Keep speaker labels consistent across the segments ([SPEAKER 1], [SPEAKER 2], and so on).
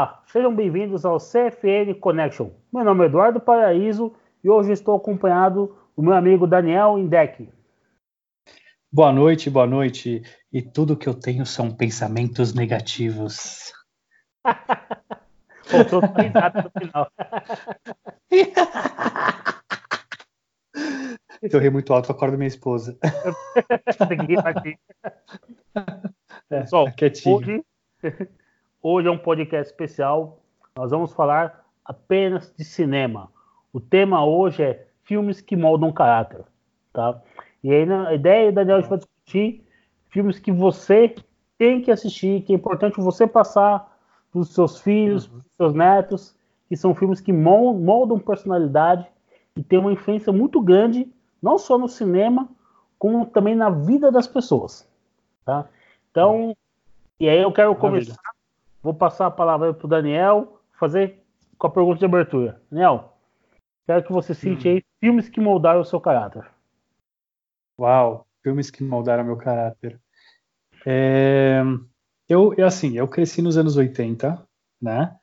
[SPEAKER 1] Olá, sejam bem-vindos ao CFN Connection. Meu nome é Eduardo Paraíso e hoje estou acompanhado do meu amigo Daniel Indec.
[SPEAKER 2] Boa noite, boa noite. E tudo que eu tenho são pensamentos negativos.
[SPEAKER 1] Faltou risada no final.
[SPEAKER 2] Se eu rir muito alto, eu acordo minha esposa.
[SPEAKER 1] Tem que rir aqui. Pessoal, hoje, hoje é um podcast especial. Nós vamos falar apenas de cinema. O tema hoje é filmes que moldam caráter, tá? E aí a ideia da Daniel vai discutir filmes que você tem que assistir, que é importante você passar para os seus filhos, uhum. para os seus netos, que são filmes que moldam personalidade e têm uma influência muito grande, não só no cinema, como também na vida das pessoas. Tá? Então, e aí eu quero começar, vou passar a palavra para o Daniel, fazer com a pergunta de abertura. Daniel, quero que você cite hum. aí filmes que moldaram o seu caráter.
[SPEAKER 2] Uau, filmes que moldaram meu caráter. É, eu, assim, eu cresci nos anos 80, né?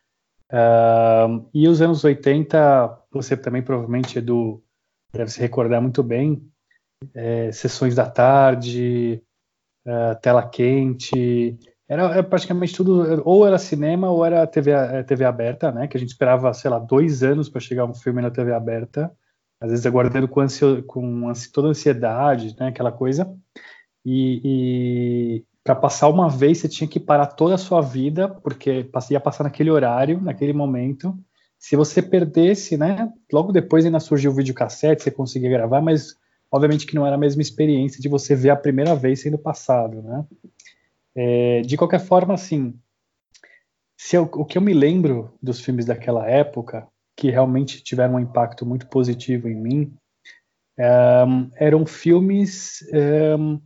[SPEAKER 2] Uh, e os anos 80, você também provavelmente, Edu, deve se recordar muito bem, é, sessões da tarde, uh, tela quente, era, era, praticamente tudo, ou era cinema ou era TV, TV aberta, né? Que a gente esperava, sei lá, dois anos para chegar um filme na TV aberta, às vezes aguardando com, ansio, com toda a ansiedade, né? Aquela coisa. E, e, para passar uma vez você tinha que parar toda a sua vida, porque ia passar naquele horário, naquele momento. Se você perdesse, né, logo depois ainda surgiu o videocassete, você conseguia gravar, mas obviamente que não era a mesma experiência de você ver a primeira vez sendo passado, né? É, de qualquer forma, assim, se eu, o que eu me lembro dos filmes daquela época, que realmente tiveram um impacto muito positivo em mim, um, eram filmes um,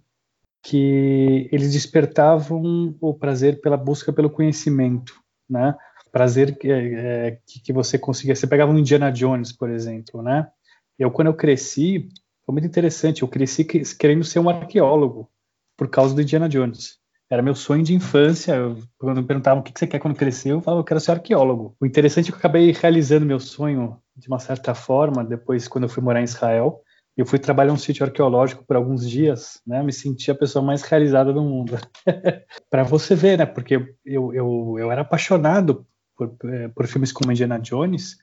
[SPEAKER 2] que eles despertavam o prazer pela busca pelo conhecimento, né? Prazer que, é, que, que você conseguia. Você pegava um Indiana Jones, por exemplo, né? Eu quando eu cresci foi muito interessante. Eu cresci querendo ser um arqueólogo por causa do Indiana Jones. Era meu sonho de infância. Eu, quando me perguntavam o que você quer quando crescer, eu falava eu quero ser arqueólogo. O interessante é que eu acabei realizando meu sonho de uma certa forma depois quando eu fui morar em Israel eu fui trabalhar um sítio arqueológico por alguns dias, né? Me senti a pessoa mais realizada do mundo. para você ver, né? Porque eu, eu, eu era apaixonado por, eh, por filmes como Indiana Jones,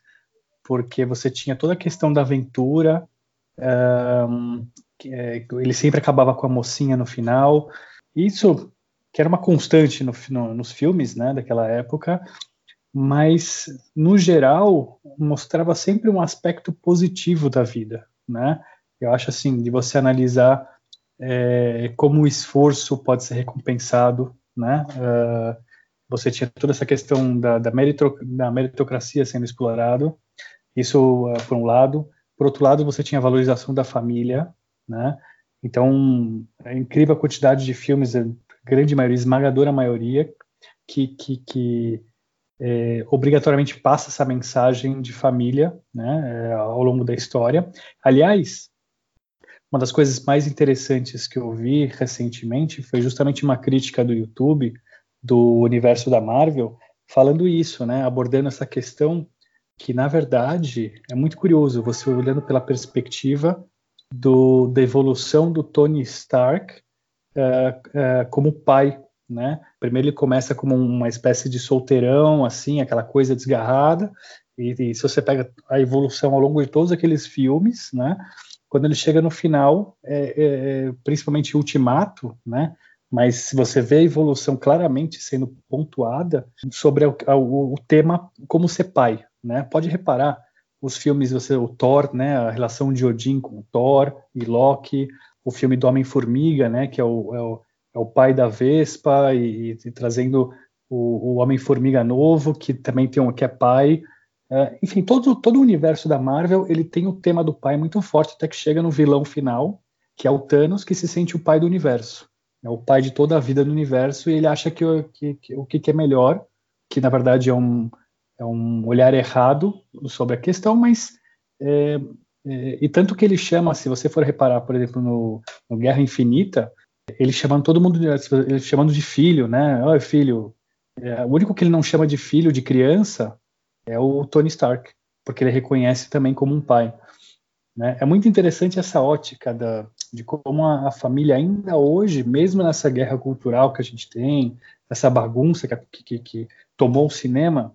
[SPEAKER 2] porque você tinha toda a questão da aventura, um, é, ele sempre acabava com a mocinha no final. Isso que era uma constante no, no, nos filmes, né? Daquela época. Mas, no geral, mostrava sempre um aspecto positivo da vida, né? Eu acho assim, de você analisar é, como o esforço pode ser recompensado, né? Uh, você tinha toda essa questão da, da, meritro, da meritocracia sendo explorado, isso uh, por um lado. Por outro lado, você tinha a valorização da família, né? Então, é incrível a quantidade de filmes, a grande maioria, esmagadora maioria, que, que, que é, obrigatoriamente passa essa mensagem de família né, é, ao longo da história. Aliás, uma das coisas mais interessantes que eu vi recentemente foi justamente uma crítica do YouTube do universo da Marvel falando isso, né, abordando essa questão que na verdade é muito curioso você olhando pela perspectiva do, da evolução do Tony Stark uh, uh, como pai, né? Primeiro ele começa como uma espécie de solteirão, assim, aquela coisa desgarrada, e, e se você pega a evolução ao longo de todos aqueles filmes, né? quando ele chega no final, é, é, é, principalmente Ultimato, né? Mas se você vê a evolução claramente sendo pontuada sobre o, o, o tema como ser pai, né? Pode reparar os filmes, você, o Thor, né? A relação de Odin com Thor e Loki, o filme do Homem-Formiga, né? Que é o, é o, é o, pai da Vespa e, e trazendo o, o Homem-Formiga novo, que também tem um que é pai, Uh, enfim, todo, todo o universo da Marvel ele tem o tema do pai muito forte, até que chega no vilão final, que é o Thanos, que se sente o pai do universo. É o pai de toda a vida do universo e ele acha que, que, que o que, é melhor, que na verdade é um, é um olhar errado sobre a questão, mas. É, é, e tanto que ele chama, se você for reparar, por exemplo, no, no Guerra Infinita, ele chamando todo mundo, ele chamando de filho, né? Oi, filho, É, o único que ele não chama de filho, de criança, é o Tony Stark, porque ele reconhece também como um pai. Né? É muito interessante essa ótica da, de como a, a, família ainda hoje, mesmo nessa guerra cultural que a gente tem, essa bagunça que, que, que tomou o cinema,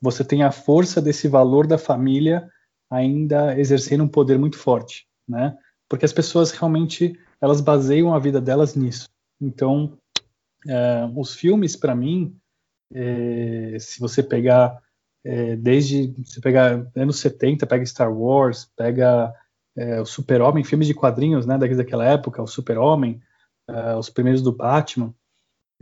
[SPEAKER 2] você tem a força desse valor da família ainda exercendo um poder muito forte, né? Porque as pessoas realmente elas baseiam a vida delas nisso. Então, é, os filmes para mim, é, se você pegar é, desde se pegar anos 70, pega Star Wars, pega é, o Super-Homem, filmes de quadrinhos, né, daquela época, o Super-Homem, é, os primeiros do Batman,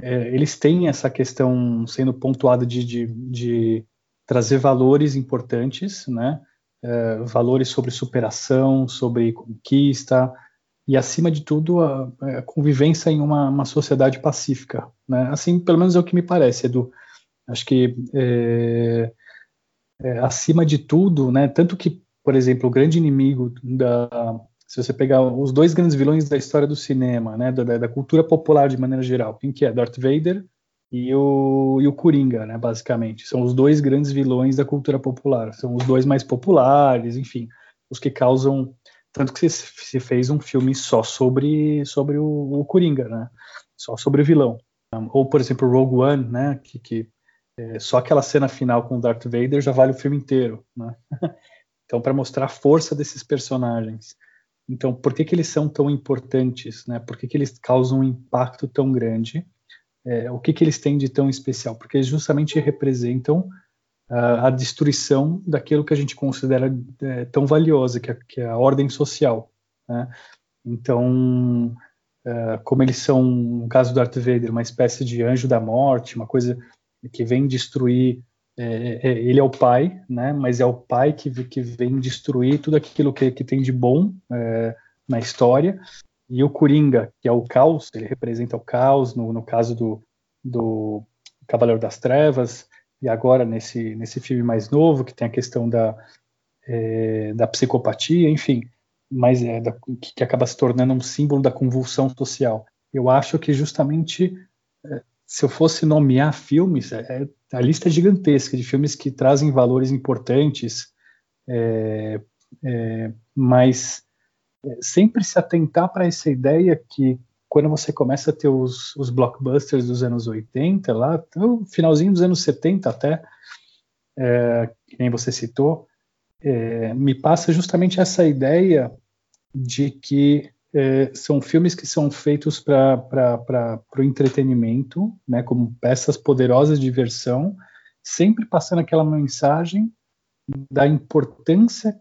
[SPEAKER 2] é, eles têm essa questão sendo pontuada de, de, de trazer valores importantes, né, é, valores sobre superação, sobre conquista, e acima de tudo a, a convivência em uma, uma, sociedade pacífica, né? Assim, pelo menos é o que me parece, Edu. Acho que é, é, acima de tudo, né? Tanto que, por exemplo, o grande inimigo da se você pegar os dois grandes vilões da história do cinema, né, da, da cultura popular de maneira geral, quem que é? Darth Vader e o, e o Coringa, né, basicamente. São os dois grandes vilões da cultura popular. São os dois mais populares, enfim, os que causam tanto que se, fez um filme só sobre sobre o, o Coringa, né? Só sobre o vilão. Ou por exemplo Rogue One, né? Que, que é, só aquela cena final com o Darth Vader já vale o filme inteiro, né? então, para mostrar a força desses personagens. Então, por que, que eles são tão importantes, né? Por que, que eles causam um impacto tão grande? É, o que, que eles têm de tão especial? Porque eles justamente representam uh, a destruição daquilo que a gente considera é, tão valiosa, que é, que é, a ordem social. Né? Então, uh, como eles são, no caso do Darth Vader, uma espécie de anjo da morte, uma coisa que vem destruir. É, é, ele é o pai, né? Mas é o pai que, que vem destruir tudo aquilo que, que tem de bom é, na história. E o Coringa, que é o caos, ele representa o caos, no, no caso do, do Cavaleiro das Trevas, e agora nesse, nesse filme mais novo, que tem a questão da, é, da psicopatia, enfim, mas é, da, que acaba se tornando um símbolo da convulsão social. Eu acho que justamente é, se eu fosse nomear filmes, é, é, a lista é gigantesca de filmes que trazem valores importantes, é, é, mas sempre se atentar para essa ideia que quando você começa a ter os, os blockbusters dos anos 80, lá, no finalzinho dos anos 70 até, é, que nem você citou, me passa justamente essa ideia de que é, são filmes que são feitos para o entretenimento, né, como peças poderosas de diversão, sempre passando aquela mensagem da importância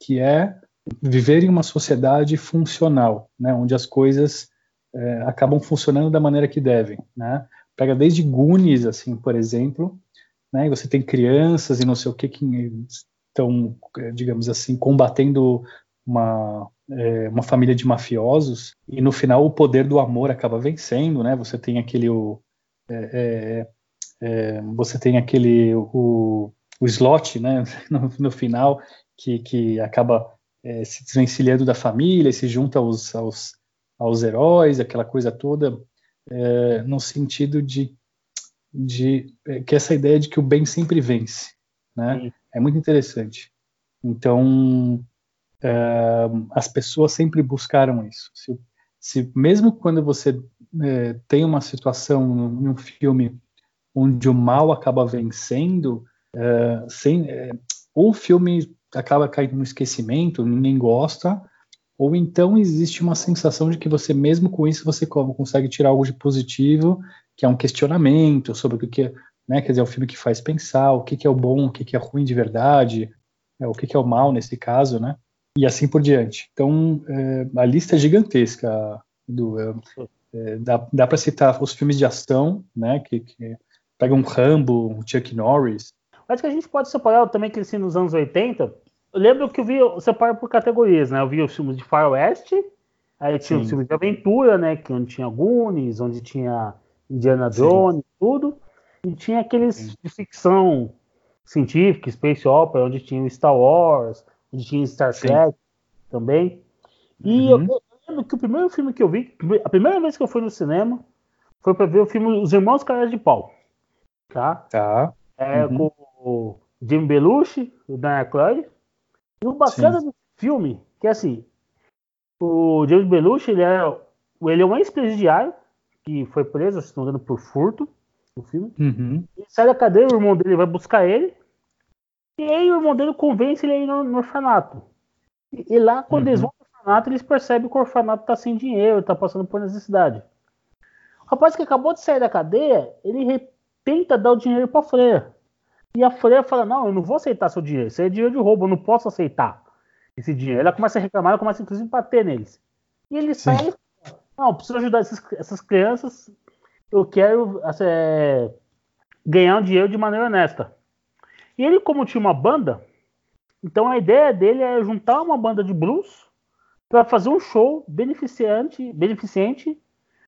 [SPEAKER 2] que é viver em uma sociedade funcional, né, onde as coisas é, acabam funcionando da maneira que devem, né? Pega desde Goonies, assim, por exemplo, né, e você tem crianças e não sei o que que estão, digamos assim, combatendo uma é, uma família de mafiosos e no final o poder do amor acaba vencendo, né? Você tem aquele o, é, é, é você tem aquele o, o slot, né? No, no final que, que acaba é, se desvencilhando da família, se junta aos, aos, aos heróis, aquela coisa toda, é, no sentido de, de que essa ideia de que o bem sempre vence, né? Sim. É muito interessante. Então Uh, as pessoas sempre buscaram isso. Se, se mesmo quando você é, tem uma situação em um filme onde o mal acaba vencendo, é, sem, é, o filme acaba caindo no esquecimento, ninguém gosta, ou então existe uma sensação de que você mesmo com isso você consegue tirar algo de positivo, que é um questionamento sobre o que é, né, quer dizer, é um filme que faz pensar o que, é o bom, o que, é ruim de verdade, é, o que, que é o mal nesse caso, né? e assim por diante. Então, é, a lista é gigantesca, do, é, é, dá, dá para citar os filmes de ação, né, que, que pega um Rambo, um Chuck Norris.
[SPEAKER 1] Acho que a gente pode separar também que assim, nos anos 80. Eu lembro que eu vi, eu separo por categorias, né? Eu vi os filmes de faroeste, aí tinha Sim. os filmes de aventura, né? Que onde tinha Goonies, onde tinha Indiana Jones, Sim. tudo. E tinha aqueles Sim. de ficção científica, Space Opera, onde tinha Star Wars, onde tinha Star Trek também. E uhum. eu, eu, lembro que o primeiro filme que eu vi, a primeira vez que eu fui no cinema, foi para ver o filme Os Irmãos Caras de Pau. tá?
[SPEAKER 2] Tá.
[SPEAKER 1] É uhum. com o Jim Belushi, o Dan Aykroyd. E o bacana Sim. do filme, que é assim, o James Belushi, ele é, ele é um ex-presidiário que foi preso, se não me engano, por furto no filme.
[SPEAKER 2] Uhum.
[SPEAKER 1] Ele sai da cadeia, o irmão dele vai buscar ele. E aí o irmão dele convence ele a ir no, no orfanato. E, e, lá, quando uhum. eles vão no orfanato, eles percebem que o orfanato tá sem dinheiro, tá passando por necessidade. O rapaz que acabou de sair da cadeia, ele tenta dar o dinheiro pra freira. E a freira fala: Não, eu não vou aceitar seu dinheiro. Isso é dinheiro de roubo, eu não posso aceitar esse dinheiro. Ela começa a reclamar, ela começa inclusive a bater neles. E ele Sim. sai: Não, preciso ajudar essas, essas crianças. Eu quero é, ganhar um dinheiro de maneira honesta. E ele, como tinha uma banda, então a ideia dele é juntar uma banda de blues para fazer um show beneficente, beneficente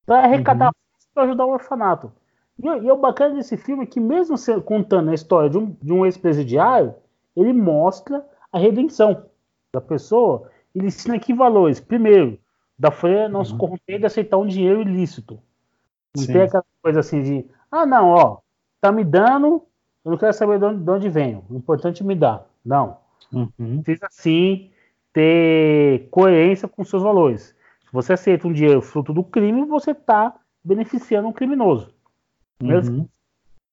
[SPEAKER 1] para arrecadar uhum. para ajudar o orfanato. E, e, o bacana desse filme é que, mesmo contando a história de um, de um ex-presidiário, ele mostra a redenção da pessoa. Ele ensina que valores. Primeiro, da freira não uhum. se corromper de aceitar um dinheiro ilícito. Não Sim. tem aquela coisa assim de, ah, não, ó, tá me dando, eu não quero saber de onde, de onde venho. O importante é me dar. Não. Uhum. Precisa sim ter coerência com seus valores. Se você aceita um dinheiro fruto do crime, você está beneficiando um criminoso. Uhum.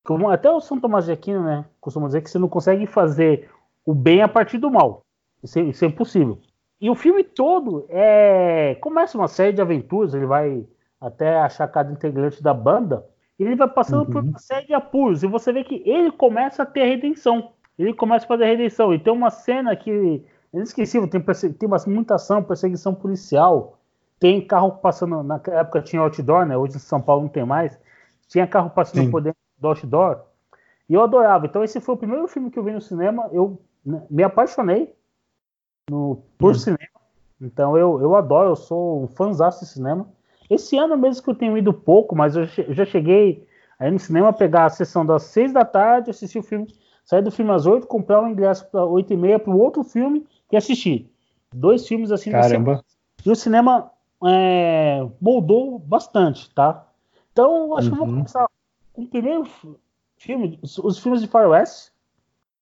[SPEAKER 1] Como até o São Tomás de Aquino, né, costuma dizer que você não consegue fazer o bem a partir do mal. Isso é, isso é impossível. E o filme todo é começa uma série de aventuras. Ele vai até achar cada integrante da banda. E ele vai passando uhum. por uma série de apuros. E você vê que ele começa a ter redenção. Ele começa a fazer redenção. E tem uma cena que é inesquecível. Tem, tem muita ação, perseguição policial. Tem carro passando. Na época tinha outdoor, né? Hoje em São Paulo não tem mais. Tinha carro passando Sim. por dentro do outdoor. E eu adorava. Então, esse foi o primeiro filme que eu vi no cinema. Eu né, me apaixonei no, por cinema. Então, eu, eu adoro. Eu sou um fãzão de cinema. Esse ano mesmo que eu tenho ido pouco, mas eu, eu já cheguei aí no cinema pegar a sessão das seis da tarde, assistir o filme, sair do filme às oito, comprar um ingresso para oito e meia para o outro filme e assistir. Dois filmes assim.
[SPEAKER 2] Caramba.
[SPEAKER 1] E o cinema é, moldou bastante, tá? Então, acho uhum. que eu vou uhum. começar com o primeiro filme, os, os filmes de Faroeste,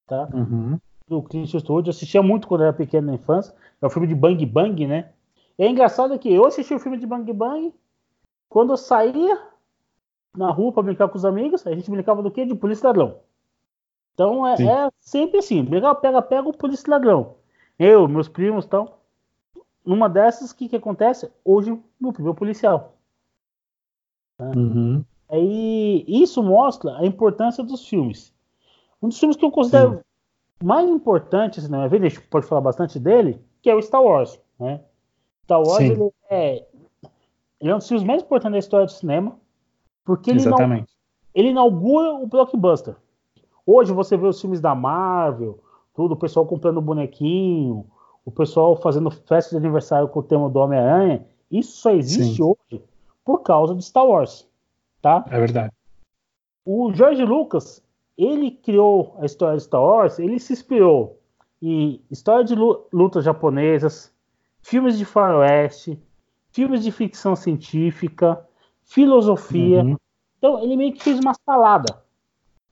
[SPEAKER 1] tá?
[SPEAKER 2] Uhum.
[SPEAKER 1] Do Clint Eastwood. Eu assistia muito quando era pequeno na infância. É o filme de Bang Bang, né? E é engraçado que eu assisti o filme de Bang Bang quando eu saía na rua para brincar com os amigos, a gente brincava do quê? De polícia ladrão. Então é, é sempre assim, brincar, pega, pega o polícia ladrão. Eu, meus primos, então. Numa dessas, o que, que acontece? Hoje, meu primo é policial.
[SPEAKER 2] Né? Uhum.
[SPEAKER 1] Aí, isso mostra a importância dos filmes. Um dos filmes que eu considero Sim. mais importante, se não é ver, pode falar bastante dele, que é o Star Wars. Né? Star Wars ele é, ele é um dos filmes mais importantes da história do cinema, porque ele, Exatamente. ele inaugura o blockbuster. Hoje você vê os filmes da Marvel, tudo, o pessoal comprando bonequinho, o pessoal fazendo festa de aniversário com o tema do Homem-Aranha. Isso só existe Sim. hoje por causa de Star Wars, tá?
[SPEAKER 2] É verdade.
[SPEAKER 1] O George Lucas, ele criou a história de Star Wars, ele se inspirou em história de lutas japonesas, filmes de faroeste, filmes de ficção científica, filosofia. Uhum. Então, ele meio que fez uma salada.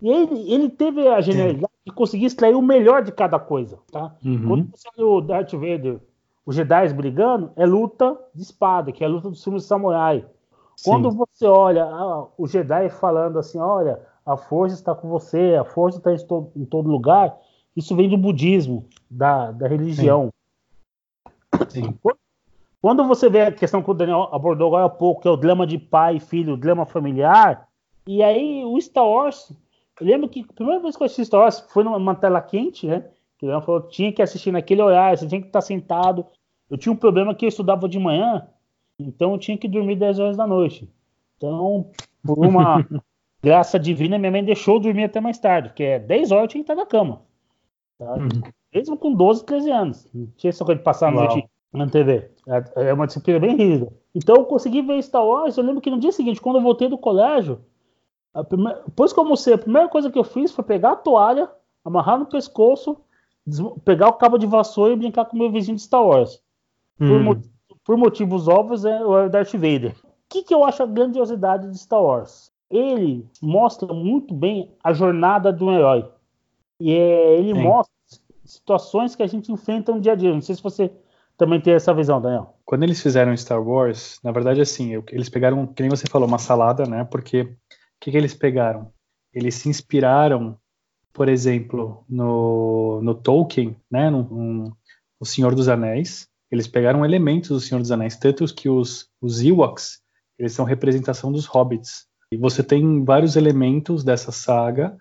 [SPEAKER 1] E ele, ele teve a genialidade de conseguir extrair o melhor de cada coisa, tá?
[SPEAKER 2] Uhum.
[SPEAKER 1] Quando você olha o Darth Vader, os Jedi brigando, é luta de espada, que é a luta dos filmes de samurai. Quando Sim. você olha ah, o Jedi falando assim, olha, a força está com você, a força está em, to em todo lugar, isso vem do budismo, da, da religião.
[SPEAKER 2] Sim.
[SPEAKER 1] Quando, quando você vê a questão que o Daniel abordou agora há pouco, que é o dilema de pai e filho, o dilema familiar, e aí o Star Wars, eu lembro que a primeira vez que eu assisti Star Wars foi numa tela quente, né? Que o falou tinha que assistir naquele horário, você tinha que estar sentado. Eu tinha um problema que eu estudava de manhã, então eu tinha que dormir 10 horas da noite. Então, por uma graça divina, minha mãe deixou eu dormir até mais tarde, porque é 10 horas eu tinha que estar na cama. Tá? Uhum. Mesmo com 12, 13 anos. Não tinha essa coisa de passar a noite na TV. É, é uma disciplina bem rígida. Então eu consegui ver Star Wars. Eu lembro que no dia seguinte, quando eu voltei do colégio, primeira, depois que eu almocei, a primeira coisa que eu fiz foi pegar a toalha, amarrar no pescoço, pegar o cabo de vassoura e brincar com o meu vizinho de Star Wars. Hum. Por, por, motivos óbvios, é o Darth Vader. O que, que eu acho a grandiosidade de Star Wars? ele mostra muito bem a jornada de um herói. E é, ele Sim. mostra situações que a gente enfrenta no dia a dia. Não sei se você também tem essa visão, Daniel.
[SPEAKER 2] Quando eles fizeram Star Wars, na verdade, assim, eles pegaram, que nem você falou, uma salada, né? Porque o que, que eles pegaram? Eles se inspiraram, por exemplo, no, no Tolkien, né? No, no, no Senhor dos Anéis. Eles pegaram elementos do Senhor dos Anéis, tanto que os, os Ewoks, eles são representação dos hobbits. E você tem vários elementos dessa saga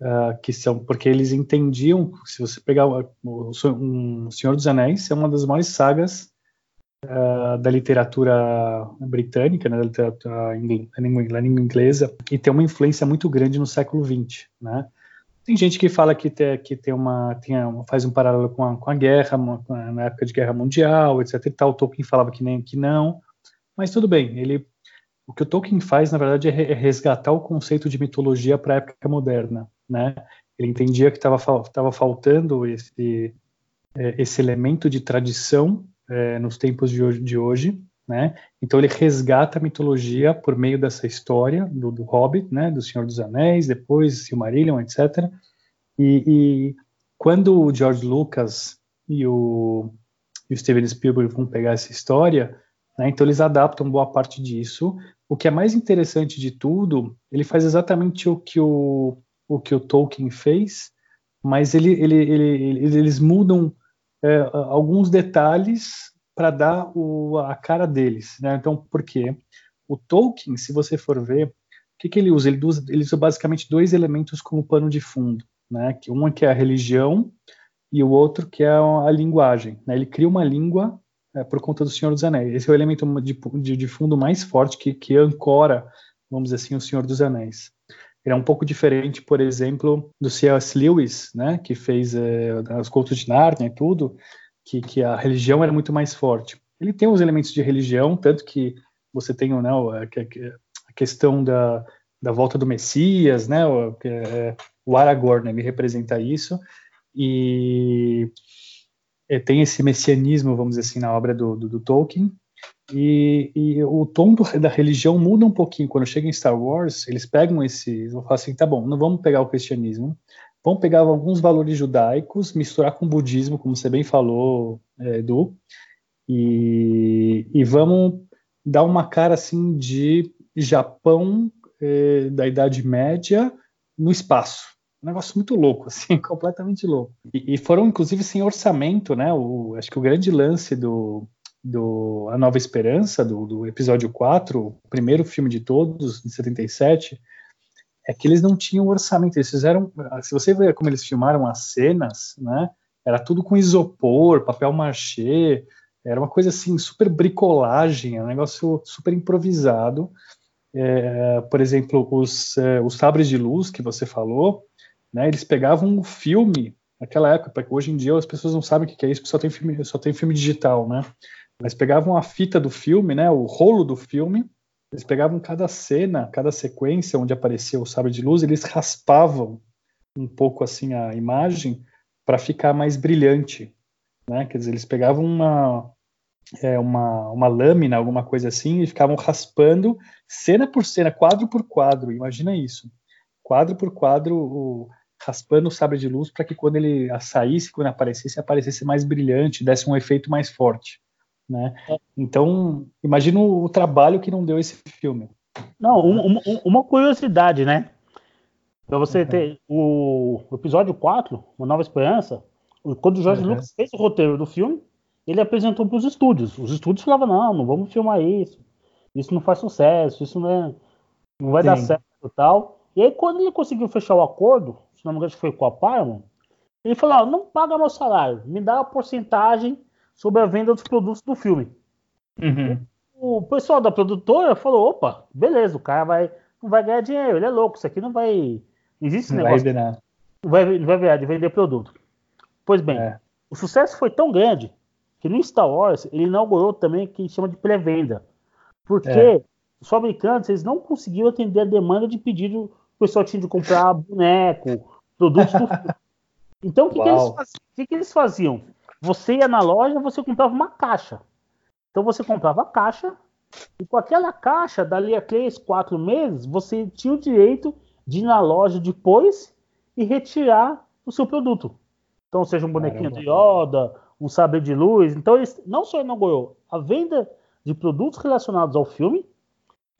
[SPEAKER 2] uh, que são porque eles entendiam. Se você pegar o, um Senhor dos Anéis, é uma das maiores sagas uh, da literatura britânica, né, da literatura língua, língua inglesa, e tem uma influência muito grande no século XX, né? Tem gente que fala que, tem, que tem uma, tem uma, faz um paralelo com a, com a guerra, uma, na época de guerra mundial, etc. E tal. Tolkien falava que nem que não, mas tudo bem. Ele o que o Tolkien faz, na verdade, é, é resgatar o conceito de mitologia para a época moderna, né? Ele entendia que estava faltando esse, é, esse elemento de tradição é, nos tempos de hoje, de hoje, né? Então ele resgata a mitologia por meio dessa história do, do Hobbit, né? Do Senhor dos Anéis, depois Silmarillion, etc. E, e quando o George Lucas e o, e o Steven Spielberg vão pegar essa história, né, então eles adaptam boa parte disso o que é mais interessante de tudo, ele faz exatamente o que o, o, que o Tolkien fez, mas ele, ele, ele, eles mudam é, alguns detalhes para dar o, a cara deles. Né? Então, por quê? O Tolkien, se você for ver, o que, que ele usa? Ele usa, ele usa basicamente dois elementos como pano de fundo. Né? Um que é a religião e o outro que é a linguagem. Né? Ele cria uma língua é, por conta do Senhor dos Anéis. Esse é o elemento de, de, de fundo mais forte que, que ancora, vamos dizer assim, o Senhor dos Anéis. Ele é um pouco diferente, por exemplo, do C.S. Lewis, né, que fez é, os Contos de Nárnia e tudo, que, que a religião era muito mais forte. Ele tem os elementos de religião, tanto que você tem né, a, questão da, da volta do Messias, né, o, é, o Aragorn, representa isso, e é, tem esse messianismo, vamos dizer assim, na obra do, do, do Tolkien, e, e, o tom do, da religião muda um pouquinho. Quando chega em Star Wars, eles pegam esse. Vão falar assim: tá bom, não vamos pegar o cristianismo, vamos pegar alguns valores judaicos, misturar com o budismo, como você bem falou, é, Edu, e, e vamos dar uma cara assim de Japão é, da Idade Média no espaço um negócio muito louco, assim, completamente louco. E, e, foram, inclusive, sem orçamento, né? O, acho que o grande lance do, do A Nova Esperança, do, do episódio 4, o primeiro filme de todos, de 77, é que eles não tinham orçamento. Eles fizeram. Se você ver como eles filmaram as cenas, né? Era tudo com isopor, papel machê, era uma coisa assim, super bricolagem, um negócio super improvisado. É, por exemplo, os, é, os sabres de luz que você falou, né? Eles pegavam o filme naquela época, porque hoje em dia as pessoas não sabem o que é isso, porque só tem filme, só tem filme digital, né? Mas pegavam a fita do filme, né? O rolo do filme. Eles pegavam cada cena, cada sequência onde aparecia o sabre de luz, eles raspavam um pouco assim a imagem para ficar mais brilhante, né? Quer dizer, eles pegavam uma é, uma, uma lâmina, alguma coisa assim, e ficavam raspando cena por cena, quadro por quadro. Imagina isso, quadro por quadro, o, raspando o sabre de luz para que quando ele saísse, quando aparecesse, aparecesse mais brilhante, desse um efeito mais forte. Né? É. Então, imagina o, trabalho que não deu esse filme.
[SPEAKER 1] Não, uma, uma curiosidade, né? Para você uhum. ter o, episódio 4, Uma Nova Esperança, quando o Jorge uhum. Lucas fez o roteiro do filme, ele apresentou para os estúdios. Os estúdios falavam: não, não vamos filmar isso, isso não faz sucesso, isso não, é, não vai Sim. dar certo tal. E aí, quando ele conseguiu fechar o acordo, se não me engano, foi com a Paramount, ele falou: não paga meu salário, me dá a porcentagem sobre a venda dos produtos do filme. Uhum. O pessoal da produtora falou: opa, beleza, o cara vai, não vai ganhar dinheiro, ele é louco, isso aqui não vai. Existe não negócio. Vai virar. Não vai, não vai virar de vender produto. Pois bem, é. o sucesso foi tão grande que no Star Wars ele inaugurou também o que chama de pré-venda. Porque é. os fabricantes eles não conseguiam atender a demanda de pedido o pessoal tinha de comprar boneco, produtos do Então, o que, que, eles faziam? Você ia na loja, você comprava uma caixa. Então, você comprava a caixa, E com aquela caixa, dali a três, quatro meses, você tinha o direito de ir na loja depois e retirar o seu produto. Então, seja um bonequinho Caramba. de Yoda, um sabre de luz. Então, eles não só inaugurou a venda de produtos relacionados ao filme,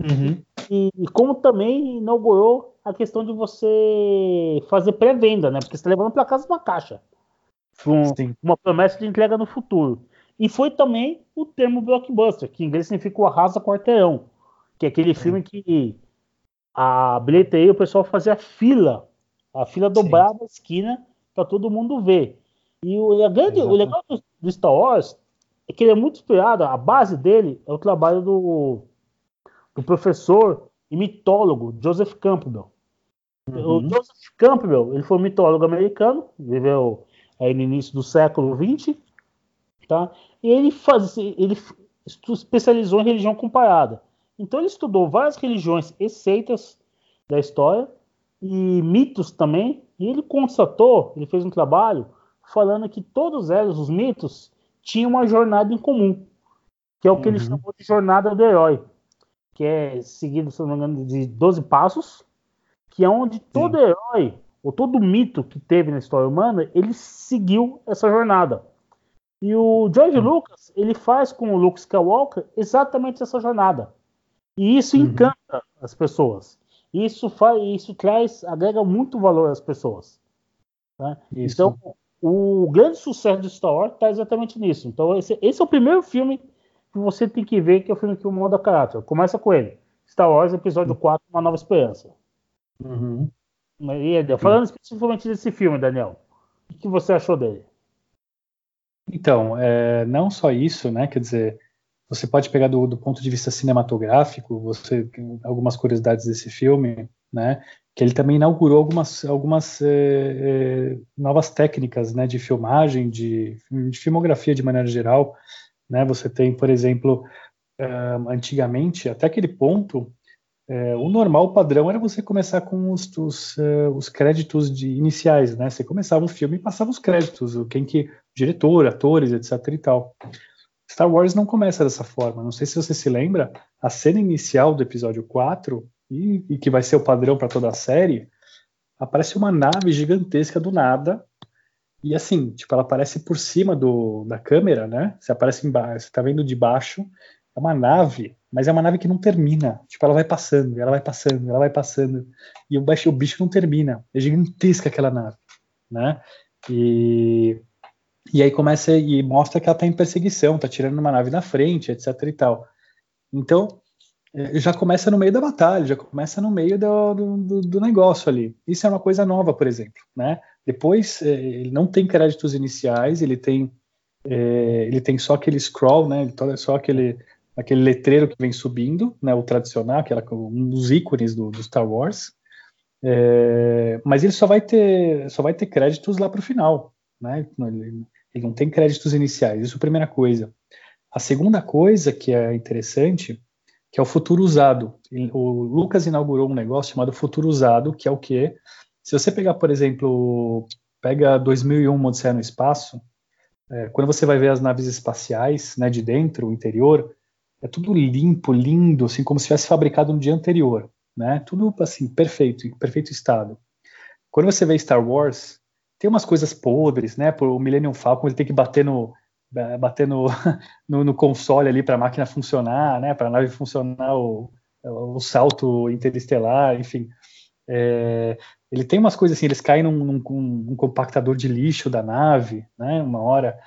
[SPEAKER 1] uhum. e, e, como também inaugurou a questão de você fazer pré-venda, né? Porque você está levando para casa uma caixa. Com uma promessa de entrega no futuro. E foi também o termo blockbuster, que em inglês significa o arrasa quarteirão, que é aquele filme que a bilheteria o pessoal fazia fila, a fila dobrada a esquina para todo mundo ver. E o, grande, o legal do, do, Star Wars é que ele é muito inspirado, a base dele é o trabalho do, do professor e mitólogo Joseph Campbell. Uhum. O Joseph Campbell ele foi um mitólogo americano, viveu aí no início do século XX, tá? E ele faz, ele especializou em religião comparada. Então ele estudou várias religiões e seitas da história e mitos também. E ele constatou, ele fez um trabalho falando que todos eles, os mitos, tinham uma jornada em comum, que é o que uhum. ele chamou de jornada do herói, que é seguido, se não me engano, de 12 passos, que é onde todo Sim. herói, ou todo mito que teve na história humana, ele seguiu essa jornada. E o George uhum. Lucas, ele faz com o Luke Skywalker exatamente essa jornada. E isso uhum. encanta as pessoas. Isso faz, isso traz, agrega muito valor às pessoas. Né? Então, o grande sucesso de Star Wars está exatamente nisso. Então, esse, esse, é o primeiro filme que você tem que ver, que é o filme que molda caráter. Começa com ele. Star Wars, episódio 4, Uma Nova Esperança. Uhum. Falando especificamente desse filme, Daniel, o que você achou dele?
[SPEAKER 2] Então, é, não só isso, né? Quer dizer, você pode pegar do, do, ponto de vista cinematográfico, você algumas curiosidades desse filme, né? Que ele também inaugurou algumas, algumas é, é, novas técnicas, né? De filmagem, de, de, filmografia de maneira geral, né? Você tem, por exemplo, é, antigamente, até aquele ponto, é, o normal, o padrão era você começar com os, os, uh, os, créditos de iniciais, né? Você começava um filme e passava os créditos, quem que diretor, atores, etc e tal. Star Wars não começa dessa forma. Não sei se você se lembra, a cena inicial do episódio 4 e, e que vai ser o padrão para toda a série, aparece uma nave gigantesca do nada. E assim, tipo, ela aparece por cima do, da câmera, né? Você aparece embaixo, você tá vendo de baixo, é uma nave mas é uma nave que não termina. Tipo, ela vai passando, ela vai passando, ela vai passando. E o bicho, o bicho não termina. É gigantesca aquela nave, né? E, e aí começa e mostra que ela tá em perseguição, tá tirando uma nave na frente, etc e tal. Então, é, já começa no meio da batalha, já começa no meio do, do, do negócio ali. Isso é uma coisa nova, por exemplo, né? Depois, é, ele não tem créditos iniciais, ele tem é, ele tem só aquele scroll, né? Só aquele aquele letreiro que vem subindo, né, o tradicional, aquela, um dos ícones do, do Star Wars. É, mas ele só vai ter só vai ter créditos lá para o final, né? Ele, ele, não tem créditos iniciais. Isso é a primeira coisa. A segunda coisa que é interessante, que é o futuro usado. O Lucas inaugurou um negócio chamado futuro usado, que é o que se você pegar, por exemplo, pega 2001 Odisseia no espaço, é, quando você vai ver as naves espaciais, né, de dentro, o interior, é tudo limpo, lindo, assim como se tivesse fabricado no dia anterior, né? Tudo assim perfeito, em perfeito estado. Quando você vê Star Wars, tem umas coisas podres, né? Por o Millennium Falcon ele tem que bater no bater no, no, no console ali para a máquina funcionar, né? Para a nave funcionar o, o salto interestelar, enfim. É, ele tem umas coisas assim, eles caem num, num, num, compactador de lixo da nave, né? Uma hora.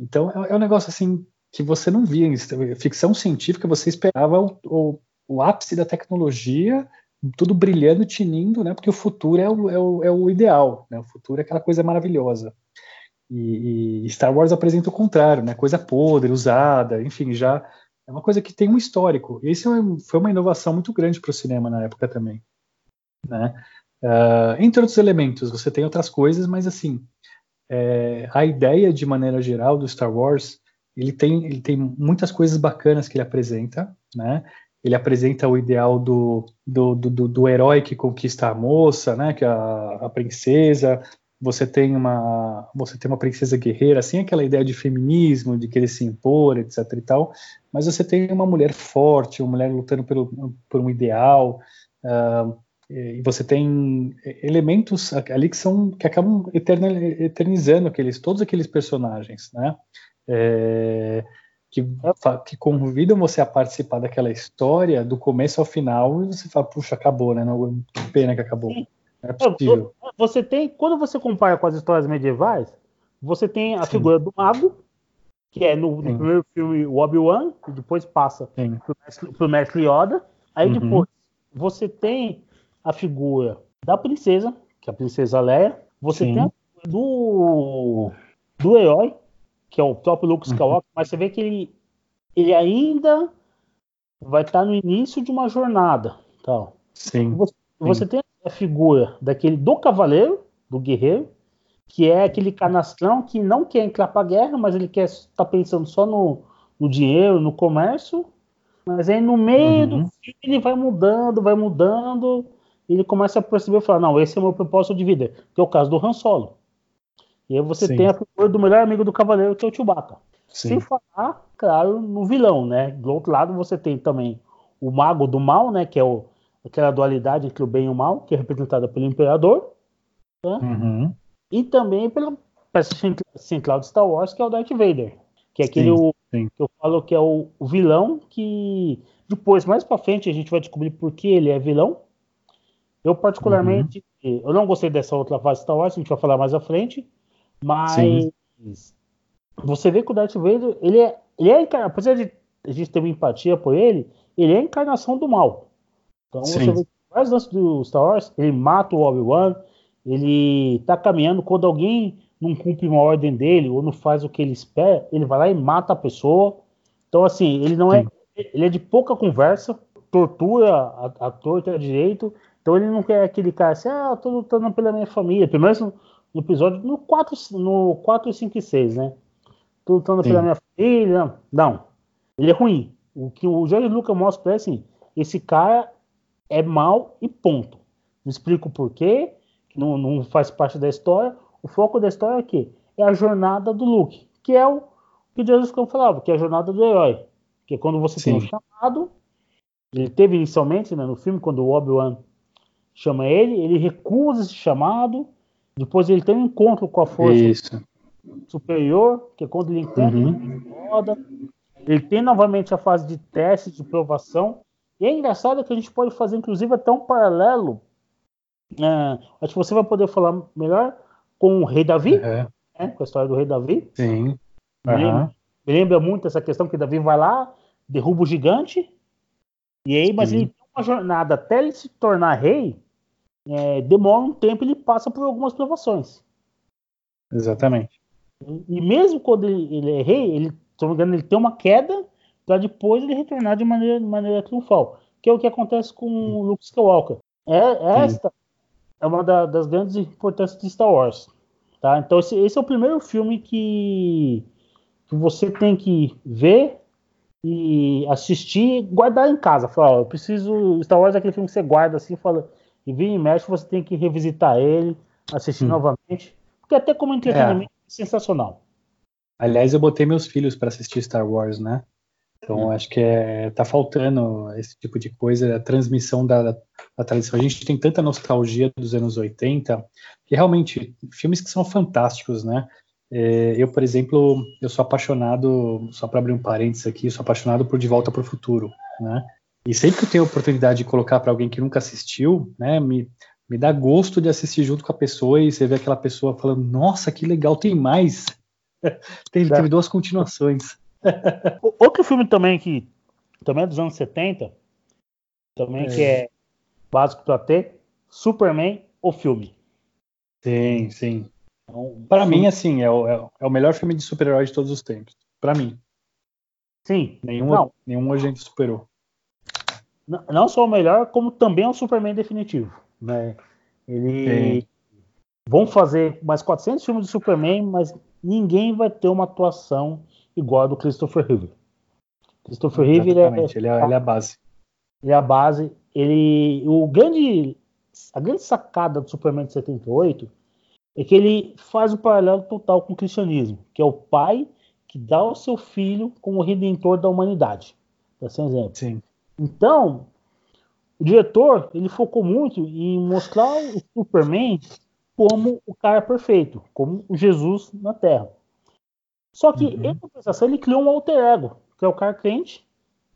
[SPEAKER 2] Então é, é um negócio assim que você não via ficção científica, você esperava o, o, o ápice da tecnologia, tudo brilhando, tinindo, né? Porque o futuro é o, é o, é o ideal, né? O futuro é aquela coisa maravilhosa. E, e, Star Wars apresenta o contrário, né? Coisa podre, usada, enfim, já é uma coisa que tem um histórico. E isso foi uma inovação muito grande para o cinema na época também, né? Uh, entre outros elementos, você tem outras coisas, mas assim, é, a ideia de maneira geral do Star Wars ele tem, ele tem muitas coisas bacanas que ele apresenta, né? Ele apresenta o ideal do, do, do, do herói que conquista a moça, né? Que é a, a princesa, você tem uma você tem uma princesa guerreira, assim aquela ideia de feminismo, de querer se impor, etc e tal, mas você tem uma mulher forte, uma mulher lutando pelo, por um ideal, uh, e você tem elementos ali que são que acabam eternizando aqueles todos aqueles personagens, né? É, que, que convidam você a participar daquela história do começo ao final e você fala, puxa, acabou, né? Não, que pena que acabou. Sim. É
[SPEAKER 1] possível. Você tem, quando você compara com as histórias medievais, você tem a Sim. figura do mago, que é no, no primeiro filme o Obi-Wan, e depois passa pro mestre, pro mestre Yoda. Aí uhum. depois você tem a figura da princesa, que é a princesa Leia. Você Sim. tem a do, do herói, que é o próprio Luke uhum. Skywalker, mas você vê que ele, ele ainda vai estar no início de uma jornada. Tal.
[SPEAKER 2] Sim.
[SPEAKER 1] Você, você tem a figura daquele do cavaleiro, do guerreiro, que é aquele canastrão que não quer entrar para a guerra, mas ele quer estar tá pensando só no, no, dinheiro, no comércio. Mas aí no meio uhum. do filme ele vai mudando, vai mudando, ele começa a perceber e falar, não, esse é o meu propósito de vida, que é o caso do Han Solo. E aí você Sim. tem a figura do melhor amigo do cavaleiro, que é o Chewbacca. Sim. Sem falar, claro, no vilão, né? Do outro lado você tem também o mago do mal, né? Que é o, aquela dualidade entre o bem e o mal, que é representada pelo Imperador. Né? Uhum. E também pela peça central de Star Wars, que é o Darth Vader. Que é aquele sim, o, sim. que eu falo que é o, o vilão que depois, mais pra frente, a gente vai descobrir por que ele é vilão. Eu, particularmente, uhum. eu não gostei dessa outra fase de Star Wars, a gente vai falar mais à frente. Mas Sim. você vê que o Darth Vader, ele é, ele é apesar de a gente ter uma empatia por ele, ele é a encarnação do mal. Então Sim. você vê mais antes do Star Wars, ele mata o Obi-Wan, ele tá caminhando quando alguém não cumpre uma ordem dele ou não faz o que ele espera, ele vai lá e mata a pessoa. Então assim, ele não é, Sim. é, ele é de pouca conversa, tortura a, a torta direito. Então ele não quer aquele cara assim, ah, eu tô lutando pela minha família. Pelo menos no episódio no 4, no 4 5 e 6, né? Tô lutando pela minha filha. Não. Ele é ruim. O que o Jorge Lucas mostra é assim: esse cara é mal e ponto. Não explico o porquê, não, não faz parte da história. O foco da história é aqui é a jornada do Luke, que é o que Jesus falava, que é a jornada do herói. Que é quando você Sim. tem um chamado. Ele teve inicialmente né, no filme, quando o Obi-Wan chama ele, ele recusa esse chamado depois ele tem um encontro com a força Isso. superior, que é quando ele encontra uhum. roda. Ele tem novamente a fase de teste, de provação. E é engraçado que a gente pode fazer, inclusive, até um paralelo. É, acho que você vai poder falar melhor com o rei Davi, uhum. né, com a história do rei Davi.
[SPEAKER 2] Sim. Uhum.
[SPEAKER 1] Me, lembra, me, lembra, muito essa questão que Davi vai lá, derruba o gigante. E aí, mas Sim. ele tem uma jornada até ele se tornar rei é, demora um tempo ele passa por algumas provações.
[SPEAKER 2] Exatamente.
[SPEAKER 1] E, e mesmo quando ele, ele é rei, ele, se não me engano, ele tem uma queda para depois ele retornar de maneira, de maneira triunfal. Que é o que acontece com o Luke Skywalker. É, esta Sim. é uma da, das grandes importâncias de Star Wars. Tá? Então esse, esse é o primeiro filme que, que você tem que ver e assistir guardar em casa. Falar, ó, eu preciso. Star Wars é aquele filme que você guarda assim e fala e vira e mexe, você tem que revisitar ele, assistir hum. novamente, porque até como entretenimento é. é sensacional.
[SPEAKER 2] Aliás, eu botei meus filhos para assistir Star Wars, né? Então hum. acho que é, tá faltando esse tipo de coisa, a transmissão da, da tradição. A gente tem tanta nostalgia dos anos 80, que realmente, filmes que são fantásticos, né? É, eu, por exemplo, eu sou apaixonado, só para abrir um parênteses aqui, sou apaixonado por De Volta para o Futuro, né? E sempre que eu tenho a oportunidade de colocar para alguém que nunca assistiu, né, me, me dá gosto de assistir junto com a pessoa e você vê aquela pessoa falando: Nossa, que legal, tem mais. tem, teve duas continuações.
[SPEAKER 1] Outro filme também que também é dos anos 70, também é. que é básico para ter, Superman, o filme.
[SPEAKER 2] Sim, sim. Então, para mim, assim, é o, é, é o melhor filme de super-herói de todos os tempos. Para mim.
[SPEAKER 1] Sim.
[SPEAKER 2] Nenhum, não. nenhum a gente superou
[SPEAKER 1] não só o melhor, como também é o Superman definitivo. Né? Ele Sim. vão fazer mais 400 filmes de Superman, mas ninguém vai ter uma atuação igual a do Christopher Reeve.
[SPEAKER 2] Christopher Reeve ele é, ele, é, ele é a base.
[SPEAKER 1] Ele é a base. Ele, o grande, a grande sacada do Superman de 78 é que ele faz o paralelo total com o cristianismo, que é o pai que dá o seu filho como redentor da humanidade. Para ser um exemplo.
[SPEAKER 2] Sim.
[SPEAKER 1] Então, o diretor ele focou muito em mostrar o Superman como o cara perfeito, como o Jesus na Terra. Só que, uhum. em compensação, ele criou um alter ego, que é o cara crente,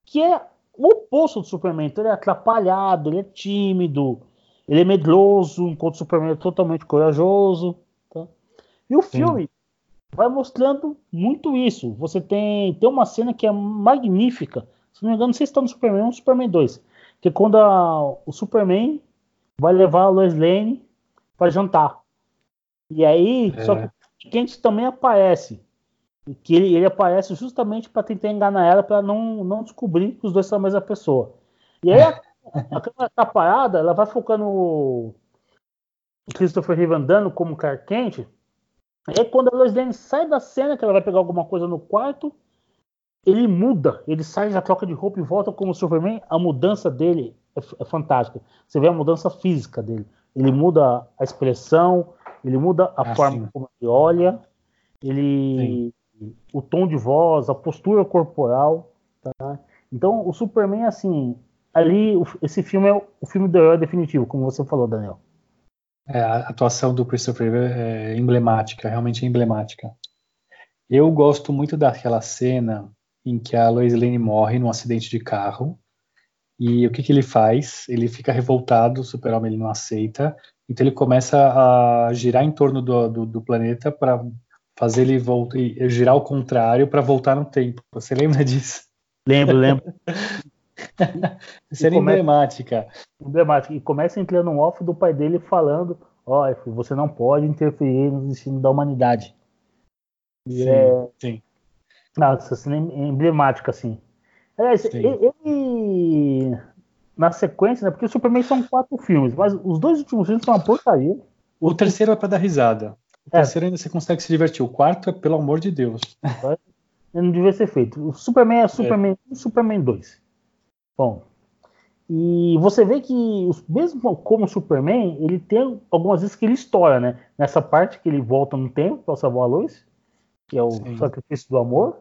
[SPEAKER 1] que é o oposto do Superman. Então, ele é atrapalhado, ele é tímido, ele é medroso, enquanto o Superman é totalmente corajoso. Tá? E o filme Sim. vai mostrando muito isso. Você tem, tem uma cena que é magnífica. Se não me engano, não sei se está no Superman ou no Superman 2. Que é quando a, o Superman vai levar a Lois Lane para jantar. E aí, é. só que o Kent também aparece. Que ele, ele aparece justamente para tentar enganar ela, para não, não descobrir que os dois são a mesma pessoa. E aí a, a câmera tá parada, ela vai focando o Christopher Reeve andando como Clark Kent. Aí quando a Lois Lane sai da cena, que ela vai pegar alguma coisa no quarto, ele muda, ele sai, já troca de roupa e volta como Superman. A mudança dele é, é fantástica. Você vê a mudança física dele. Ele muda a expressão, ele muda a ah, forma sim. como ele olha, ele, o tom de voz, a postura corporal. Tá? Então, o Superman, assim, ali, esse filme é o filme do herói definitivo, como você falou, Daniel.
[SPEAKER 2] É, a atuação do Christopher é emblemática, realmente é emblemática. Eu gosto muito daquela cena em que a Lois Lane morre num acidente de carro. E o que, que ele faz? Ele fica revoltado, o super-homem ele não aceita, então ele começa a girar em torno do, do, do planeta para fazer ele voltar, girar ao contrário para voltar no tempo. Você lembra disso?
[SPEAKER 1] Lembro, lembro.
[SPEAKER 2] Cena emblemática.
[SPEAKER 1] Emblemática. E começa entrando um off do pai dele falando: Ó, oh, você não pode interferir no destino da humanidade.
[SPEAKER 2] Sim, é... sim.
[SPEAKER 1] Nossa, cena emblemática, assim. Aliás, ele. Na sequência, né? Porque o Superman são quatro filmes, mas os dois últimos filmes são uma porcaria.
[SPEAKER 2] O terceiro é para dar risada. O é. terceiro ainda você consegue se divertir. O quarto é, pelo amor de Deus.
[SPEAKER 1] Não devia ser feito. O Superman é Superman é. 1 e Superman 2. Bom, e você vê que, mesmo como Superman, ele tem algumas vezes que ele estoura, né? Nessa parte que ele volta no tempo para salvar a luz, que é o Sim. sacrifício do amor.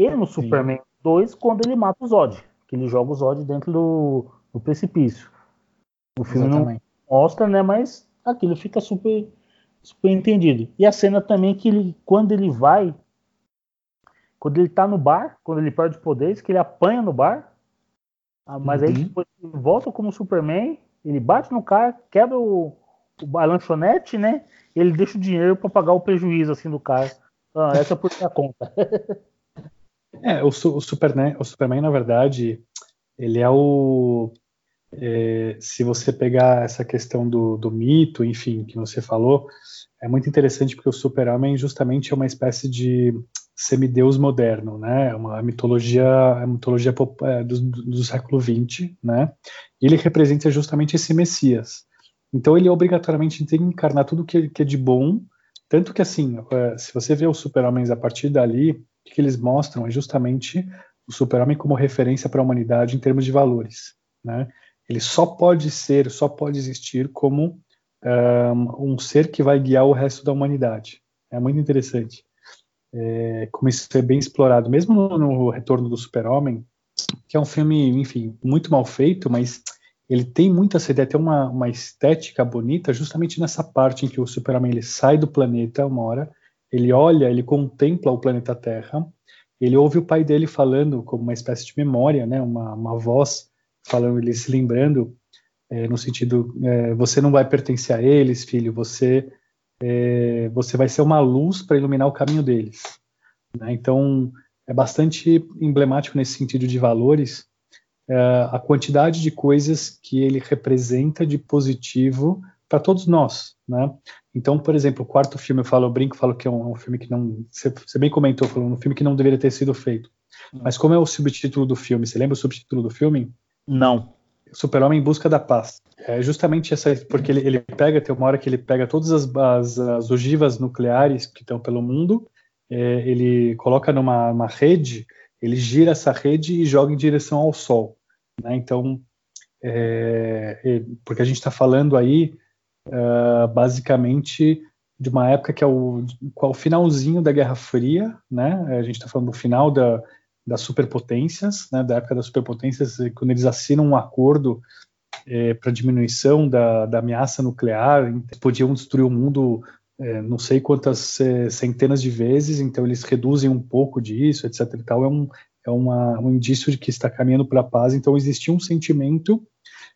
[SPEAKER 1] E no Sim. Superman 2, quando ele mata o Zod, que ele joga o Zod dentro do, do precipício. O filme Exatamente. não mostra, né? Mas aquilo fica super, super entendido. E a cena também que ele, quando ele vai, quando ele tá no bar, quando ele perde poderes, que ele apanha no bar, ah, mas uhum. aí depois ele volta como Superman, ele bate no cara, quebra o, o a lanchonete, né? Ele deixa o dinheiro para pagar o prejuízo assim do cara. Ah, essa é por minha conta.
[SPEAKER 2] é, o, o, Superman, o Superman, na verdade, ele é o. É, se você pegar essa questão do, do mito, enfim, que você falou, é muito interessante porque o Super-Homem justamente é uma espécie de semideus moderno, né? É uma mitologia, a mitologia é, do, do século XX, né? E ele representa justamente esse Messias. Então ele obrigatoriamente tem que encarnar tudo que, que é de bom, tanto que assim, é, se você vê os super-homens a partir dali, que eles mostram é justamente o super-homem como referência para a humanidade em termos de valores, né? Ele só pode ser, só pode existir como um, um ser que vai guiar o resto da humanidade. É muito interessante é, como isso é bem explorado, mesmo no, no Retorno do Super-Homem, que é um filme, enfim, muito mal feito, mas ele tem muita ideia, tem uma, uma estética bonita justamente nessa parte em que o Super-Homem ele sai do planeta uma hora, ele olha, ele contempla o planeta Terra, ele ouve o pai dele falando como uma espécie de memória, né, uma, uma voz falando, ele se lembrando, é, no sentido, é, você não vai pertencer a eles, filho, você é, você vai ser uma luz para iluminar o caminho deles. Né? Então, é bastante emblemático nesse sentido de valores é, a quantidade de coisas que ele representa de positivo para todos nós, né? Então, por exemplo, o quarto filme, eu falo, eu brinco, falo que é um, um filme que não, você, você, bem comentou, falou um filme que não deveria ter sido feito. Hum. Mas como é o subtítulo do filme? Você lembra o subtítulo do filme?
[SPEAKER 1] Não.
[SPEAKER 2] Super-Homem em Busca da Paz. É justamente essa, porque ele, ele pega, tem uma hora que ele pega todas as, as, as ogivas nucleares que estão pelo mundo, é, ele coloca numa uma rede, ele gira essa rede e joga em direção ao Sol. Né? Então, é, é, porque a gente está falando aí, uh, basicamente, de uma época que é o, o finalzinho da Guerra Fria, né? A gente está falando do final da, das superpotências, né? Da época das superpotências, quando eles assinam um acordo é, para diminuição da, da, ameaça nuclear, podiam destruir o mundo é, não sei quantas é, centenas de vezes, então eles reduzem um pouco disso, etc. E tal. É um, é uma, um indício de que está caminhando para a paz. Então existia um sentimento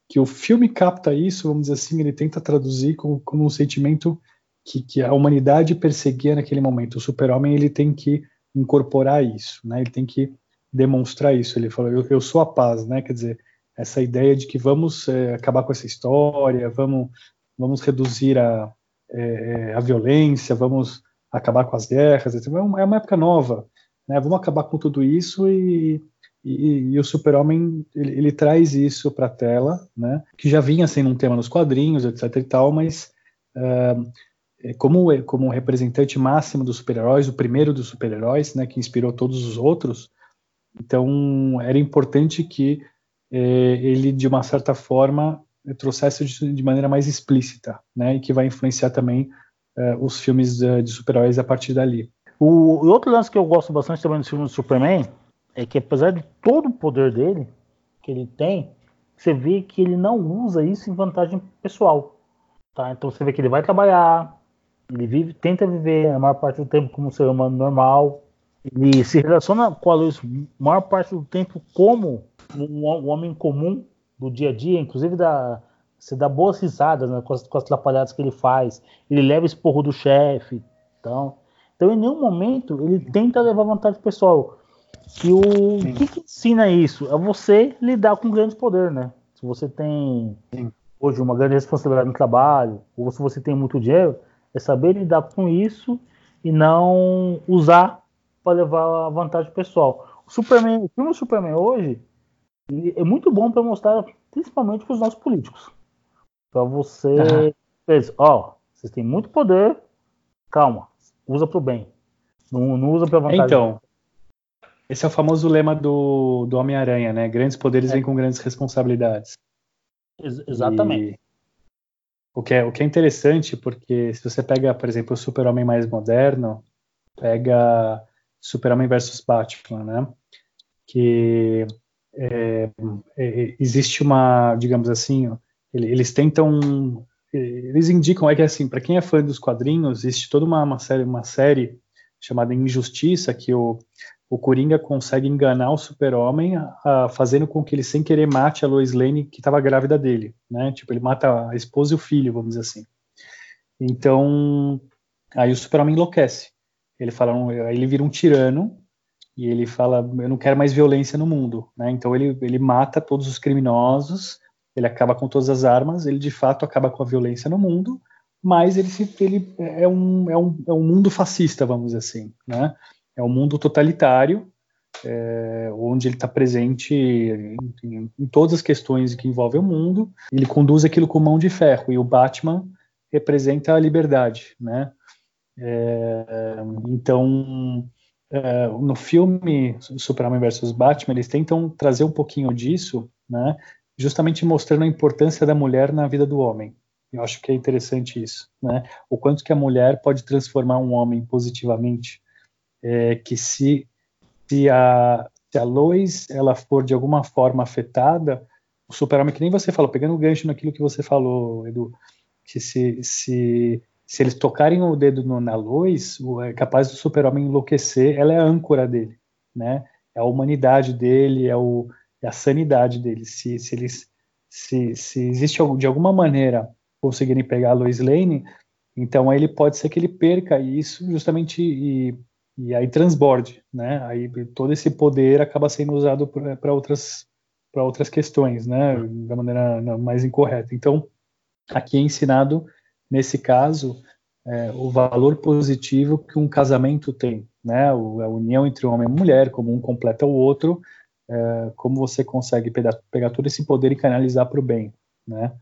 [SPEAKER 2] que o filme capta isso, vamos dizer assim, ele tenta traduzir como, como um sentimento que, que, a humanidade perseguia naquele momento. O super-homem ele tem que incorporar isso, né? Ele tem que demonstrar isso. Ele falou, eu, eu sou a paz, né? Quer dizer, essa ideia de que vamos é, acabar com essa história, vamos, vamos reduzir a, é, a violência, vamos acabar com as guerras. É uma, é uma época nova, né? Vamos acabar com tudo isso e, e, e o Super-Homem ele, ele, traz isso para a tela, né? Que já vinha sendo um tema nos quadrinhos, etc. e tal, mas uh, como como representante máximo dos super-heróis, o primeiro dos super-heróis, né? Que inspirou todos os outros. Então era importante que eh, ele de uma certa forma trouxesse de, de, maneira mais explícita, né? E que vai influenciar também os filmes de, de super-heróis a partir dali.
[SPEAKER 1] O, outro lance que eu gosto bastante também do filme do Superman é que apesar de todo o poder dele que ele tem, você vê que ele não usa isso em vantagem pessoal, tá? Então você vê que ele vai trabalhar, ele vive, tenta viver a maior parte do tempo como um ser humano normal, ele se relaciona com a luz a maior parte do tempo como um, homem comum do dia a dia, inclusive da, você dá boas risadas né, com, as, com as atrapalhadas que ele faz. Ele leva esporro do chefe. Então, então, em nenhum momento, ele tenta levar vantagem pessoal. E o que, que, ensina isso? É você lidar com grande poder, né? Se você tem Sim. hoje uma grande responsabilidade no trabalho, ou se você tem muito dinheiro, é saber lidar com isso e não usar para levar vantagem pessoal. O Superman, o filme do Superman hoje, é muito bom para mostrar, principalmente para os nossos políticos. Para você. Uhum. Ó, vocês têm muito poder, calma, usa para o bem. Não, não usa para vantagem.
[SPEAKER 2] Então, esse é o famoso lema do, do Homem-Aranha, né? Grandes poderes é. vêm com grandes responsabilidades.
[SPEAKER 1] Ex exatamente. E
[SPEAKER 2] o que, é, o que é interessante, porque se você pega, por exemplo, o Super-Homem mais moderno, pega Super-Homem versus Batman, né? Que é, é, existe uma, digamos assim, eles tentam, eles indicam é que assim, para quem é fã dos quadrinhos, existe toda uma, uma, série, uma série chamada Injustiça que o, o Coringa consegue enganar o Super-Homem, fazendo com que ele sem querer mate a Lois Lane que estava grávida dele, né? Tipo, ele mata a esposa e o filho, vamos dizer assim. Então, aí o Super-Homem enlouquece. Ele fala, aí ele vira um tirano e ele fala, eu não quero mais violência no mundo, né? Então ele, ele mata todos os criminosos, ele acaba com todas as armas, ele de fato acaba com a violência no mundo, mas ele, ele é, um, é, um, é um mundo fascista, vamos dizer assim, né? É um mundo totalitário, é, onde ele está presente em, em, todas as questões que envolvem o mundo, ele conduz aquilo com mão de ferro, e o Batman representa a liberdade, né? É, então é, no filme Superman vs Batman, eles tentam trazer um pouquinho disso, né, justamente mostrando a importância da mulher na vida do homem. Eu acho que é interessante isso, né? O quanto que a mulher pode transformar um homem positivamente, é, que se se a se a Lois ela for de alguma forma afetada, o super-homem que nem você falou, pegando o gancho naquilo que você falou, Edu, que se se se eles tocarem o dedo no, na luz, é capaz do super-homem enlouquecer, ela é a âncora dele, né? É a humanidade dele, é, o, é a sanidade dele. Se, se eles se, se existe de alguma maneira conseguirem pegar a Lois Lane, então ele pode ser que ele perca isso justamente e, e aí transborde, né? Aí todo esse poder acaba sendo usado para outras para outras questões, né? Da maneira mais incorreta. Então aqui é ensinado nesse caso, é, o valor positivo que um casamento tem, né? O, a união entre homem e mulher, como um completa o outro, é, como você consegue pegar, pegar, todo esse poder e canalizar para o bem, né?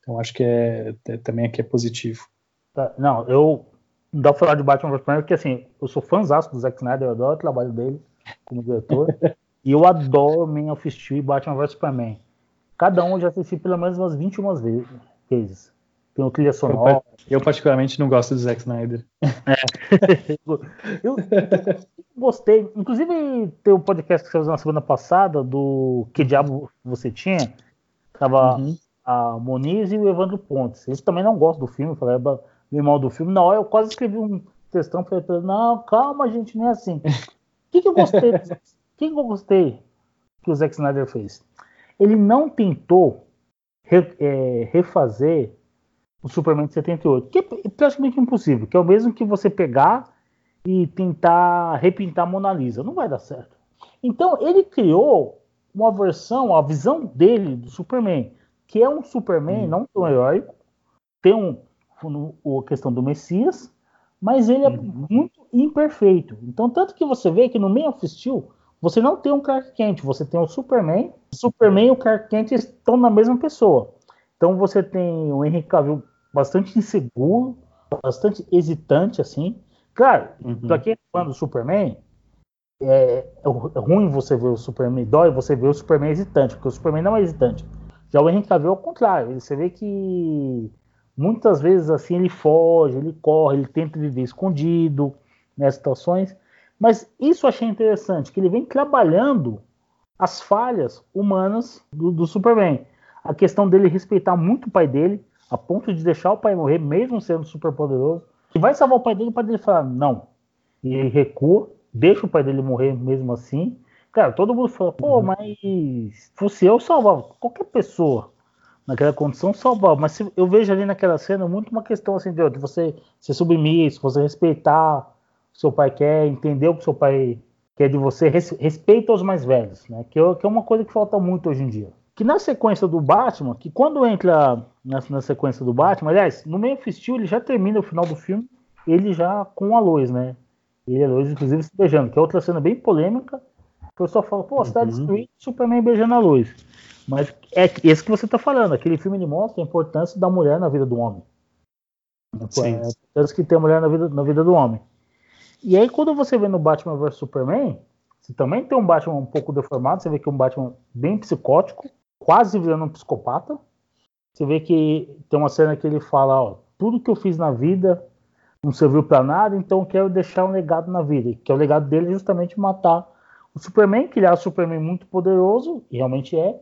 [SPEAKER 2] Então acho que é, é, também aqui é positivo.
[SPEAKER 1] Tá, não, eu dá pra falar de Batman vs Superman porque assim, eu sou fãzão do Zack Snyder, eu adoro o trabalho dele como diretor, e eu adoro Man of Steel e Batman vs Superman. Cada um eu já assisti pelo menos umas 21 vezes. tem uma trilha sonora.
[SPEAKER 2] Eu, particularmente, não gosto do Zack Snyder.
[SPEAKER 1] É. eu, eu, gostei. Inclusive, tem o um podcast que você fez na semana passada do Que Diabo Você Tinha. Tava uhum. a Moniz e o Evandro Pontes. Eles também não gostam do filme, falaram bem mal do filme. Na hora eu quase escrevi um textão para ele. Não, calma, gente, não é assim. O que, que eu gostei? O que, que eu gostei que o Zack Snyder fez? Ele não tentou re, é, refazer o Superman de 78, que é praticamente impossível, que é o mesmo que você pegar e tentar repintar a Mona Lisa. Não vai dar certo. Então ele criou uma versão, a visão dele do Superman, que é um Superman hum. não tão heróico, tem um, a questão do Messias, mas ele é uhum. muito imperfeito. Então, tanto que você vê que no Man of Steel, você não tem um Clark Kent, você tem o Superman. O Superman e o Clark Kent estão na mesma pessoa. Então você tem o Henry Cavill bastante inseguro, bastante hesitante, assim. Claro, uhum. pra quem é fã do Superman, é, é, ruim você ver o Superman, dói você ver o Superman hesitante, porque o Superman não é hesitante. Já o Henry Cavill é o contrário, você vê que muitas vezes assim ele foge, ele corre, ele tenta viver escondido nessas situações. Mas isso eu achei interessante, que ele vem trabalhando as falhas humanas do, do Superman. A questão dele respeitar muito o pai dele, a ponto de deixar o pai morrer, mesmo sendo super poderoso. E vai salvar o pai dele, o pai dele fala, não. E ele recua, deixa o pai dele morrer mesmo assim. Cara, todo mundo fala, pô, uhum. mas se fosse eu, salvava. Qualquer pessoa naquela condição salvava. Mas se, eu vejo ali naquela cena muito uma questão assim de, de você ser submisso, você respeitar o que seu pai quer, entender o que seu pai quer de você, res, respeita os mais velhos, né? Que, que é uma coisa que falta muito hoje em dia que na sequência do Batman, que quando entra na, na sequência do Batman, aliás, no meio Steel ele já termina o final do filme, ele já com a Lois, né? Ele e a Lois, inclusive, se beijando, que é outra cena bem polêmica. O pessoal fala, pô, você tá uhum. destruindo Superman beijando a Lois. Mas é esse que você tá falando, aquele filme ele mostra a importância da mulher na vida do homem. Sim. A importância que tem a mulher na vida, na vida do homem. E aí, quando você vê no Batman vs Superman, você também tem um Batman um pouco deformado, você vê que é um Batman bem psicótico, quase virando um psicopata. Você vê que tem uma cena que ele fala, ó, tudo que eu fiz na vida não serviu para nada, então eu quero deixar um legado na vida. Que é o legado dele é justamente matar o Superman, que ele é um Superman muito poderoso, e realmente é,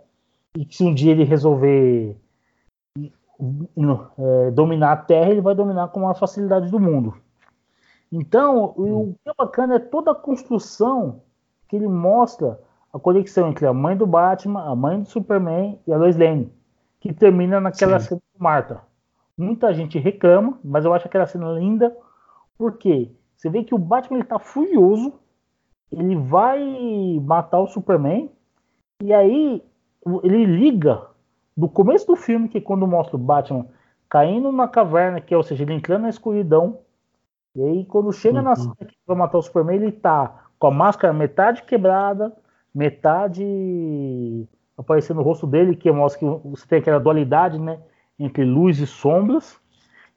[SPEAKER 1] e se um dia ele resolver é, dominar a Terra, ele vai dominar com a facilidade do mundo. Então, o que é bacana é toda a construção que ele mostra a conexão entre a mãe do Batman, a mãe do Superman e a Lois Lane, que termina naquela Sim. cena do Marta. Muita gente reclama, mas eu acho aquela cena linda, porque você vê que o Batman está furioso, ele vai matar o Superman, e aí ele liga do começo do filme, que quando mostra o Batman caindo na caverna, que é, ou seja, ele entrando na escuridão, e aí quando chega uhum. na cena que vai matar o Superman, ele tá com a máscara metade quebrada, metade aparecendo no rosto dele, que mostra que você tem aquela dualidade, né? Entre luz e sombras.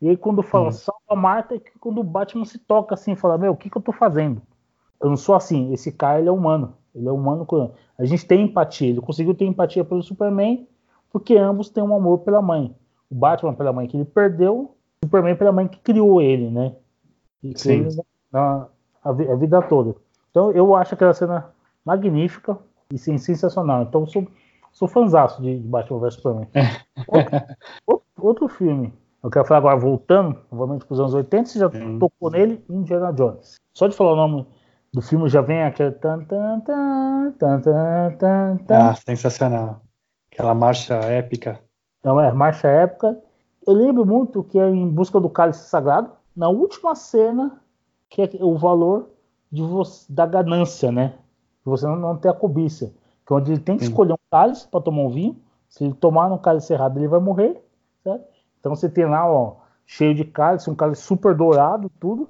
[SPEAKER 1] E aí quando fala uhum. salva a Marta, é que quando o Batman se toca assim, fala, meu, o que, que eu tô fazendo? Eu não sou assim, esse cara ele é humano. Ele é humano. A gente tem empatia, ele conseguiu ter empatia pelo Superman, porque ambos têm um amor pela mãe. O Batman pela mãe que ele perdeu, o Superman pela mãe que criou ele, né? E Sim. Na, a, a vida toda. Então eu acho aquela cena magnífica e sim, sensacional. Então sou, sou fãzaço de, de Batman vs Superman. outro, outro, outro, filme. Eu quero falar agora, voltando, novamente para os anos 80, você já tocou nele, Indiana Jones. Só de falar o nome do filme já vem aquele. Tan, tan, tan, tan, tan, tan.
[SPEAKER 2] Ah, sensacional. Aquela marcha épica.
[SPEAKER 1] Não é, marcha épica. Eu lembro muito que é em busca do cálice sagrado. Na última cena, que é o valor de você, da ganância, né? você não, não ter a cobiça. Que é onde ele tem que Sim. escolher um cálice para tomar um vinho. Se ele tomar um cálice errado, ele vai morrer. Certo? Então você tem lá, ó, cheio de cálice, um cálice super dourado, tudo.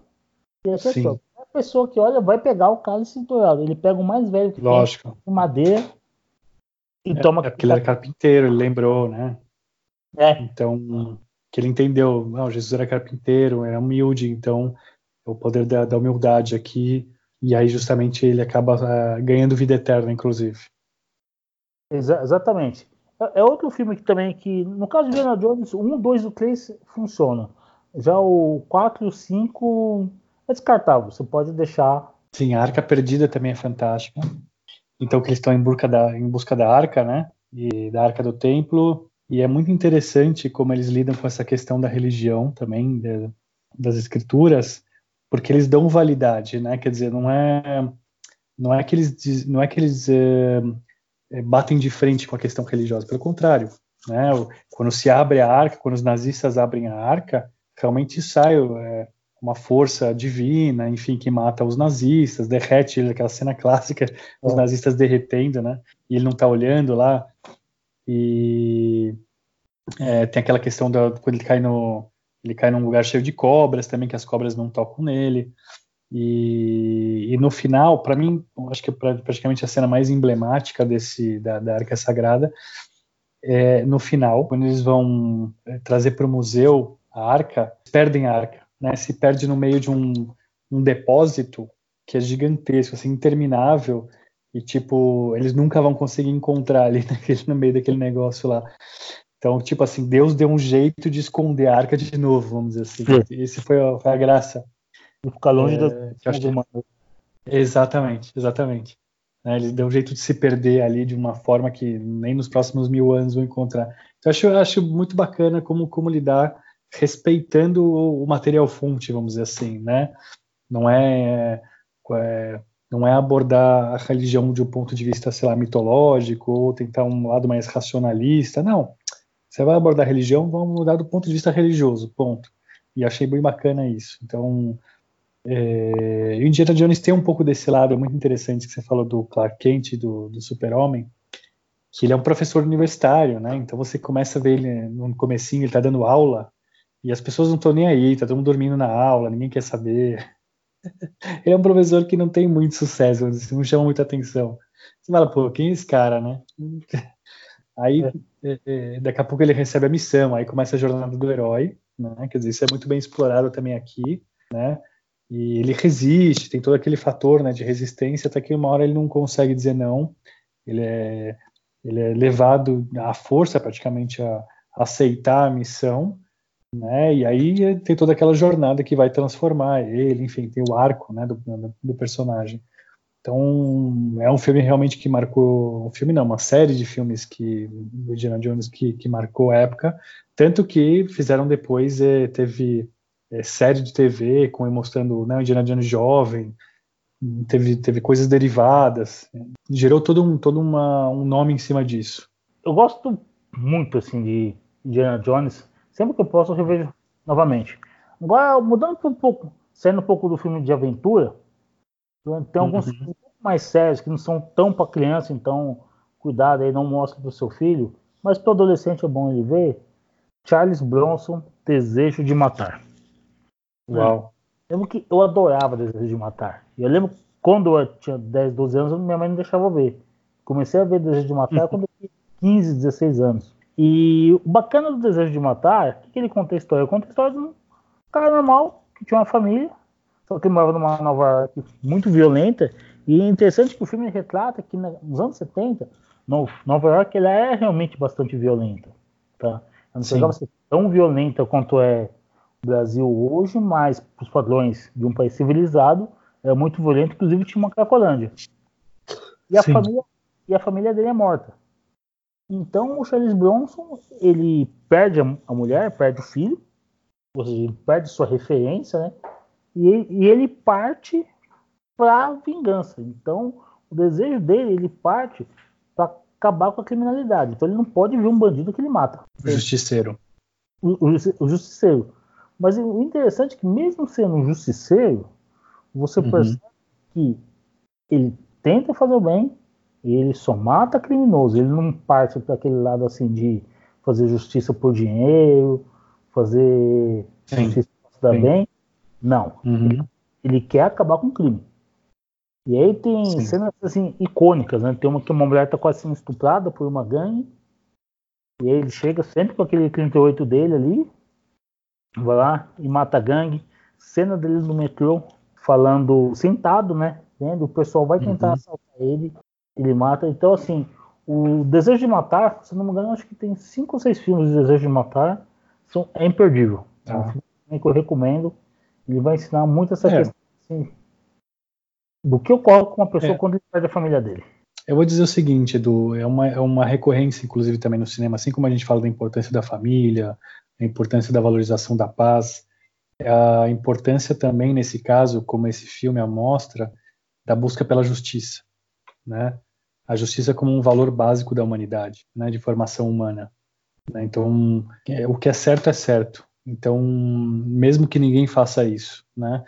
[SPEAKER 1] E a pessoa, a pessoa que olha vai pegar o cálice dourado. Ele pega o mais velho que
[SPEAKER 2] Lógico.
[SPEAKER 1] tem, madeira,
[SPEAKER 2] e é, toma. É porque ele era carpinteiro, ele lembrou, né? É. Então, que ele entendeu, não, Jesus era carpinteiro, era humilde, então o poder da, da humildade aqui e aí justamente ele acaba uh, ganhando vida eterna, inclusive.
[SPEAKER 1] Exa exatamente. É, é outro filme que também que, no caso de Indiana Jones, 1, 2 e 3 funciona. Já o 4 e o 5 é descartável, você pode deixar.
[SPEAKER 2] Sim, a Arca Perdida também é fantástica. Então que eles estão em busca da, em busca da Arca, né? E da Arca do Templo. E é muito interessante como eles lidam com essa questão da religião também, de, das escrituras, porque eles dão validade, né? Quer dizer, não é não é que eles não é que eles é, batem de frente com a questão religiosa, pelo contrário, né? Quando se abre a arca, quando os nazistas abrem a arca, realmente sai é, uma força divina, enfim, que mata os nazistas, derrete aquela cena clássica, os é. nazistas derretendo, né? E ele não está olhando lá. E é, tem aquela questão da quando ele cai no ele cai num lugar cheio de cobras também, que as cobras não tocam nele. E, e no final, para mim, acho que é praticamente a cena mais emblemática desse da, da Arca Sagrada é no final, quando eles vão é, trazer para o museu a arca, perdem a arca, né? Se perde no meio de um, um depósito que é gigantesco, assim, interminável, e tipo, eles nunca vão conseguir encontrar ali naquele, no meio daquele negócio lá. Então, tipo assim, Deus deu um jeito de esconder a arca de novo, vamos dizer assim. Sim. Esse foi a, foi a graça.
[SPEAKER 1] E ficar longe é, das
[SPEAKER 2] humanas. Exatamente, exatamente. Né, ele deu um jeito de se perder ali de uma forma que nem nos próximos mil anos vão encontrar. Então, acho, acho muito bacana como, como lidar respeitando o material fonte, vamos dizer assim, né? Não é, é, não é abordar a religião de um ponto de vista, sei lá, mitológico ou tentar um lado mais racionalista, não. Você vai abordar a religião, vamos mudar do ponto de vista religioso, ponto. E achei bem bacana isso. Então, é, o Indiana Jones tem um pouco desse lado muito interessante que você falou do Clark Kent, do, do Super-Homem, que ele é um professor universitário, né? Então você começa a ver ele no comecinho, ele está dando aula, e as pessoas não estão nem aí, tá todo mundo dormindo na aula, ninguém quer saber. ele é um professor que não tem muito sucesso, não chama muita atenção. Você fala, pô, quem é esse cara, né? Aí, é. É, é, daqui a pouco ele recebe a missão, aí começa a jornada do herói, né? Quer dizer, isso é muito bem explorado também aqui, né? E ele resiste, tem todo aquele fator, né, de resistência, até que uma hora ele não consegue dizer não. Ele é, ele é levado à força, praticamente, a aceitar a missão, né? E aí tem toda aquela jornada que vai transformar ele, enfim, tem o arco, né, do, do personagem. Então, é um filme realmente que marcou, um filme não, uma série de filmes que do Indiana Jones que, que marcou a época, tanto que fizeram depois, é, teve é, série de TV com mostrando né, o Indiana Jones jovem, teve, teve coisas derivadas, gerou todo um todo uma, um nome em cima disso.
[SPEAKER 1] Eu gosto muito assim de Indiana Jones, sempre que eu posso eu revejo novamente. Agora mudando um pouco, saindo um pouco do filme de aventura, tem alguns uhum. filmes mais sérios que não são tão para criança, então cuidado aí, não mostre para o seu filho, mas para adolescente é bom ele ver. Charles Bronson, Desejo de Matar. Uau. Eu lembro que eu adorava Desejo de Matar. Eu lembro quando eu tinha 10, 12 anos, minha mãe não deixava ver. Comecei a ver Desejo de Matar quando eu tinha 15, 16 anos. E o bacana do Desejo de Matar, o que, que ele conta a história? Conta a história de um cara normal que tinha uma família, só que morava numa Nova York muito violenta. E é interessante que o filme retrata que nos anos 70, Nova York ela é realmente bastante violenta. Tá? Não chegava a ser tão violenta quanto é o Brasil hoje, mas os padrões de um país civilizado é muito violento, inclusive tinha uma Cracolândia. E a, família, e a família dele é morta. Então o Charles Bronson ele perde a, mulher, perde o filho, ou seja, ele perde sua referência, né? E, ele parte para vingança. Então o desejo dele ele parte para acabar com a criminalidade. Então ele não pode ver um bandido que ele mata.
[SPEAKER 2] O justiceiro.
[SPEAKER 1] O, o, o justiceiro. Mas o interessante é que mesmo sendo um justiceiro, você uhum. percebe que ele tenta fazer o bem, ele só mata criminoso, ele não parte para aquele lado assim de fazer justiça por dinheiro, fazer Sim. justiça para bem. Não. Uhum. Ele, ele, quer acabar com o crime. E aí tem Sim. cenas assim icônicas, né? Tem uma que uma mulher está quase sendo estuprada por uma gangue. E aí ele chega sempre com aquele 38 dele ali, vai lá e mata a gangue. Cena dele no metrô, falando sentado, né? Vendo, o pessoal vai tentar uhum. assaltar ele ele mata. Então, assim, o Desejo de Matar, se não me engano, acho que tem cinco ou seis filmes de Desejo de Matar. São, é imperdível. É um filme que eu recomendo. Ele vai ensinar muito essa é. questão assim, do que ocorre com uma pessoa é. quando ele perde a família dele.
[SPEAKER 2] Eu vou dizer o seguinte, Edu, é uma, é uma recorrência, inclusive, também no cinema, assim como a gente fala da importância da família, a importância da valorização da paz, a importância também, nesse caso, como esse filme mostra, da busca pela justiça, né? A justiça como um valor básico da humanidade, né? De formação humana. Né? Então, é, o que é certo é certo. Então, mesmo que ninguém faça isso, né?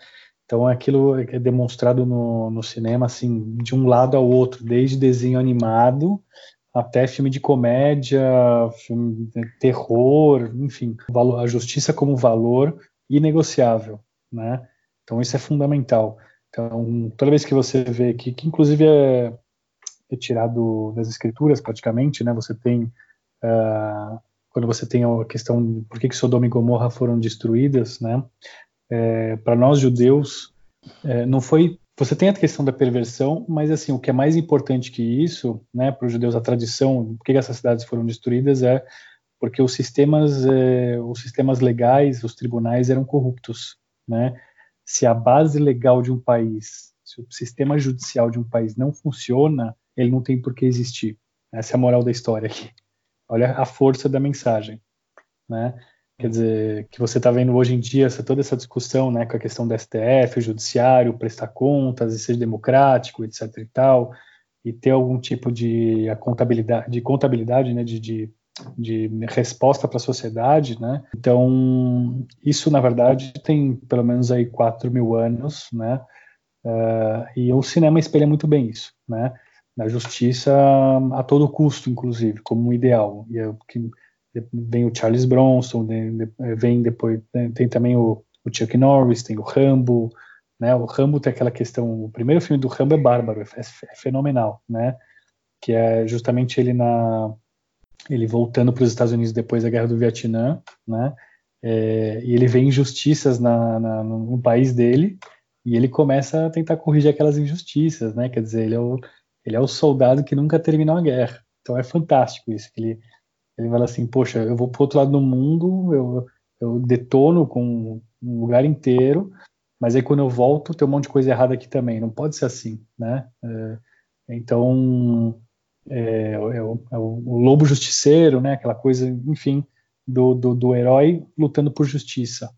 [SPEAKER 2] Então, aquilo é demonstrado no, no cinema, assim, de um lado ao outro, desde desenho animado até filme de comédia, filme de terror, enfim, a justiça como valor inegociável, né? Então isso é fundamental. Então toda vez que você vê que, que inclusive é, é tirado das escrituras praticamente, né? Você tem uh, quando você tem a questão por que, que Sodoma e Gomorra foram destruídas, né? é, para nós judeus, é, não foi. Você tem a questão da perversão, mas assim, o que é mais importante que isso, né, para os judeus, a tradição, por que essas cidades foram destruídas é porque os sistemas, é, os sistemas legais, os tribunais eram corruptos, né? Se a base legal de um país, se o sistema judicial de um país não funciona, ele não tem por que existir. Essa é a moral da história aqui. Olha a força da mensagem, né? Quer dizer, que você está vendo hoje em dia essa, toda essa discussão né, com a questão do STF, o judiciário, prestar contas e ser democrático, etc. e tal, e ter algum tipo de contabilidade, de contabilidade, né, de, de, de resposta para a sociedade, né? Então, isso na verdade tem pelo menos aí 4 mil anos, né? Uh, e o cinema espelha muito bem isso, né? Na justiça a todo custo, inclusive, como um ideal. E é que vem o Charles Bronson, vem depois tem também o, o, Chuck Norris, tem o Rambo, né? O Rambo tem aquela questão, o primeiro filme do Rambo é bárbaro, é, é fenomenal, né? Que é justamente ele na ele voltando para os Estados Unidos depois da Guerra do Vietnã, né? É, e ele vê injustiças na, na, no país dele e ele começa a tentar corrigir aquelas injustiças, né? Quer dizer, ele é o, ele é o soldado que nunca terminou a guerra. Então é fantástico isso, ele ele fala assim, poxa, eu vou para outro lado do mundo, eu, eu detono com um lugar inteiro, mas aí quando eu volto tem um monte de coisa errada aqui também. Não pode ser assim, né? É, então, é, é, o, é, o, lobo justiceiro, né? Aquela coisa, enfim, do, do, do herói lutando por justiça.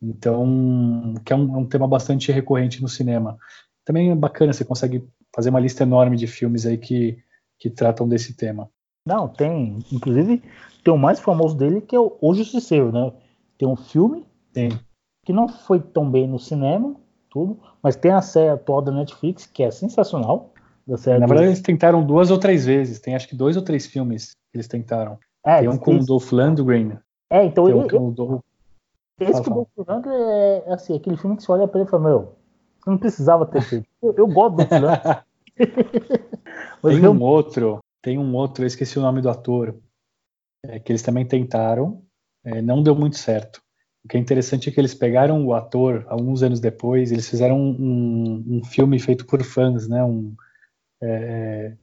[SPEAKER 2] Então, que é um, é um, tema bastante recorrente no cinema. Também é bacana, você consegue fazer uma lista enorme de filmes aí que, que tratam desse tema.
[SPEAKER 1] Não, tem. Inclusive, tem o mais famoso dele que é o, o Justiceiro, né? Tem um filme tem. que não foi tão bem no cinema, tudo, mas tem a série atual da Netflix, que é sensacional.
[SPEAKER 2] Na verdade, eles tentaram duas ou três vezes. Tem acho que dois ou três filmes que eles tentaram. É, tem um com o Dolph Lundgren.
[SPEAKER 1] É, então ele, um com o Dolph... Esse com o Dolph Lundgren é, assim, aquele filme que você olha pra ele e fala, meu, não precisava ter feito. Eu, eu gosto do Dolph Lundgren.
[SPEAKER 2] tem um outro tem um outro, eu esqueci o nome do ator, é, que eles também tentaram, é, não deu muito certo. O que é interessante é que eles pegaram o ator alguns anos depois, eles fizeram um, um, um filme feito por fãs, né? Um, é,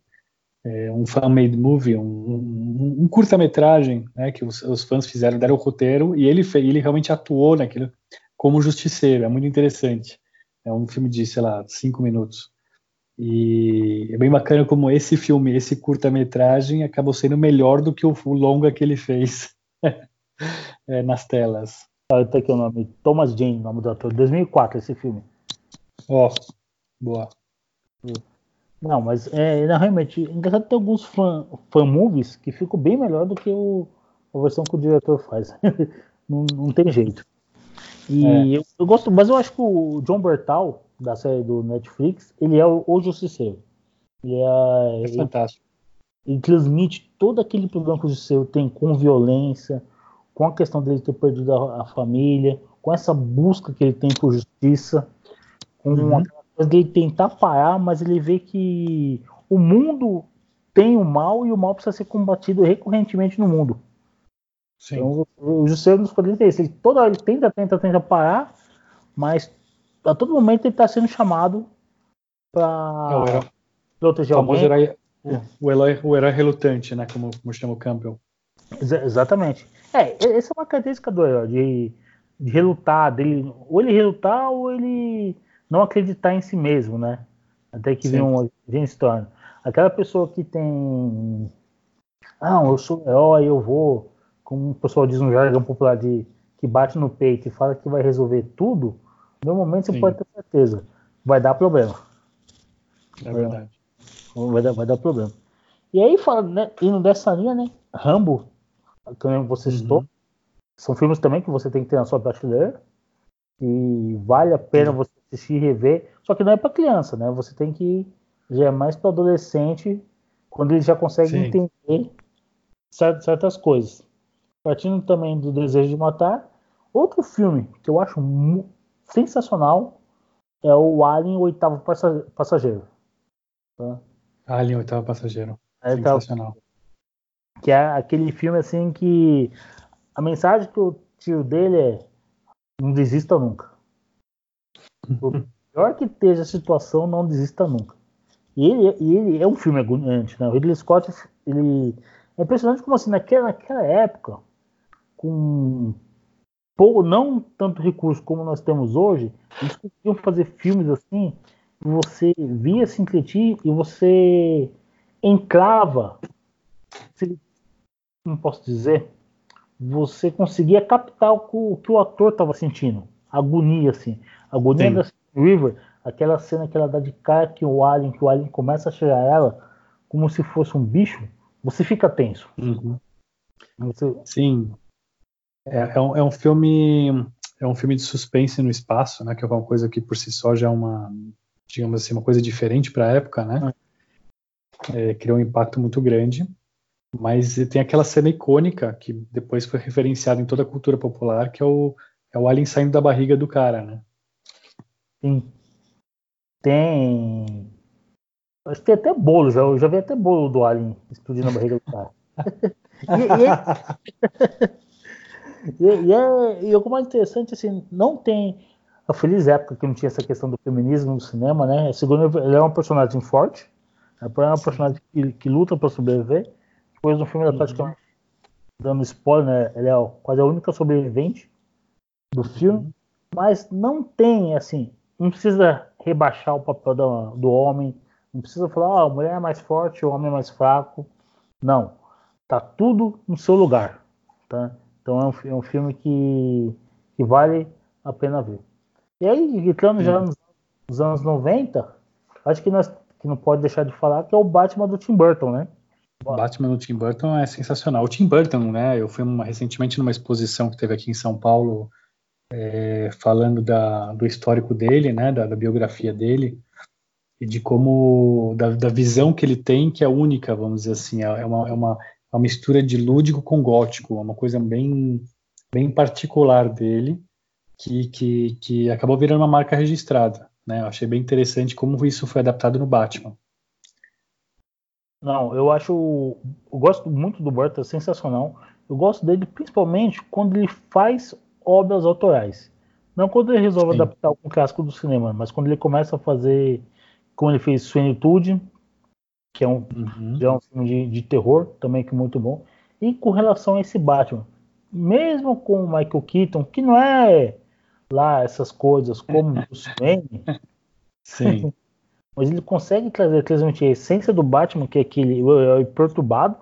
[SPEAKER 2] é, é um fan-made movie, um, um curta-metragem, né? Que os, os, fãs fizeram, deram o roteiro e ele ele realmente atuou naquilo como justiceiro. É muito interessante. É um filme de sei lá cinco minutos. E é bem bacana como esse filme, esse curta-metragem, acabou sendo melhor do que o longa que ele fez é, nas telas.
[SPEAKER 1] Ah, tá aqui o nome, Thomas Jane, nome do ator, 2004 esse filme.
[SPEAKER 2] Ó, oh, boa.
[SPEAKER 1] Não, mas é, não, realmente, é engraçado ter alguns fan, fan movies que ficam bem melhor do que o, a versão que o diretor faz. não, não tem jeito. E é. eu, eu, gosto, mas eu acho que o John Bertal, da série do Netflix, ele é o, o Justiceiro. Ele é,
[SPEAKER 2] é fantástico.
[SPEAKER 1] Ele, ele, transmite todo aquele problema que o Justiceiro tem com violência, com a questão dele ter perdido a, a família, com essa busca que ele tem por justiça, com uhum. a coisa dele tentar parar, mas ele vê que o mundo tem o mal e o mal precisa ser combatido recorrentemente no mundo. Sim. Então, o Justiceiro nos poderes é esse. Ele toda hora ele tenta, tenta, tenta parar, mas a todo momento ele está sendo chamado para
[SPEAKER 2] proteger o famoso alguém. Herói, o, o, herói, o herói relutante, né? Como, como chama o Campbell.
[SPEAKER 1] Ex exatamente. É, essa é uma característica do herói, de, de relutar, dele, ou ele relutar ou ele não acreditar em si mesmo, né? Até que vem um se torna. Aquela pessoa que tem. Ah, eu sou herói, eu vou. Como o pessoal diz no jargão popular de que bate no peito e fala que vai resolver tudo, normalmente você Sim. pode ter certeza. Vai dar problema.
[SPEAKER 2] É verdade.
[SPEAKER 1] Vai dar, vai dar problema. E aí, fala, né, indo dessa linha, né? Rambo, que você citou, uhum. são filmes também que você tem que ter na sua prateleira. E vale a pena você assistir e rever. Só que não é para criança, né? Você tem que. Já é mais para adolescente, quando ele já consegue Sim. entender certas coisas. Partindo também do Desejo de Matar, outro filme que eu acho sensacional é o Alien, oitavo passageiro.
[SPEAKER 2] Tá? Alien, oitavo passageiro. É, sensacional.
[SPEAKER 1] Que é aquele filme assim que a mensagem que o tio dele é não desista nunca. Por pior que esteja a situação, não desista nunca. E ele, e ele é um filme agoniante, né? O Ridley Scott, ele é impressionante como assim, naquela, naquela época, com pouco, não tanto recurso como nós temos hoje, eles conseguiam fazer filmes assim, você via se entretir e você encrava, como posso dizer, você conseguia captar o que o, que o ator estava sentindo, agonia assim, agonia Sim. da River, aquela cena que ela dá de cara que o alien, que o alien começa a cheirar ela como se fosse um bicho, você fica tenso.
[SPEAKER 2] Uhum. Você... Sim. É, é, um, é, um, filme é um filme de suspense no espaço, né? Que é uma coisa que por si só já é uma, digamos assim, uma coisa diferente para a época, né? É, criou um impacto muito grande. Mas tem aquela cena icônica que depois foi referenciada em toda a cultura popular, que é o, é o alien saindo da barriga do cara, né?
[SPEAKER 1] Sim. Tem. Acho que tem até bolo, já, eu já vi até bolo do alien explodindo na barriga do cara. e, e, é, e, é, e o mais interessante, assim, não tem a feliz época que não tinha essa questão do feminismo no cinema, né? Segundo ele é um personagem forte, é um personagem que, que luta para sobreviver. Depois no filme da praticamente uhum. dando spoiler, né? Ele é quase a única sobrevivente do filme, uhum. mas não tem assim, não precisa rebaixar o papel do, do homem, não precisa falar, ah, a mulher é mais forte, o homem é mais fraco. Não, tá tudo no seu lugar, tá? Então é um, é um filme que, que vale a pena ver. E aí, entrando já nos, nos, anos 90, acho que nós que não pode deixar de falar que é o Batman do Tim Burton, né?
[SPEAKER 2] O Batman do Tim Burton é sensacional. O Tim Burton, né? Eu fui uma, recentemente numa exposição que teve aqui em São Paulo, é, falando da, do histórico dele, né? Da, da, biografia dele e de como da, da, visão que ele tem, que é única, vamos dizer assim. É, é uma, é uma, uma mistura de lúdico com gótico, é uma coisa bem bem particular dele que, que, que acabou virando uma marca registrada. Né? Eu achei bem interessante como isso foi adaptado no Batman.
[SPEAKER 1] Não, eu acho. Eu gosto muito do Burton, é sensacional. Eu gosto dele principalmente quando ele faz obras autorais. Não quando ele resolve Sim. adaptar um clássico do cinema, mas quando ele começa a fazer, como ele fez Suenitude, que é um, uhum. é um filme de, de, terror também que é muito bom. E com relação a esse Batman, mesmo com o Michael Keaton, que não é lá essas coisas como o Wayne.
[SPEAKER 2] Sim.
[SPEAKER 1] mas ele consegue trazer transmitir a essência do Batman, que é aquele o perturbado,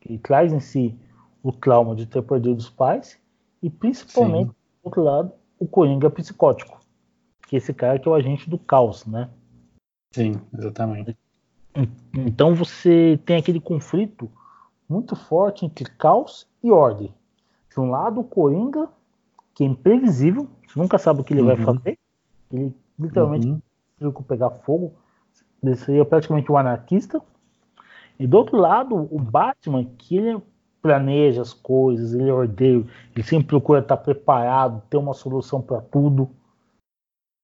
[SPEAKER 1] que traz em si o trauma de ter perdido os pais, e principalmente, Sim. do outro lado, o Coringa psicótico, que é esse cara que é o agente do caos, né?
[SPEAKER 2] Sim, exatamente.
[SPEAKER 1] Então você tem aquele conflito muito forte entre caos e ordem. De um lado, o Coringa, que é imprevisível, você nunca sabe o que ele uhum. vai fazer. Ele literalmente uhum. pegar fogo. Ele seria praticamente um anarquista. E do outro lado, o Batman, que ele planeja as coisas, ele é ordeio, ele sempre procura estar preparado, ter uma solução para tudo.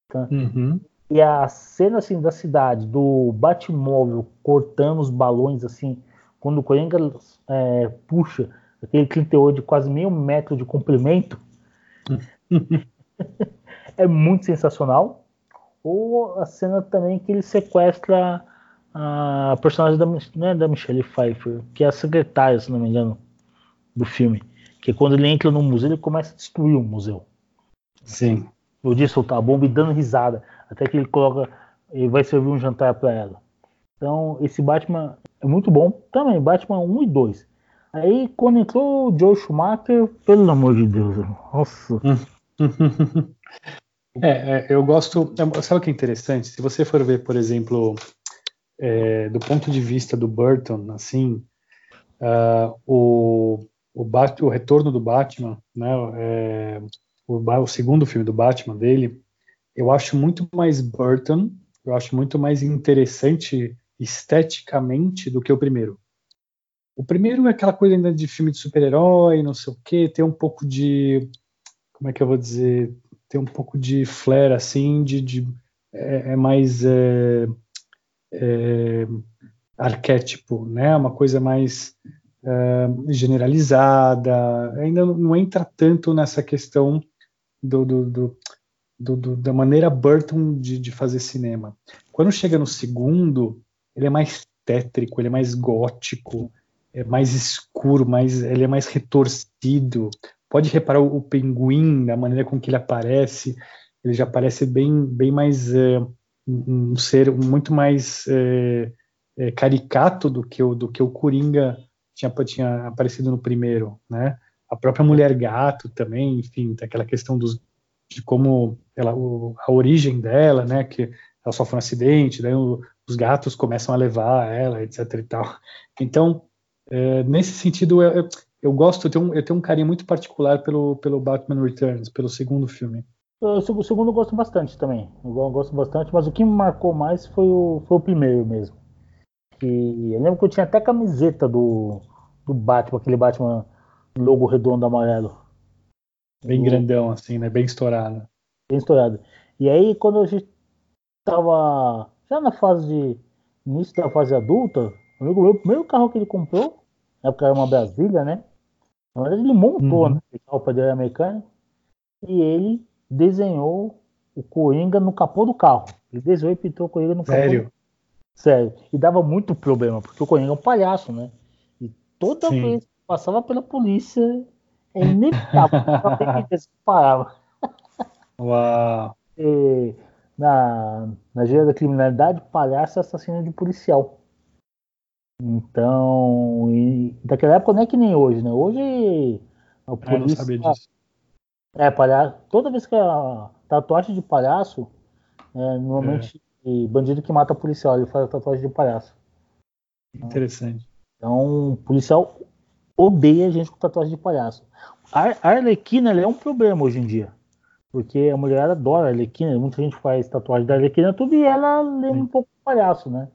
[SPEAKER 2] Tá? Uhum.
[SPEAKER 1] E a cena assim da cidade, do Batmóvel cortando os balões assim, quando o Coringa é, puxa aquele 38 de quase meio metro de comprimento, é muito sensacional. Ou a cena também que ele sequestra a personagem da, não é da Michelle Pfeiffer, que é a secretária, se não me engano, do filme. Que quando ele entra no museu, ele começa a destruir o museu.
[SPEAKER 2] Sim.
[SPEAKER 1] Eu disse soltar a bomba e dando risada. Até que ele coloca. Ele vai servir um jantar para ela. Então, esse Batman é muito bom. Também, Batman 1 e 2. Aí, quando entrou o Joe Schumacher, pelo amor de Deus, nossa.
[SPEAKER 2] é, é, eu gosto. É, sabe o que é interessante? Se você for ver, por exemplo, é, do ponto de vista do Burton, assim, uh, o, o, Bat, o retorno do Batman, né, é, o, o, segundo filme do Batman dele, eu acho muito mais Burton, eu acho muito mais interessante esteticamente do que o primeiro. O primeiro é aquela coisa ainda de filme de super-herói, não sei o quê, tem um pouco de. Como é que eu vou dizer? Tem um pouco de flare, assim, de. de é, é, mais. É, é, arquétipo, né? Uma coisa mais é, generalizada. Ainda não entra tanto nessa questão do, do, do, da maneira Burton de, de fazer cinema. Quando chega no segundo, ele é mais tétrico, ele é mais gótico, é mais escuro, mais, ele é mais retorcido. Pode reparar o, o pinguim, da maneira com que ele aparece, ele já parece bem, bem mais é, um, um, ser muito mais é, é, caricato do que o do que o Coringa tinha, tinha aparecido no primeiro, né? A própria mulher gato também, enfim, aquela questão dos, de como ela, o, a origem dela, né? Que ela sofre um acidente, daí o, os gatos começam a levar ela, etc e tal. Então, é, nesse sentido, eu, eu gosto, eu tenho, um, eu tenho um carinho muito particular pelo, pelo Batman Returns, pelo segundo filme.
[SPEAKER 1] O segundo eu gosto bastante também. Eu gosto bastante, mas o que me marcou mais foi o, foi o primeiro mesmo. Que eu lembro que eu tinha até camiseta do, do Batman, aquele Batman logo redondo amarelo.
[SPEAKER 2] Bem grandão, assim, né? Bem estourado.
[SPEAKER 1] Bem estourado. E aí, quando a gente tava já na fase de. início da fase adulta, o meu, meu primeiro carro que ele comprou na época era uma Brasília, né? Na verdade, ele montou uhum. né, o carro mecânico e ele desenhou o Coringa no capô do carro. Ele desenhou e pintou o Coringa no
[SPEAKER 2] Sério? capô.
[SPEAKER 1] Sério. E dava muito problema, porque o Coringa é um palhaço, né? E toda Sim. vez passava pela polícia, é inevitável parava.
[SPEAKER 2] Uau!
[SPEAKER 1] E, na, na gíria da criminalidade, palhaço é assassino de policial. Então, e, daquela época não é que nem hoje, né? Hoje
[SPEAKER 2] a polícia. Sabia disso.
[SPEAKER 1] É, palhaço. Toda vez que a tatuagem de palhaço, é, normalmente é. bandido que mata policial, ele faz a tatuagem de palhaço.
[SPEAKER 2] Interessante.
[SPEAKER 1] Então, policial odeia gente com tatuagem de palhaço. A Arlequina é um problema hoje em dia. Porque a mulher adora a Arlequina, muita gente faz tatuagem da Arlequina tudo e ela lembra um pouco de palhaço, né?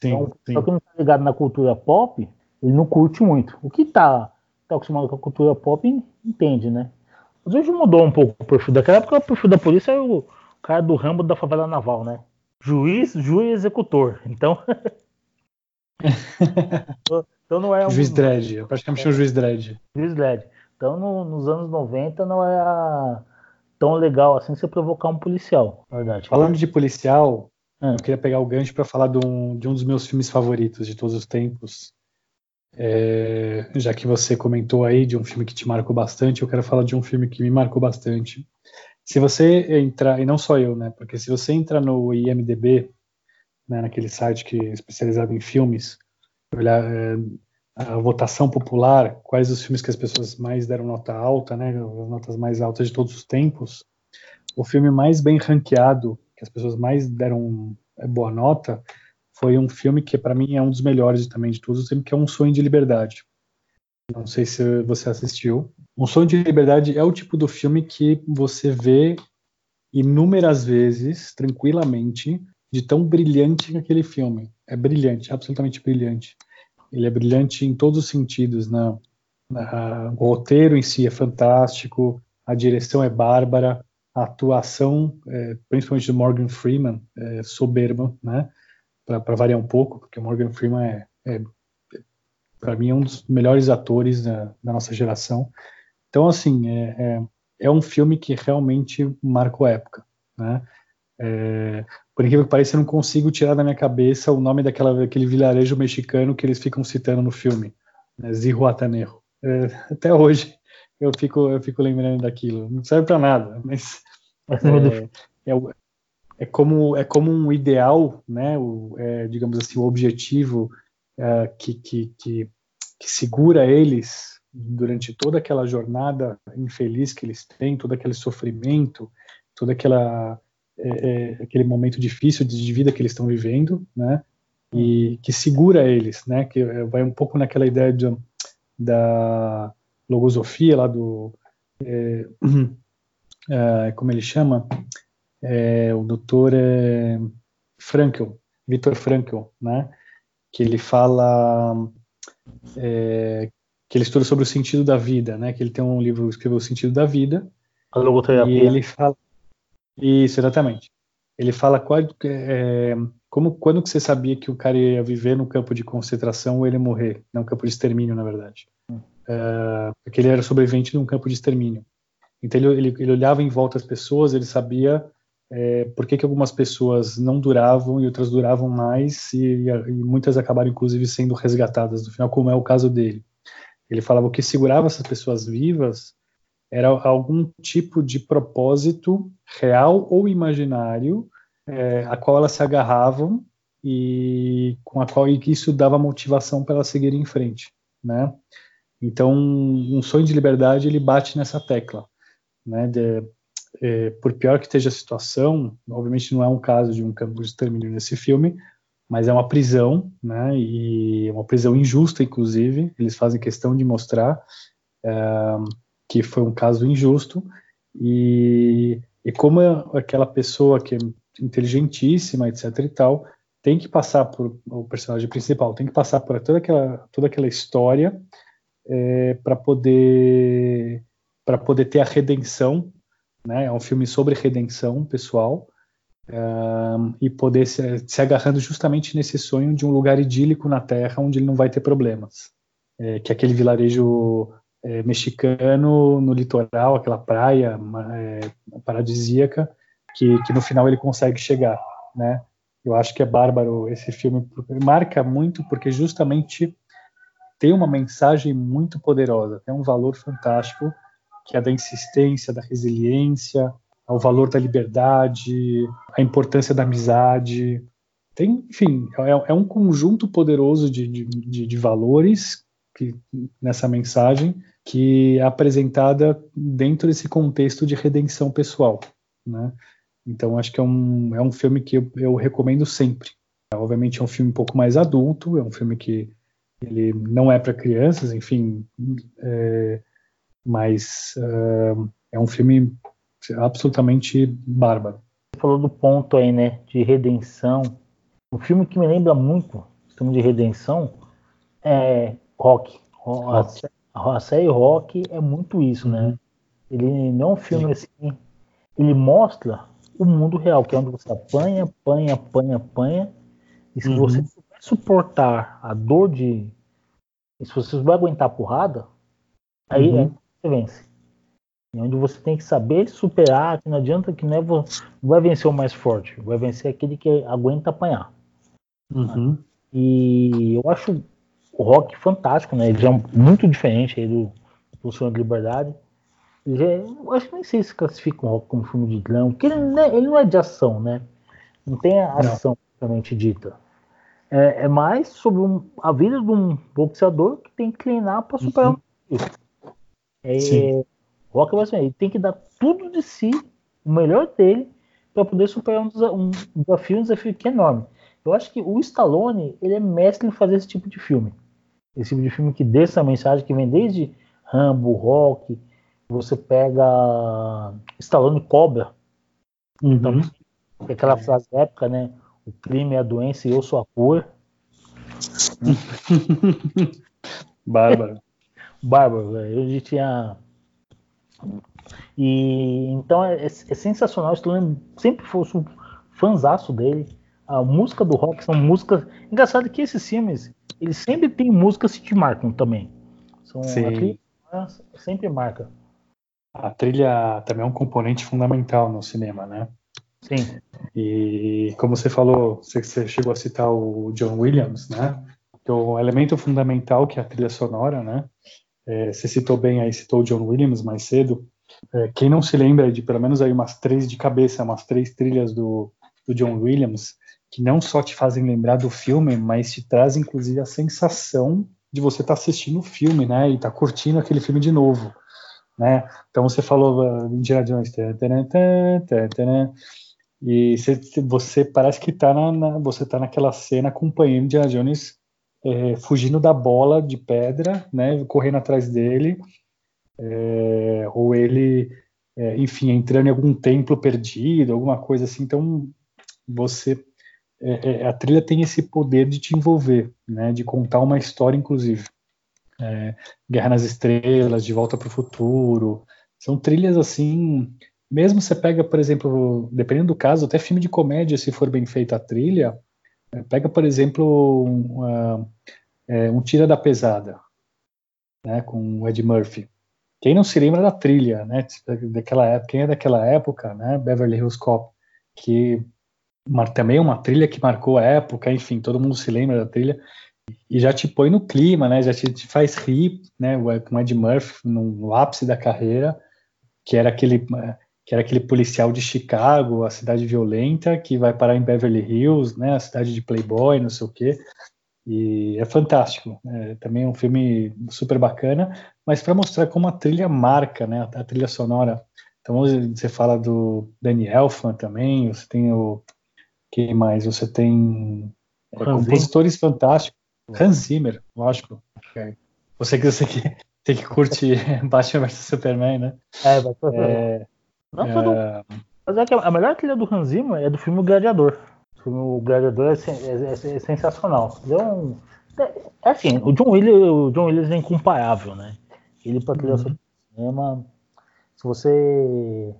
[SPEAKER 2] Sim, então, sim.
[SPEAKER 1] Só que não tá ligado na cultura pop, ele não curte muito. O que tá, tá acostumado com a cultura pop entende, né? Mas hoje mudou um pouco o perfil. Daquela época o perfil da polícia era o cara do Rambo da favela naval, né? Juiz, juiz executor. Então.
[SPEAKER 2] então não é um. Juiz Dredd, praticamente é, um juiz Dredd.
[SPEAKER 1] Juiz Dredd. Então no, nos anos 90 não era tão legal assim você provocar um policial, verdade.
[SPEAKER 2] Falando de policial, é. Eu queria pegar o gancho para falar de um, de um, dos meus filmes favoritos de todos os tempos. É, já que você comentou aí de um filme que te marcou bastante, eu quero falar de um filme que me marcou bastante. Se você entrar, e não só eu, né? Porque se você entrar no IMDB, né, naquele site que é especializado em filmes, olhar é, a votação popular, quais os filmes que as pessoas mais deram nota alta, né? As notas mais altas de todos os tempos. O filme mais bem ranqueado que as pessoas mais deram é, boa nota, foi um filme que para mim é um dos melhores também de todos que é Um Sonho de Liberdade. Não sei se você assistiu. Um Sonho de Liberdade é o tipo do filme que você vê inúmeras vezes, tranquilamente, de tão brilhante que aquele filme. É brilhante, absolutamente brilhante. Ele é brilhante em todos os sentidos. Né? o roteiro em si é fantástico, a direção é bárbara, a atuação, é, principalmente do Morgan Freeman, é soberba, né? Para variar um pouco, porque o Morgan Freeman é, é para mim, é um dos melhores atores da, da nossa geração. Então, assim, é, é, é, um filme que realmente marcou a época, né? É, por incrível que pareça, eu não consigo tirar da minha cabeça o nome daquela, daquele vilarejo mexicano que eles ficam citando no filme, né, Zihuatanejo. É, até hoje eu fico, eu fico lembrando daquilo. Não serve para nada, mas é, é, é, como, é como um ideal, né, o, é, digamos assim, o objetivo é, que, que, que, que segura eles durante toda aquela jornada infeliz que eles têm, todo aquele sofrimento, toda aquela é, é, aquele momento difícil de, vida que eles estão vivendo, né? E que segura eles, né? Que é, vai um pouco naquela ideia de, da logosofia lá do é, é, como ele chama é, o doutor é, Frankl, Viktor Frankl, né? Que ele fala que ele estuda sobre o sentido da vida, né? Que ele tem um livro que escreveu o sentido da vida.
[SPEAKER 1] A logoterapia.
[SPEAKER 2] E ele fala isso, exatamente. Ele fala qual, é, como, quando que você sabia que o cara ia viver no campo de concentração ou ele morrer, não campo de extermínio, na verdade. Hum. É, porque ele era sobrevivente de um campo de extermínio. Então ele, ele, ele olhava em volta as pessoas, ele sabia é, por que, que algumas pessoas não duravam e outras duravam mais e, e, muitas acabaram inclusive sendo resgatadas no final, como é o caso dele. Ele falava o que segurava essas pessoas vivas era algum tipo de propósito real ou imaginário é, a qual elas se agarravam e com a qual isso dava motivação para elas seguirem em frente, né? Então, um sonho de liberdade ele bate nessa tecla, né? De, é, por pior que esteja a situação, obviamente não é um caso de um campo de extermínio nesse filme, mas é uma prisão, né? E é uma prisão injusta, inclusive. Eles fazem questão de mostrar. É, que foi um caso injusto e, e como aquela pessoa que é inteligentíssima, etc e tal, tem que passar por o personagem principal, tem que passar por toda aquela toda aquela história é, para poder para poder ter a redenção, né? É um filme sobre redenção pessoal e poder se, se agarrando justamente nesse sonho de um lugar idílico na Terra onde ele não vai ter problemas, é, que é aquele vilarejo é, mexicano no litoral, aquela praia é, paradisíaca, que, que no final ele consegue chegar, né? Eu acho que é bárbaro esse filme, marca muito porque justamente tem uma mensagem muito poderosa, tem um valor fantástico, que é da insistência, da resiliência, o valor da liberdade, a importância da amizade. Tem, enfim, é, é um conjunto poderoso de, de, de valores que, nessa mensagem que é apresentada dentro desse contexto de redenção pessoal, né? Então acho que é um, é um filme que eu, eu recomendo sempre. Obviamente é um filme um pouco mais adulto, é um filme que ele não é para crianças, enfim, é, mas uh, é um filme absolutamente bárbaro.
[SPEAKER 1] Você falou do ponto aí, né, de redenção. Um filme que me lembra muito, filme de redenção, é Rock. rock. A, série Rock é muito isso, né? Uhum. Ele não é um filme Sim. assim. Ele mostra o mundo real, que é onde você apanha, apanha, apanha, apanha. E se uhum. você suportar a dor de. E se você vai aguentar a porrada, aí uhum. é, você vence. E onde você tem que saber superar, que não adianta que não, é, não vai vencer o mais forte, vai vencer aquele que aguenta apanhar.
[SPEAKER 2] Uhum.
[SPEAKER 1] E eu acho o rock fantástico, né? Ele já é muito diferente aí do, do Sonho de Liberdade. Ele é, eu acho que nem sei se classifica o rock como filme de drama, porque ele, né, ele, não é de ação, né? Não tem a ação propriamente dita. É, é, mais sobre um, a vida de um boxeador que tem que treinar para superar uhum. isso. É, rock é assim, ele tem que dar tudo de si, o melhor dele, para poder superar um, um desafio, um desafio que é enorme. Eu acho que o Stallone ele é mestre em fazer esse tipo de filme. Esse tipo de filme que dê essa mensagem que vem desde Rambo, Rock, você pega Stallone Cobra. Uhum. Então, aquela frase épica, né? O crime é a doença e eu sou a cor.
[SPEAKER 2] Bárbaro.
[SPEAKER 1] Bárbaro, velho. Eu tinha. E então é, é sensacional. Stallone sempre fosse um fanzaço dele. A música do rock são músicas. Engraçado que esses filmes ele sempre tem músicas que te marcam também. São Sim. sempre marca.
[SPEAKER 2] A trilha também é um componente fundamental no cinema, né?
[SPEAKER 1] Sim.
[SPEAKER 2] E como você falou, você, chegou a citar o John Williams, né? Então, o elemento fundamental que é a trilha sonora, né? É, você citou bem aí, citou o John Williams mais cedo. É, quem não se lembra de pelo menos aí umas três de cabeça, umas três trilhas do, do John Williams, que não só te fazem lembrar do filme, mas te traz inclusive a sensação de você estar tá assistindo o filme, né? E estar tá curtindo aquele filme de novo, né? Então você falou uh, Indiana Jones, e você parece que está na, na, você tá naquela cena acompanhando Indiana Jones é, fugindo da bola de pedra, né? Correndo atrás dele, é, ou ele, é, enfim, entrando em algum templo perdido, alguma coisa assim. Então você é, é, a trilha tem esse poder de te envolver, né, de contar uma história, inclusive. É, Guerra nas Estrelas, De Volta para o Futuro, são trilhas assim. Mesmo você pega, por exemplo, dependendo do caso, até filme de comédia, se for bem feita a trilha, é, pega, por exemplo, um, é, um Tira da Pesada, né, com o Ed Murphy. Quem não se lembra da trilha, né, daquela época, quem é daquela época, né, Beverly Hills Cop, que também uma trilha que marcou a época, enfim, todo mundo se lembra da trilha e já te põe no clima, né? Já te, te faz rir, né? Com Ed Murphy no, ápice da carreira, que era aquele que era aquele policial de Chicago, a cidade violenta, que vai parar em Beverly Hills, né? A cidade de Playboy, não sei o quê. E é fantástico. É, também um filme super bacana, mas para mostrar como a trilha marca, né? A trilha sonora. Então você fala do Danny Elfman também, você tem o quem mais? Você tem é, compositores fantásticos. Hans Zimmer, lógico. Você que você que, tem que curte Batman vs Superman, né?
[SPEAKER 1] É, Batman. É, Não, é... Mas é que a melhor trilha do Hans Zimmer é do filme O Gladiador. O filme O Gladiador é, é, é sensacional. É, um, é, assim, o John Williams, o John Williams é incomparável, né? Ele para trilha uhum. cinema, se você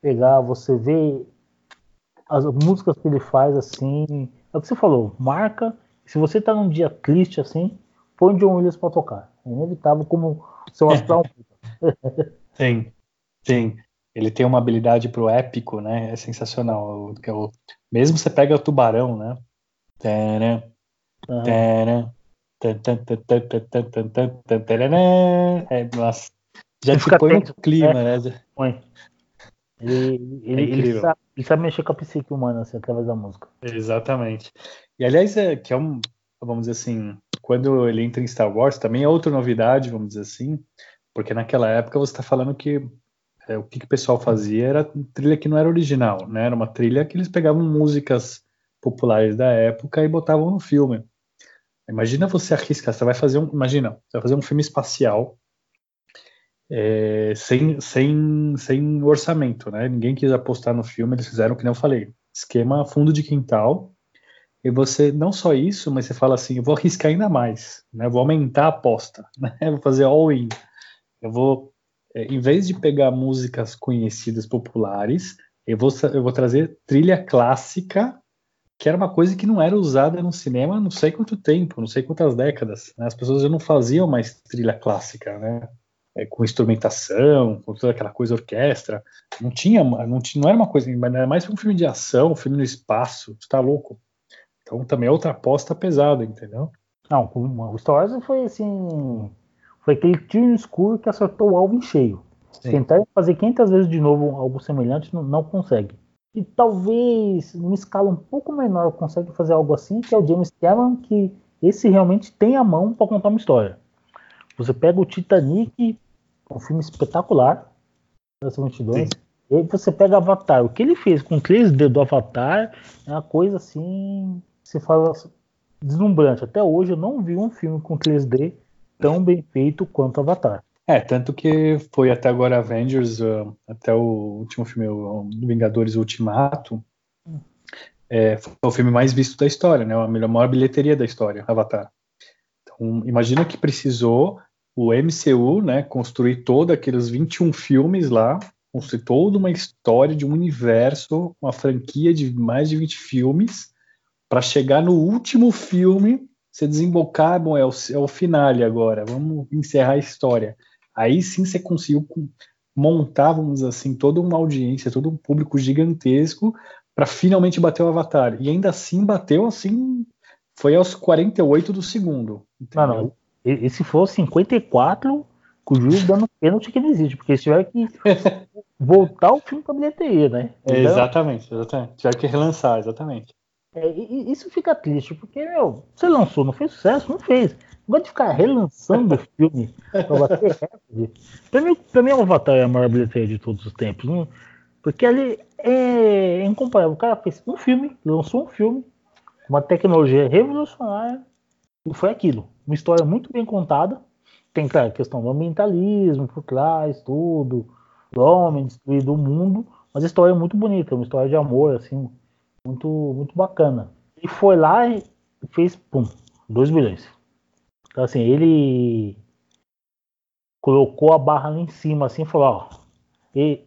[SPEAKER 1] pegar, você vê as músicas que ele faz, assim, é o que você falou, marca. Se você tá num dia triste, assim, põe John Williams pra tocar. É inevitável como seu astral.
[SPEAKER 2] Tem, tem. Ele tem uma habilidade pro épico, né? É sensacional. É o, mesmo você pega o tubarão, né? É, nossa, já te põe no clima, né? né? Põe.
[SPEAKER 1] Ele, ele, é ele, sabe, ele, sabe, mexer com a psique humana assim, através da música.
[SPEAKER 2] Exatamente. E aliás, é, que é um, vamos dizer assim, quando ele entra em Star Wars, também é outra novidade, vamos dizer assim, porque naquela época você está falando que é, o que, que, o pessoal fazia era trilha que não era original, né? Era uma trilha que eles pegavam músicas populares da época e botavam no filme. Imagina você arriscar, você vai fazer um, imagina, você vai fazer um filme espacial é, sem, sem, sem orçamento, né? Ninguém quis apostar no filme, eles fizeram o que eu falei, esquema fundo de quintal. E você, não só isso, mas você fala assim, eu vou arriscar ainda mais, né? Vou aumentar a aposta, né? Vou fazer all-in. Eu vou, é, em vez de pegar músicas conhecidas, populares, eu vou, eu vou trazer trilha clássica, que era uma coisa que não era usada no cinema não sei quanto tempo, não sei quantas décadas. Né? As pessoas já não faziam mais trilha clássica, né? É, com instrumentação, com toda aquela coisa orquestra. Não tinha, não, tinha, não era uma coisa, era mais um filme de ação, um filme no espaço, está louco. Então também é outra aposta pesada, entendeu?
[SPEAKER 1] Não, o Star Wars foi assim, foi aquele tiro no escuro que acertou o alvo em cheio. Sim. Tentar fazer 500 vezes de novo algo semelhante não, não consegue. E talvez, numa escala um pouco menor, consegue fazer algo assim, que é o James Cameron, que esse realmente tem a mão para contar uma história. Você pega o Titanic um filme espetacular. 22. E você pega Avatar. O que ele fez com 3D do Avatar é uma coisa assim. Se fala deslumbrante. Até hoje eu não vi um filme com 3D tão bem feito quanto Avatar.
[SPEAKER 2] É, tanto que foi até agora Avengers, uh, até o último filme, o Vingadores Ultimato, é, foi o filme mais visto da história, né? A melhor, maior bilheteria da história, Avatar. Então, imagina que precisou o MCU, né, construir todos aqueles 21 filmes lá, construir toda uma história de um universo, uma franquia de mais de 20 filmes, para chegar no último filme, você desembocar, bom, é o, é o finale agora, vamos encerrar a história. Aí sim você conseguiu montávamos assim toda uma audiência, todo um público gigantesco para finalmente bater o Avatar. E ainda assim bateu assim, foi aos 48 do segundo.
[SPEAKER 1] Entendeu? Não, não. E, e se for 54, com o juiz dando pênalti que não existe, porque se tiver que voltar o filme para bilheteria, né?
[SPEAKER 2] Então, exatamente, exatamente. Tiver que relançar, exatamente.
[SPEAKER 1] É, isso fica triste, porque, meu, você lançou, não fez sucesso? Não fez. Gosto de ficar relançando o filme pra bater recorde. Pra mim, pra mim, o Avatar é a maior bilheteria de todos os tempos. Não? Porque ali é incomparável. O cara fez um filme, lançou um filme, uma tecnologia revolucionária, e foi aquilo. Uma história muito bem contada. Tem, claro, a questão do ambientalismo por trás, tudo, do homem destruído o mundo, mas a história é muito bonita, uma história de amor, assim, muito, muito bacana. E foi lá e fez, pum, 2 bilhões. Então, assim, ele colocou a barra lá em cima, assim, e falou: ó, e,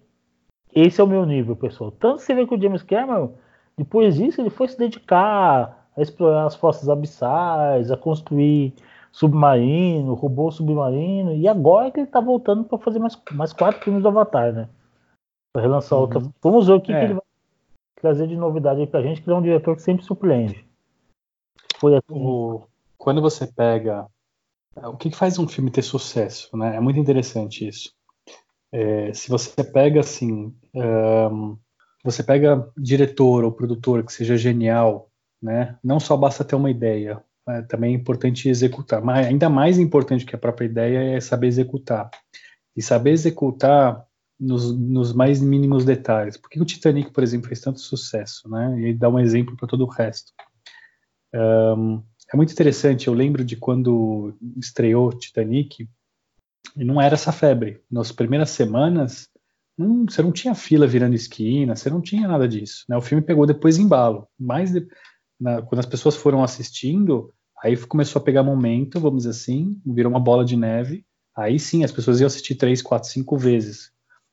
[SPEAKER 1] esse é o meu nível, pessoal. Tanto você vê que o James Cameron, depois disso, ele foi se dedicar a explorar as forças abissais, a construir submarino, robô submarino, e agora é que ele tá voltando para fazer mais, mais quatro filmes do Avatar, né? Pra relançar uhum. outra. Vamos ver o que, é. que, ele vai trazer de novidade aí pra gente, que ele é um diretor que sempre surpreende.
[SPEAKER 2] Foi assim. O... Quando você pega o que, faz um filme ter sucesso, né? É muito interessante isso. É, se você pega assim, um, você pega diretor ou produtor que seja genial, né? Não só basta ter uma ideia, é também é importante executar. Mas ainda mais importante que a própria ideia é saber executar. E saber executar nos, nos mais mínimos detalhes. Por que o Titanic, por exemplo, fez tanto sucesso, né? E dá um exemplo para todo o resto. Um, é muito interessante. Eu lembro de quando estreou Titanic, e não era essa febre. Nas primeiras semanas, você não tinha fila virando esquina, você não tinha nada disso. Né? O filme pegou depois embalo. Mas de, na, quando as pessoas foram assistindo, aí começou a pegar momento, vamos dizer assim, virou uma bola de neve. Aí sim, as pessoas iam assistir três, quatro, cinco vezes.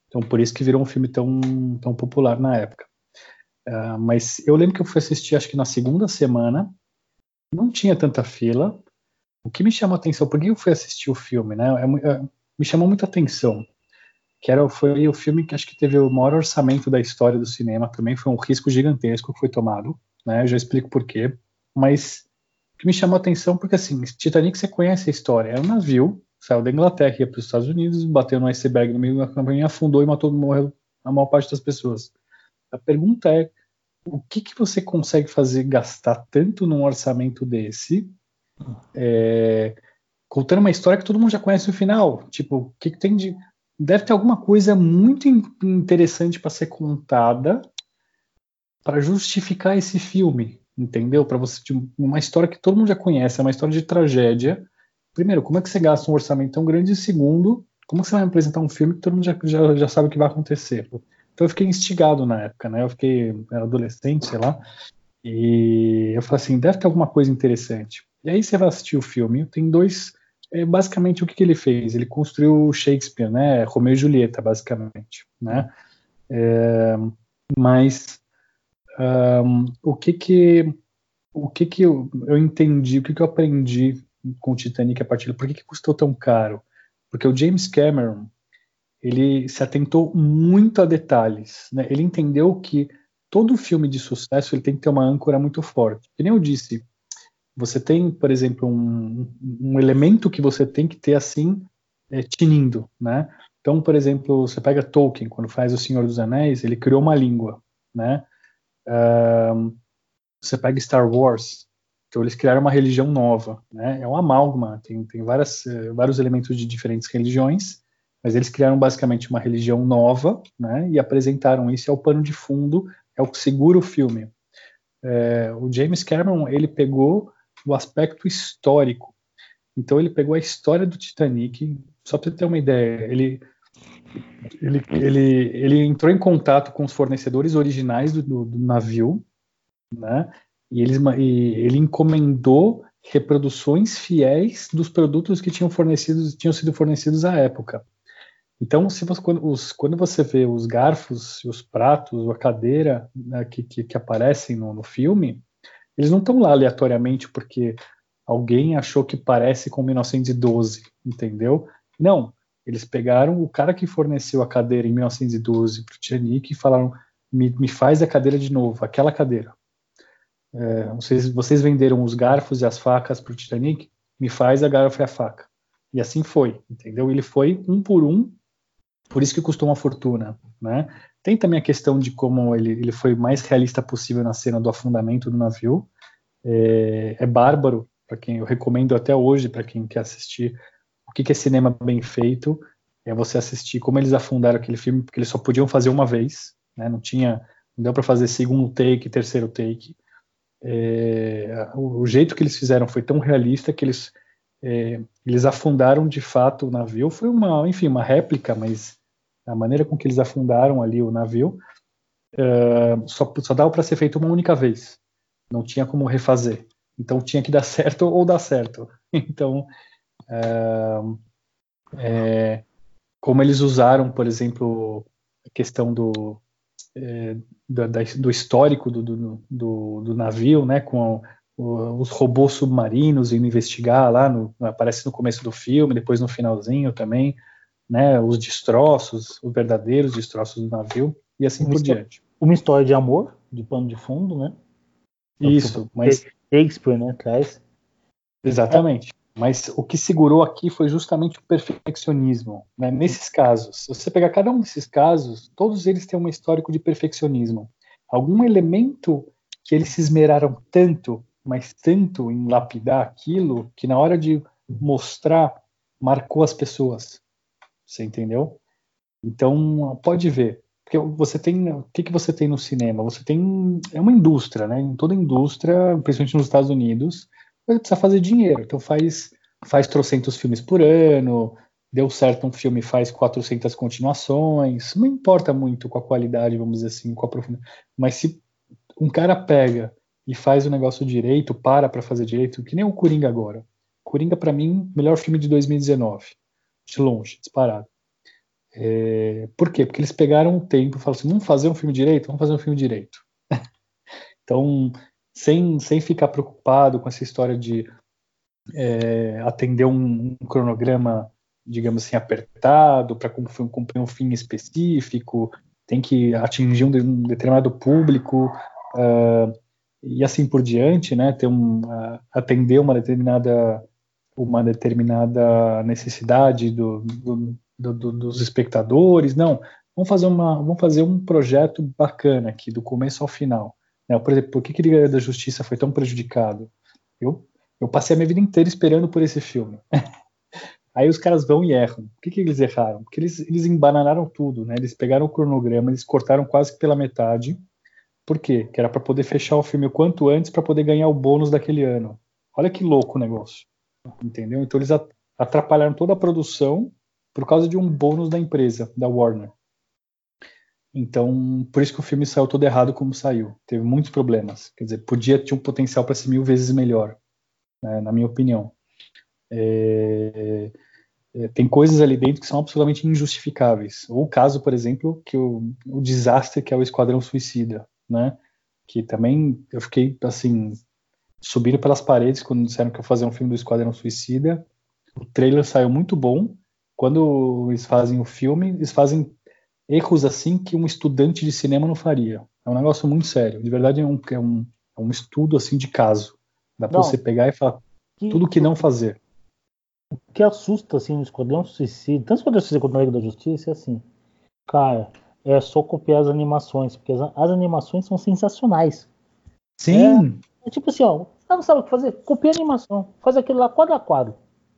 [SPEAKER 2] Então, por isso que virou um filme tão, tão popular na época. Uh, mas eu lembro que eu fui assistir, acho que na segunda semana, não tinha tanta fila. O que me chamou a atenção, porque eu fui assistir o filme, né? É, é, me chamou muita atenção. Que era, foi o filme que acho que teve o maior orçamento da história do cinema também. Foi um risco gigantesco que foi tomado, né? Eu já explico por quê. Mas o que me chamou a atenção, porque assim, Titanic você conhece a história. É um navio, saiu da Inglaterra, ia para os Estados Unidos, bateu no iceberg no meio da campanha, afundou e matou morreu a maior parte das pessoas. A pergunta é o que, que você consegue fazer gastar tanto num orçamento desse, é, contando uma história que todo mundo já conhece o final? Tipo, o que, que tem de. Deve ter alguma coisa muito interessante para ser contada para justificar esse filme, entendeu? Para você tipo, uma história que todo mundo já conhece, é uma história de tragédia. Primeiro, como é que você gasta um orçamento tão grande? E segundo, como você vai apresentar um filme que todo mundo já, já, já sabe o que vai acontecer? Então eu fiquei instigado na época, né? Eu fiquei era adolescente, sei lá, e eu falei assim, deve ter alguma coisa interessante. E aí você vai assistir o filme, tem dois, é, basicamente o que, que, ele fez? Ele construiu Shakespeare, né? Romeu e Julieta, basicamente, né? É, mas um, o que que o que que eu, eu entendi, o que que eu aprendi com o Titanic a partir por que que custou tão caro? Porque o James Cameron ele se atentou muito a detalhes. Né? Ele entendeu que todo filme de sucesso ele tem que ter uma âncora muito forte. Que nem eu disse, você tem, por exemplo, um, um elemento que você tem que ter assim, é, tinindo, né? Então, por exemplo, você pega Tolkien, quando faz O Senhor dos Anéis, ele criou uma língua, né? Um, você pega Star Wars, então eles criaram uma religião nova, né? É um amálgama, tem, tem várias, eh, vários elementos de diferentes religiões, mas eles criaram basicamente uma religião nova, né, e apresentaram isso, é o pano de fundo, é o que segura o filme. É, o James Cameron, ele pegou o aspecto histórico, então ele pegou a história do Titanic, só para você ter uma ideia, ele, ele, ele, ele entrou em contato com os fornecedores originais do, do, do navio, né, e, eles, e ele encomendou reproduções fiéis dos produtos que tinham, fornecidos, tinham sido fornecidos à época. Então, se você, quando, os, quando, você vê os garfos, os pratos, a cadeira né, que, que, que, aparecem no, no, filme, eles não estão lá aleatoriamente porque alguém achou que parece com 1912, entendeu? Não, Eles pegaram o cara que forneceu a cadeira em 1912 para o Titanic e falaram: me, me, faz a cadeira de novo, aquela cadeira. É, vocês, vocês venderam os garfos e as facas para o Titanic, me faz a garfo e a faca. E assim foi, entendeu? Ele foi um por um, por isso que custou uma fortuna, né? Tem também a questão de como ele, ele foi mais realista possível na cena do afundamento do navio. É, é bárbaro, para quem eu recomendo até hoje para quem quer assistir o que, que é cinema bem feito. É você assistir como eles afundaram aquele filme, porque eles só podiam fazer uma vez, né? Não tinha, não deu para fazer segundo take, terceiro take. É, o, o, jeito que eles fizeram foi tão realista que eles é, eles afundaram de fato o navio. Foi uma, enfim, uma réplica, mas a maneira com que eles afundaram ali o navio uh, só, só dava para ser feito uma única vez. Não tinha como refazer. Então tinha que dar certo ou dar certo. Então, é, como eles usaram, por exemplo, a questão do, é, do, do, histórico do, do, do, navio, né, com os robôs submarinos indo investigar lá, no, aparece no começo do filme, depois no finalzinho também, né, os destroços, os verdadeiros destroços do navio, e assim uma por diante.
[SPEAKER 1] Uma história de amor, de pano de fundo, né?
[SPEAKER 2] Isso, mas...
[SPEAKER 1] Shakespeare, né, traz.
[SPEAKER 2] Exatamente. Mas o que segurou aqui foi justamente o perfeccionismo. Né? Nesses casos, se você pegar cada um desses casos, todos eles têm um histórico de perfeccionismo. Algum elemento que eles se esmeraram tanto mas tanto em lapidar aquilo que na hora de mostrar marcou as pessoas. Você entendeu? Então pode ver, porque você tem o que, que você tem no cinema? Você tem é uma indústria, né? Em toda indústria, principalmente nos Estados Unidos, você precisa fazer dinheiro. Então faz faz trocentos filmes por ano, deu certo um filme faz 400 continuações, não importa muito com a qualidade, vamos dizer assim, com a profundidade. Mas se um cara pega e faz o negócio direito, para para fazer direito, que nem o Coringa agora. Coringa, para mim, melhor filme de 2019. De longe, disparado. É, por quê? Porque eles pegaram o tempo e falaram assim: vamos fazer um filme direito? Vamos fazer um filme direito. então, sem, sem ficar preocupado com essa história de é, atender um, um, cronograma, digamos assim, apertado, para cumprir um fim específico, tem que atingir um, um determinado público. Uh, e assim por diante, né, ter um, uh, atender uma determinada uma determinada necessidade do, do, do, dos espectadores, não, vamos fazer uma vamos fazer um projeto bacana aqui do começo ao final. Né? Por exemplo, por que, que Liga da Justiça foi tão prejudicado? Eu eu passei a minha vida inteira esperando por esse filme. Aí os caras vão e erram. Por que, que eles erraram? Porque eles, eles embananaram tudo, né? Eles pegaram o cronograma, eles cortaram quase que pela metade por quê? Que era para poder fechar o filme o quanto antes para poder ganhar o bônus daquele ano. Olha que louco o negócio. Entendeu? Então eles atrapalharam toda a produção por causa de um bônus da empresa, da Warner. Então, por isso que o filme saiu todo errado como saiu. Teve muitos problemas. Quer dizer, podia ter um potencial para ser mil vezes melhor, né, na minha opinião. É, é, tem coisas ali dentro que são absolutamente injustificáveis. Ou o caso, por exemplo, que o, o desastre que é o Esquadrão Suicida né? Que também eu fiquei assim, subindo pelas paredes quando disseram que eu fazer um filme do Esquadrão Suicida. O trailer saiu muito bom. Quando eles fazem o filme, eles fazem erros assim que um estudante de cinema não faria. É um negócio muito sério. De verdade, é um, é um, é um estudo assim de caso. Dá pra você pegar e falar que, tudo que não fazer.
[SPEAKER 1] O que assusta assim no Esquadrão Suicida, tanto Esquadrão Suicida quanto o Liga da Justiça, é assim, cara, é só copiar as animações, porque as, as animações são sensacionais.
[SPEAKER 2] Sim.
[SPEAKER 1] É, é, tipo assim, ó, você não sabe o que fazer? Copia a animação, faz aquilo lá quadro a quadro.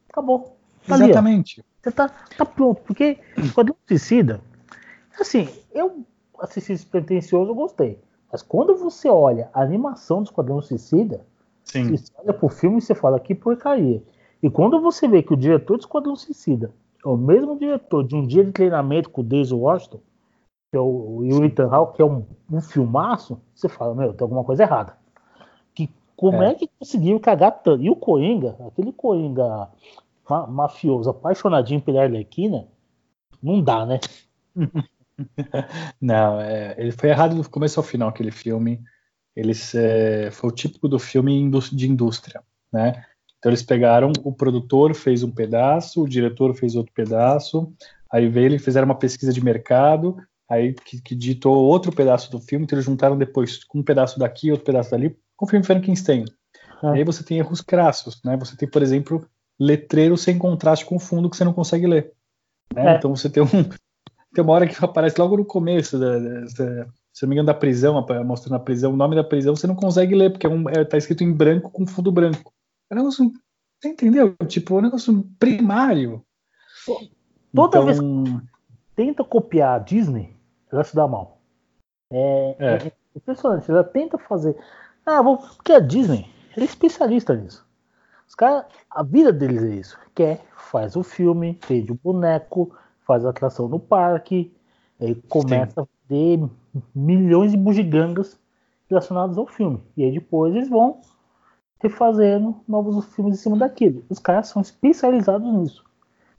[SPEAKER 1] Acabou.
[SPEAKER 2] Tá Exatamente.
[SPEAKER 1] Ali, você tá, tá pronto, porque quando Suicida, assim, eu assisti Despretensioso, eu gostei. Mas quando você olha a animação do Esquadrão Suicida, Sim. você olha pro filme e você fala que porcaria. E quando você vê que o diretor do Esquadrão Suicida é o mesmo diretor de um dia de treinamento com o Daisy Washington, que é o, e o Ethan Hawke, que é um, um filmaço, você fala, meu, tem alguma coisa errada. Que, como é. é que conseguiu cagar tanto? E o Coringa, aquele Coringa ma mafioso, apaixonadinho pela Arlequina, não dá, né?
[SPEAKER 2] não, é, ele foi errado do começo ao final, aquele filme. Ele é, foi o típico do filme de indústria, né? Então eles pegaram, o produtor fez um pedaço, o diretor fez outro pedaço, aí veio eles fizeram uma pesquisa de mercado, aí que, que ditou outro pedaço do filme, então eles juntaram depois um pedaço daqui, outro pedaço dali, com o filme Frankenstein. É. Aí você tem erros crassos, né? Você tem, por exemplo, letreiro sem contraste com o fundo que você não consegue ler. Né? É. Então você tem um tem uma hora que aparece logo no começo da, da, se não me engano, da prisão, mostrando a prisão, o nome da prisão, você não consegue ler, porque é um, é, tá escrito em branco com fundo branco. É um negócio, você entendeu? Tipo, é um negócio primário.
[SPEAKER 1] Toda então... vez que tenta copiar a Disney, ela se dá mal. É, é. é impressionante, ela tenta fazer. Ah, vou, porque a Disney é especialista nisso. Os caras, a vida deles é isso. Quer, faz o filme, vende o boneco, faz a atração no parque, aí começa Sim. a ter milhões de bugigangas relacionados ao filme. E aí depois eles vão refazendo novos filmes em cima daquilo. Os caras são especializados nisso.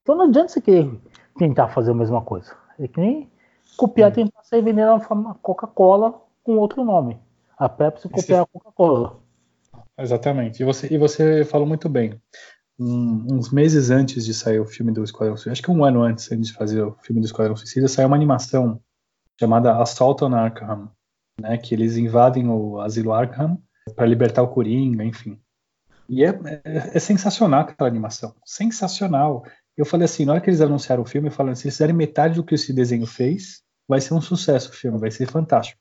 [SPEAKER 1] Então não adianta você querer tentar fazer a mesma coisa. É que nem copiar, tentar sair vendendo uma Coca-Cola com outro nome. A Pepsi copiar a Coca-Cola.
[SPEAKER 2] Exatamente. E você, e você falou muito bem um, uns meses antes de sair o filme do Esquadrão Suicida, acho que um ano antes, de fazer o filme do Esquadrão Suicida, saiu uma animação chamada Assault on Arkham, né, que eles invadem o asilo Arkham para libertar o Coringa, enfim. E é, é, é, sensacional aquela animação, sensacional. Eu falei assim, na hora que eles anunciaram o filme, eu falei, se eles fizerem metade do que esse desenho fez, vai ser um sucesso o filme, vai ser fantástico.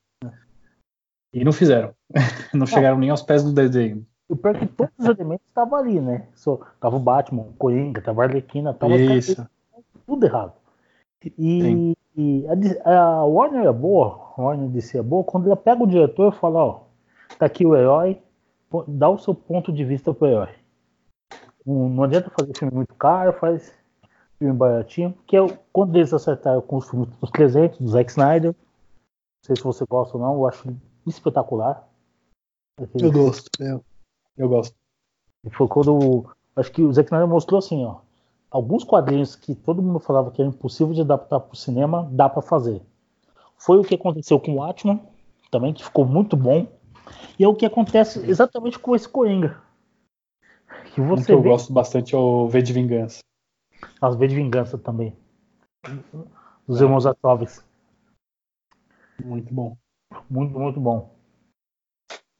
[SPEAKER 2] E não fizeram. não chegaram nem aos pés do desenho.
[SPEAKER 1] O pior é que todos os elementos estavam ali, né? Só, tava o Batman, o Coringa, tava a Arlequina, tava
[SPEAKER 2] Isso.
[SPEAKER 1] tudo errado. E, e a, a, Warner é boa, a Warner DC é boa, quando ela pega o diretor e fala, ó, tá aqui o herói, dá o seu ponto de vista pro herói. Não, não adianta fazer filme muito caro, faz filme baratinho, que é quando eles acertaram com os filmes dos 300, do Zack Snyder, não sei se você gosta ou não, eu acho espetacular.
[SPEAKER 2] Eu gosto, eu. Eu gosto.
[SPEAKER 1] Foi quando. Acho que o Zack Snyder mostrou assim, ó. Alguns quadrinhos que todo mundo falava que era impossível de adaptar para o cinema, dá para fazer. Foi o que aconteceu com o Atman, também, que ficou muito bom. E é o que acontece exatamente com esse Coringa.
[SPEAKER 2] Que você um que eu vê... gosto bastante é o V de Vingança.
[SPEAKER 1] As V de Vingança também. Os irmãos Atoves.
[SPEAKER 2] Muito bom.
[SPEAKER 1] Muito, muito bom.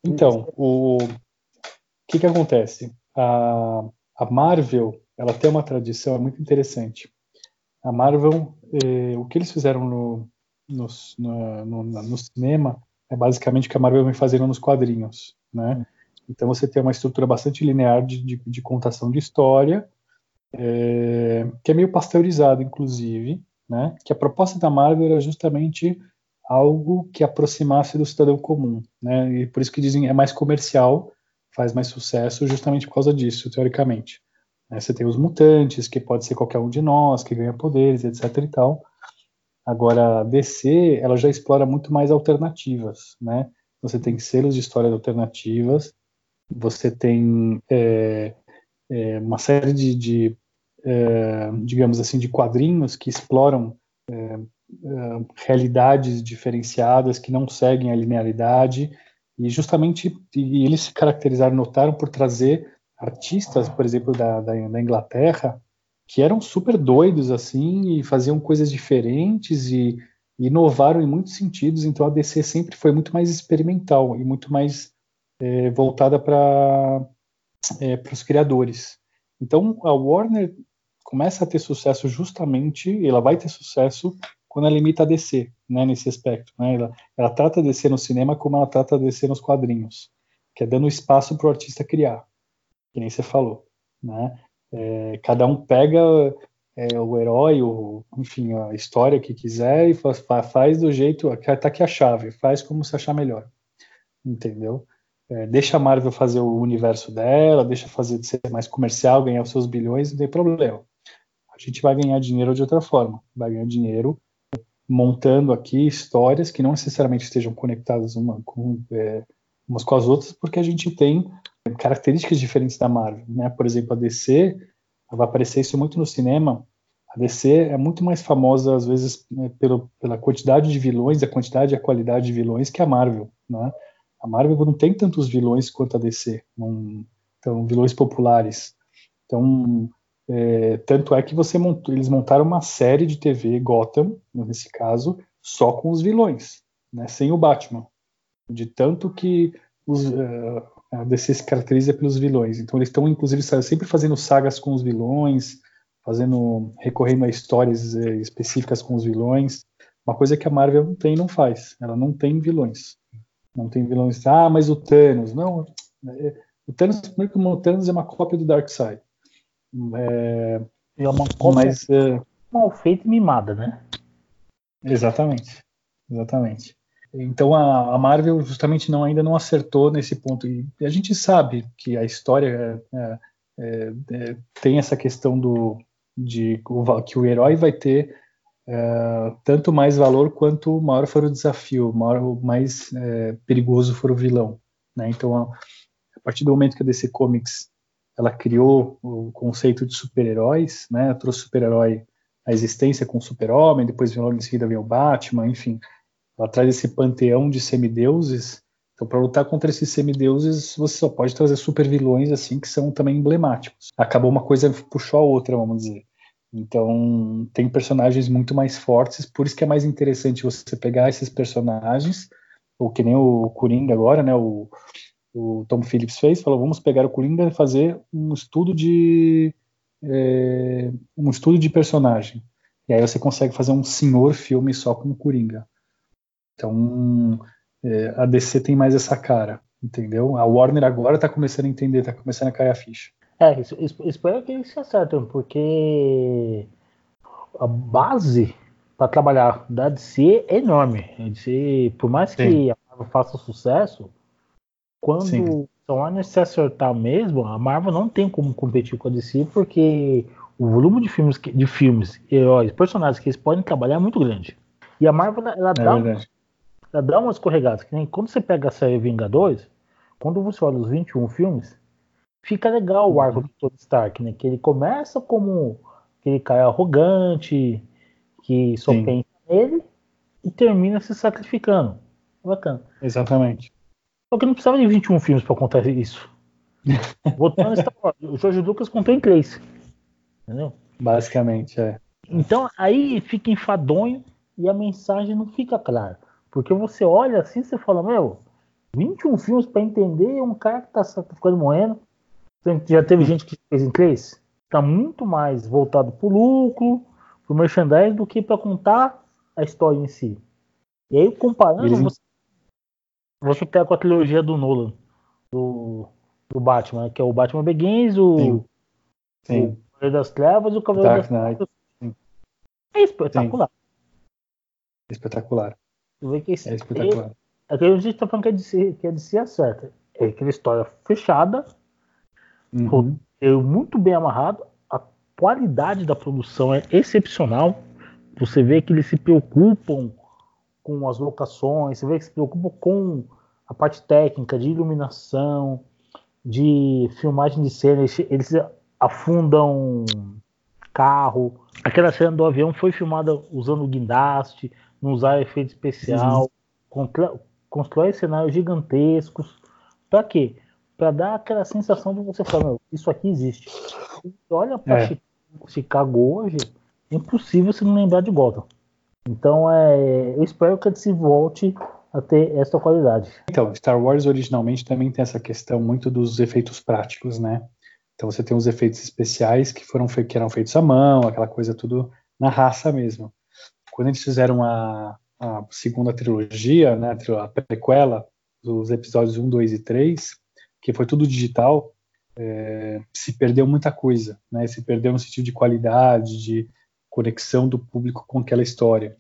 [SPEAKER 2] Então, o, que, que acontece? A, a Marvel ela tem uma tradição é muito interessante. A Marvel, eh, o que eles fizeram no, no, no, no, cinema é basicamente o que a Marvel vem fazendo nos quadrinhos, né? Então você tem uma estrutura bastante linear de, de, de contação de história, é, que é meio pasteurizado, inclusive, né? Que a proposta da Marvel era justamente algo que aproximasse do cidadão comum, né? E por isso que dizem é mais comercial faz mais sucesso justamente por causa disso, teoricamente. Né? Você tem os mutantes, que pode ser qualquer um de nós, que ganha poderes, etc e tal. Agora, a DC, ela já explora muito mais alternativas, né? Você tem selos de histórias alternativas, você tem é, é, uma série de, de é, digamos assim, de quadrinhos que exploram é, é, realidades diferenciadas, que não seguem a linearidade, e justamente e eles se caracterizaram, notaram por trazer artistas, por exemplo, da, da, da, Inglaterra, que eram super doidos assim e faziam coisas diferentes e, inovaram em muitos sentidos. Então a DC sempre foi muito mais experimental e muito mais é, voltada para é, os criadores. Então a Warner começa a ter sucesso justamente, ela vai ter sucesso quando ela imita a DC, né, nesse aspecto. Né? Ela, ela trata a DC no cinema como ela trata a DC nos quadrinhos, que é dando espaço para o artista criar, que nem você falou. Né? É, cada um pega é, o herói, o, enfim, a história que quiser e faz, faz do jeito, tá aqui a chave, faz como se achar melhor, entendeu? É, deixa a Marvel fazer o universo dela, deixa fazer de ser mais comercial, ganhar os seus bilhões, não tem problema. A gente vai ganhar dinheiro de outra forma, vai ganhar dinheiro montando aqui histórias que não necessariamente estejam conectadas uma com, é, umas com as outras, porque a gente tem características diferentes da Marvel. Né? Por exemplo, a DC, vai aparecer isso muito no cinema, a DC é muito mais famosa, às vezes, né, pelo, pela quantidade de vilões, a quantidade e a qualidade de vilões que a Marvel. Né? A Marvel não tem tantos vilões quanto a DC. Não, Então, vilões populares. Então, é, tanto é que eles montaram uma série de TV, Gotham, nesse caso, só com os vilões, né, sem o Batman. De tanto que os, uh, a DC se caracteriza pelos vilões. Então eles estão, inclusive, sempre fazendo sagas com os vilões, fazendo, recorrendo a histórias uh, específicas com os vilões. Uma coisa que a Marvel não tem, não faz. Ela não tem vilões. Não tem vilões. Ah, mas o Thanos. Não. É, o Thanos, primeiro que o Thanos é uma cópia do Darkseid.
[SPEAKER 1] É, é uma cópia mas, mal feita e mimada, né?
[SPEAKER 2] Exatamente. Exatamente. Então a, a, Marvel justamente não ainda não acertou nesse ponto e a gente sabe que a história é, é, é, tem essa questão do de que o herói vai ter é, tanto mais valor quanto maior for o desafio, maior, mais é, perigoso for o vilão. Né? Então, a, a, partir do momento que a DC Comics ela criou o conceito de super-heróis, né? trouxe super-herói à existência com o super-homem, depois logo em seguida vem o Batman, enfim, ela traz esse panteão de semideuses. Então, para lutar contra esses semideuses, você só pode trazer super-vilões assim que são também emblemáticos. Acabou uma coisa puxou a outra, vamos dizer. Então, tem personagens muito mais fortes, por isso que é mais interessante você pegar esses personagens, ou que nem o Coringa agora, né? O, o Tom Phillips fez, falou: vamos pegar o Coringa e fazer um estudo de é, um estudo de personagem. E aí você consegue fazer um senhor filme só com o Coringa. Então, é, a DC tem mais essa cara, entendeu? A Warner agora está começando a entender, está começando a cair a ficha.
[SPEAKER 1] É, espero que eles se acertem, porque a base para trabalhar da DC é enorme. A DC, por mais que Sim. a Marvel faça sucesso, quando Sim. a Warner se acertar mesmo, a Marvel não tem como competir com a DC, porque o volume de filmes, de filmes, heróis, personagens que eles podem trabalhar é muito grande. E a Marvel ela, é dá, ela dá umas escorregadas. Que nem quando você pega a série Vingadores, quando você olha os 21 filmes, fica legal o arco do Tony Stark, né? Que ele começa como aquele cara arrogante, que só Sim. pensa nele, e termina se sacrificando. Bacana.
[SPEAKER 2] Exatamente.
[SPEAKER 1] Só que não precisava de 21 filmes para contar isso. Voltando o Jorge Lucas contou em três. Entendeu?
[SPEAKER 2] Basicamente, é.
[SPEAKER 1] Então aí fica enfadonho e a mensagem não fica clara. Porque você olha assim e fala, meu, 21 filmes para entender um cara que tá sacrificando morrendo. Já teve gente que fez em três. Está muito mais voltado para o lucro, para o merchandising, do que para contar a história em si. E aí, comparando, Eles... você, você pega com a trilogia do Nolan, do, do Batman, que é o Batman Begins, o, Sim. Sim. o Cavaleiro das Trevas e o Cavaleiro Dark das Trevas. É espetacular.
[SPEAKER 2] Sim. Espetacular.
[SPEAKER 1] Você que esse, é espetacular. É, é que a gente está falando que é de si, que é de si acerta. É aquela história fechada, Uhum. muito bem amarrado. A qualidade da produção é excepcional. Você vê que eles se preocupam com as locações, você vê que se preocupam com a parte técnica de iluminação, de filmagem de cena. Eles, eles afundam carro. Aquela cena do avião foi filmada usando guindaste, não usar efeito especial, uhum. constrói cenários gigantescos. Para quê? para dar aquela sensação de você falar, isso aqui existe. olha para é. Chicago hoje, é impossível você não lembrar de Gotham. Então, é, eu espero que ele se volte a ter essa qualidade.
[SPEAKER 2] Então, Star Wars originalmente também tem essa questão muito dos efeitos práticos, né? Então você tem os efeitos especiais que foram que eram feitos à mão, aquela coisa tudo na raça mesmo. Quando eles fizeram a, a segunda trilogia, né, a prequela, dos episódios 1, 2 e 3, que foi tudo digital, é, se perdeu muita coisa, né? Se perdeu no sentido de qualidade, de conexão do público com aquela história.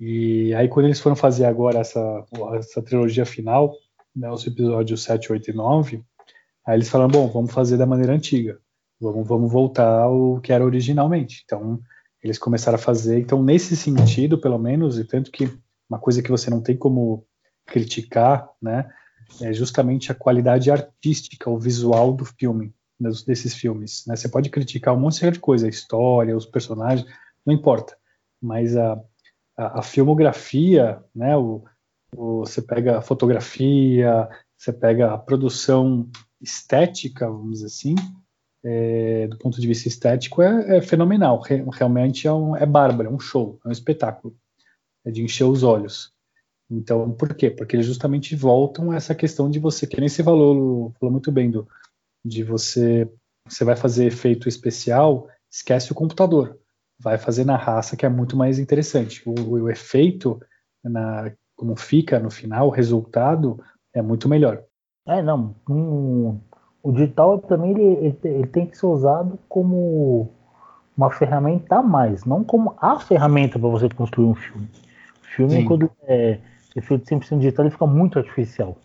[SPEAKER 2] E aí quando eles foram fazer agora essa, essa trilogia final, né, os episódios 7, 8 e 9, aí eles falaram, bom, vamos fazer da maneira antiga, vamos, vamos voltar ao que era originalmente. Então, eles começaram a fazer, então nesse sentido, pelo menos, e tanto que uma coisa que você não tem como criticar, né, é justamente a qualidade artística, o visual do filme, desses filmes. Né? Você pode criticar um monte de coisa, a história, os personagens, não importa. Mas a, a, a filmografia, né? O, o, você pega a fotografia, você pega a produção estética, vamos dizer assim, é, do ponto de vista estético, é, é fenomenal. Re, realmente é, um, é bárbaro, é um show, é um espetáculo. É de encher os olhos. Então, por quê? Porque eles justamente voltam a essa questão de você, que nem você falou, falou muito bem, do, de você, você vai fazer efeito especial, esquece o computador. Vai fazer na raça, que é muito mais interessante. O, o efeito, na, como fica no final, o resultado é muito melhor.
[SPEAKER 1] É, não. O digital também ele, ele, tem que ser usado como uma ferramenta a mais, não como a ferramenta para você construir um filme. O filme, Sim. quando é efeito 100% digital, ele fica muito artificial.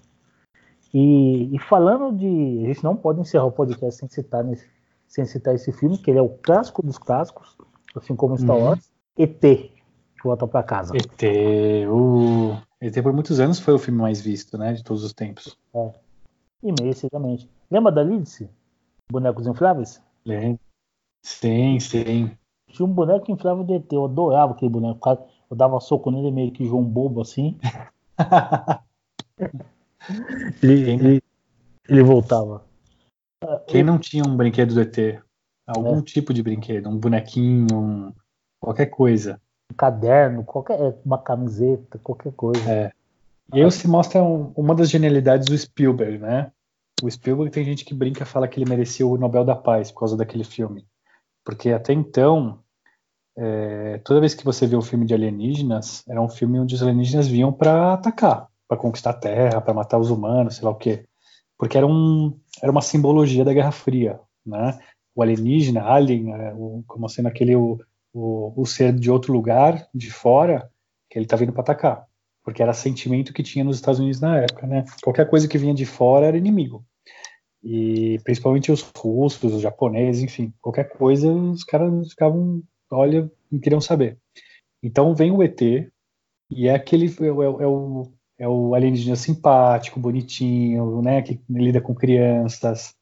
[SPEAKER 1] E, e, falando de. A gente não pode encerrar o podcast sem citar, nesse, sem citar esse filme, que ele é o clássico dos clássicos, assim como Star uhum. Wars, ET, que volta para casa.
[SPEAKER 2] ET, o. ET por muitos anos foi o filme mais visto, né, de todos os tempos.
[SPEAKER 1] É. E merecidamente. Lembra da Lindsay? Bonecos infláveis?
[SPEAKER 2] Lembro. Sim, sim.
[SPEAKER 1] Tinha um boneco inflável do ET, eu adorava aquele boneco. Eu dava soco nele meio que João Bobo assim. ele, ele, ele, voltava.
[SPEAKER 2] Quem não tinha um brinquedo do ET? Algum é. tipo de brinquedo, um bonequinho, um... qualquer coisa.
[SPEAKER 1] Um caderno, qualquer, uma camiseta, qualquer coisa.
[SPEAKER 2] É. E aí se mostra um, uma das genialidades do Spielberg, né? O Spielberg tem gente que brinca e fala que ele merecia o Nobel da Paz por causa daquele filme. Porque até então, é, toda vez que você vê um filme de alienígenas, era um filme onde os alienígenas vinham para atacar, para conquistar a Terra, para matar os humanos, sei lá o quê. Porque era, um, era uma simbologia da Guerra Fria, né? O alienígena, alien, é, o, como sendo aquele o, o, o ser de outro lugar, de fora, que ele está vindo para atacar porque era sentimento que tinha nos Estados Unidos na época, né? Qualquer coisa que vinha de fora era inimigo. E principalmente os russos, os japoneses, enfim, qualquer coisa, os caras ficavam, olha, não queriam saber. Então vem o ET, e é aquele, é, é, é o, é o alienígena simpático, bonitinho, né, que lida com crianças,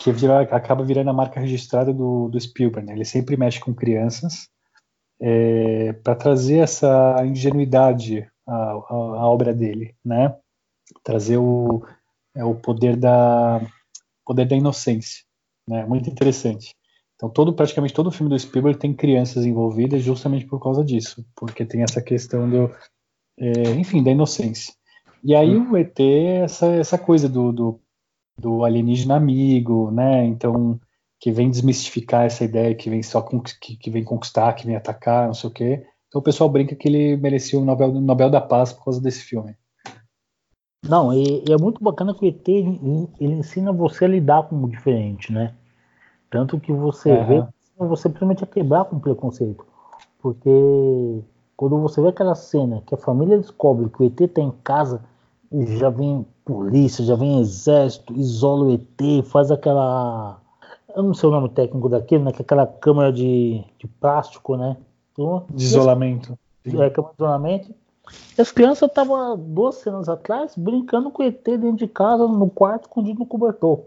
[SPEAKER 2] que vira, acaba virando a marca registrada do, do Spielberg, né? Ele sempre mexe com crianças, é, para trazer essa ingenuidade à, à, à, obra dele, né? Trazer o, é, o poder da poder da inocência, né? Muito interessante. Então todo praticamente todo o filme do Spielberg tem crianças envolvidas justamente por causa disso, porque tem essa questão do, é, enfim, da inocência. E aí o ET é essa essa coisa do, do, do alienígena amigo, né? Então que vem desmistificar essa ideia que vem só que, que vem conquistar, que vem atacar, não sei o quê. Então o pessoal brinca que ele merecia o Nobel, Nobel da Paz por causa desse filme.
[SPEAKER 1] Não, e, e, é muito bacana que o ET ele, ele, ensina você a lidar com o diferente, né? Tanto que você uhum. vê, você principalmente a quebrar com o preconceito. Porque quando você vê aquela cena que a família descobre que o ET está em casa, já vem polícia, já vem exército, isola o ET, faz aquela eu não sei o nome técnico daquilo, né? Que é aquela câmera de, de plástico, né?
[SPEAKER 2] Então, de isolamento.
[SPEAKER 1] É, câmera de isolamento. E as crianças estavam duas cenas atrás brincando com o ET dentro de casa, no quarto, escondido no cobertor.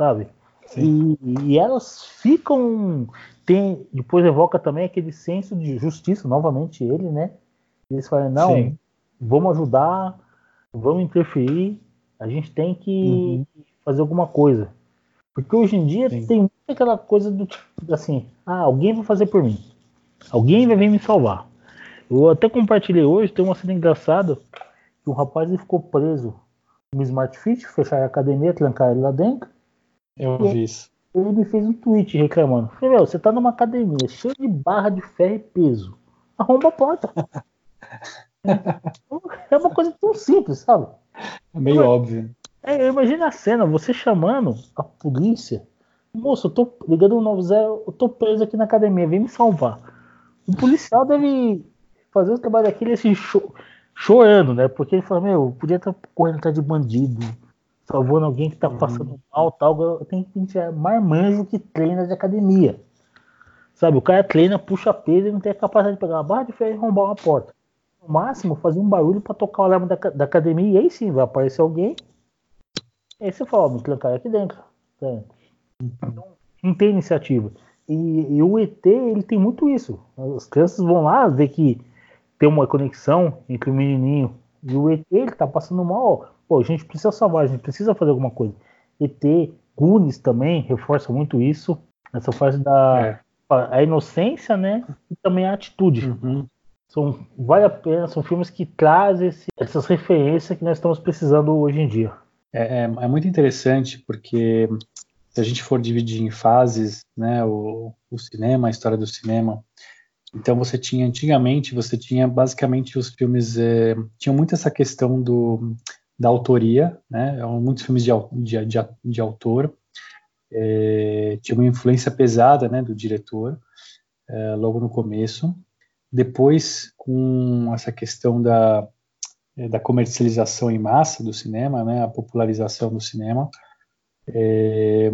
[SPEAKER 1] Sabe? E, e, elas ficam. Tem, depois evoca também aquele senso de justiça, novamente ele, né? Eles falam, não, Sim. vamos ajudar, vamos interferir, a gente tem que uhum. fazer alguma coisa. Porque hoje em dia Sim. tem aquela coisa do tipo assim, ah, alguém vai fazer por mim. Alguém vai vir me salvar. Eu até compartilhei hoje, tem uma cena engraçada, que um rapaz ele ficou preso no Smart Fit, fecharam a academia, trancaram ele lá dentro.
[SPEAKER 2] Eu vi isso.
[SPEAKER 1] Ele me fez um tweet reclamando. Falei, você tá numa academia cheia de barra de ferro e peso. Arromba a porta. é uma coisa tão simples, sabe?
[SPEAKER 2] É meio óbvio.
[SPEAKER 1] É, imagina a cena, você chamando a polícia. Moço, eu tô ligando o 90, eu tô preso aqui na academia, vem me salvar. O policial deve fazer o trabalho daquele assim, cho chorando, né? Porque ele fala, meu, podia estar correndo atrás de bandido, salvando alguém que tá uhum. passando mal, tal. Eu tenho que ser marmanjo que treina de academia. Sabe, o cara treina, puxa peso e não tem a capacidade de pegar uma barra de ferro e arrombar uma porta. No máximo, fazer um barulho para tocar o alarme da, da academia e aí sim vai aparecer alguém Aí você fala, me clicar aqui dentro. Tá? Então, não tem iniciativa. E, e, o ET, ele tem muito isso. As crianças vão lá ver que tem uma conexão entre o menininho e o ET, ele tá passando mal. Pô, a gente precisa salvar, a gente precisa fazer alguma coisa.
[SPEAKER 3] ET, Gunis também reforça muito isso, essa fase da é. a inocência, né? E também a atitude. Uhum. São, vale a pena, são filmes que trazem esse, essas referências que nós estamos precisando hoje em dia.
[SPEAKER 2] É, é, é, muito interessante porque se a gente for dividir em fases, né, o, o cinema, a história do cinema, então você tinha antigamente você tinha basicamente os filmes é, muito essa questão do da autoria, né? Muitos filmes de, de, de, de autor, é, tinha uma influência pesada, né, do diretor é, logo no começo. Depois, com essa questão da é, da comercialização em massa do cinema, né, a popularização do cinema, é,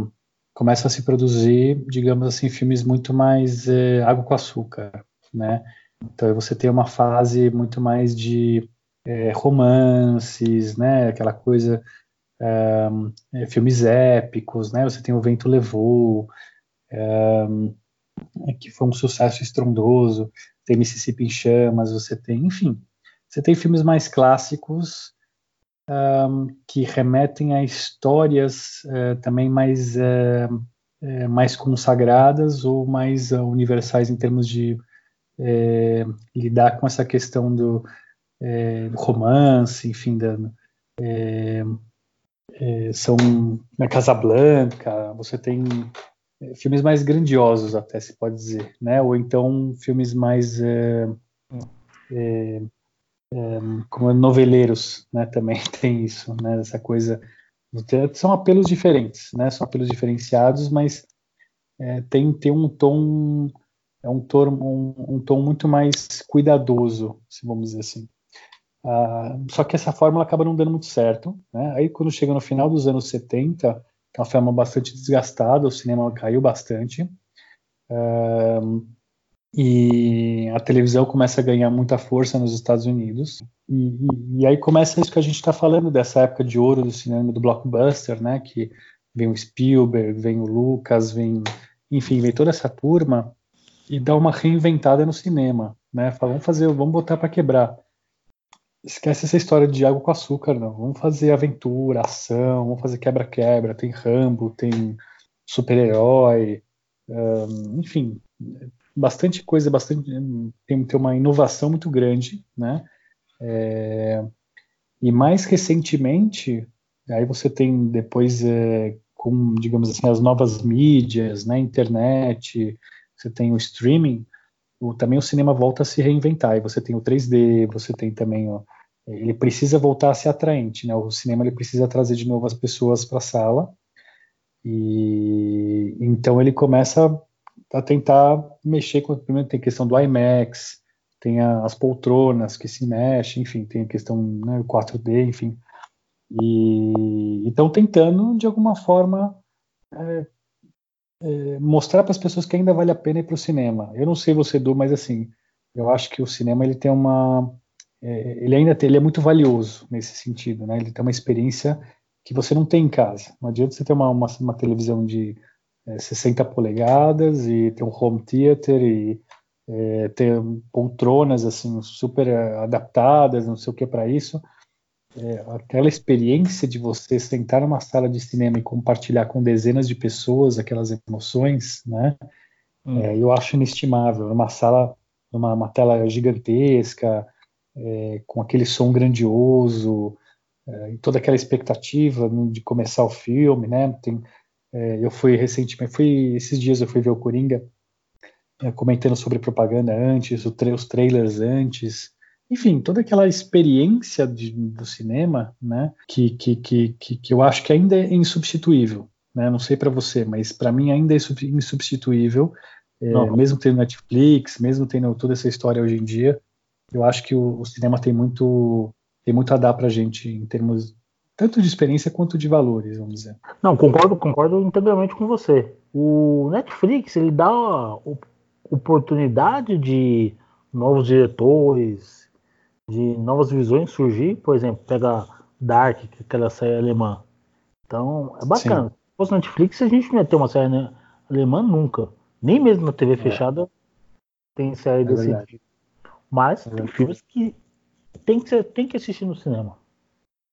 [SPEAKER 2] começa a se produzir, digamos assim, filmes muito mais é, água com açúcar, né? Então você tem uma fase muito mais de é, romances, né? Aquela coisa, é, filmes épicos, né? Você tem O Vento Levou, que foi um sucesso estrondoso. Tem Mississippi em Chamas, você tem, enfim, você tem filmes mais clássicos um, que remetem a histórias uh, também mais, uh, uh, mais consagradas ou mais universais em termos de lidar com essa questão do, romance, enfim, da, são na Casa Blanca, você tem filmes mais grandiosos até se pode dizer, né? Ou então filmes mais como noveleiros, né, também tem isso, né, essa coisa, são apelos diferentes, né, são apelos diferenciados, mas é, tem, tem um tom, é um tom, um, um, tom muito mais cuidadoso, se vamos dizer assim. Ah, só que essa fórmula acaba não dando muito certo, né, aí quando chega no final dos anos 70, é uma forma bastante desgastada, o cinema caiu bastante, ah, e a televisão começa a ganhar muita força nos Estados Unidos. E, e, e aí começa isso que a gente está falando dessa época de ouro do cinema do blockbuster, né? Que vem o Spielberg, vem o Lucas, vem, enfim, vem toda essa turma e dá uma reinventada no cinema, né? Fala, vamos fazer, vamos botar para quebrar. Esquece essa história de água com açúcar, não. Vamos fazer aventura, ação, vamos fazer quebra-quebra. Tem Rambo, tem super-herói, enfim, bastante coisa, bastante tem, tem uma inovação muito grande, né? É, e mais recentemente, aí você tem depois é, com, digamos assim, as novas mídias, né, internet, você tem o streaming, o, também o cinema volta a se reinventar. E você tem o 3D, você tem também ele precisa voltar a ser atraente, né? O cinema ele precisa trazer de novo as pessoas para a sala. E então ele começa para tentar mexer com. Primeiro tem a questão do IMAX, tem a, as poltronas que se mexem, enfim, tem a questão né, 4D, enfim. E estão tentando, de alguma forma, é, é, mostrar para as pessoas que ainda vale a pena ir para o cinema. Eu não sei você, Edu, mas assim, eu acho que o cinema ele tem uma. É, ele ainda tem, ele é muito valioso nesse sentido, né? Ele tem uma experiência que você não tem em casa. Não adianta você ter uma, uma, uma televisão de é, 60 polegadas e tem um home theater e é, tem poltronas assim super adaptadas, não sei o que para isso. É, aquela experiência de você sentar numa sala de cinema e compartilhar com dezenas de pessoas aquelas emoções, né? Hum. É, eu acho inestimável. Numa sala, numa uma tela gigantesca, é, com aquele som grandioso, é, e toda aquela expectativa de começar o filme, né? Tem é, eu fui recentemente, fui esses dias eu fui ver o Coringa é, comentando sobre propaganda antes, tra os trailers antes, enfim, toda aquela experiência de, do cinema, né, que, que, que, que, eu acho que ainda é insubstituível, né, não sei para você, mas para mim ainda é insubstituível, é, mesmo tendo Netflix, mesmo tendo toda essa história hoje em dia, eu acho que o, o cinema tem muito tem muito a dar para gente em termos tanto de experiência quanto de valores, vamos dizer.
[SPEAKER 3] Não, concordo, concordo integralmente com você. O Netflix ele dá oportunidade de novos diretores, de novas visões surgir. Por exemplo, pega Dark, que é aquela série alemã. Então é bacana. Sim. Se fosse Netflix, a gente não ia ter uma série né, alemã nunca. Nem mesmo na TV é. fechada tem série é desse tipo. Mas é tem filmes que tem que, ser, tem que assistir no cinema.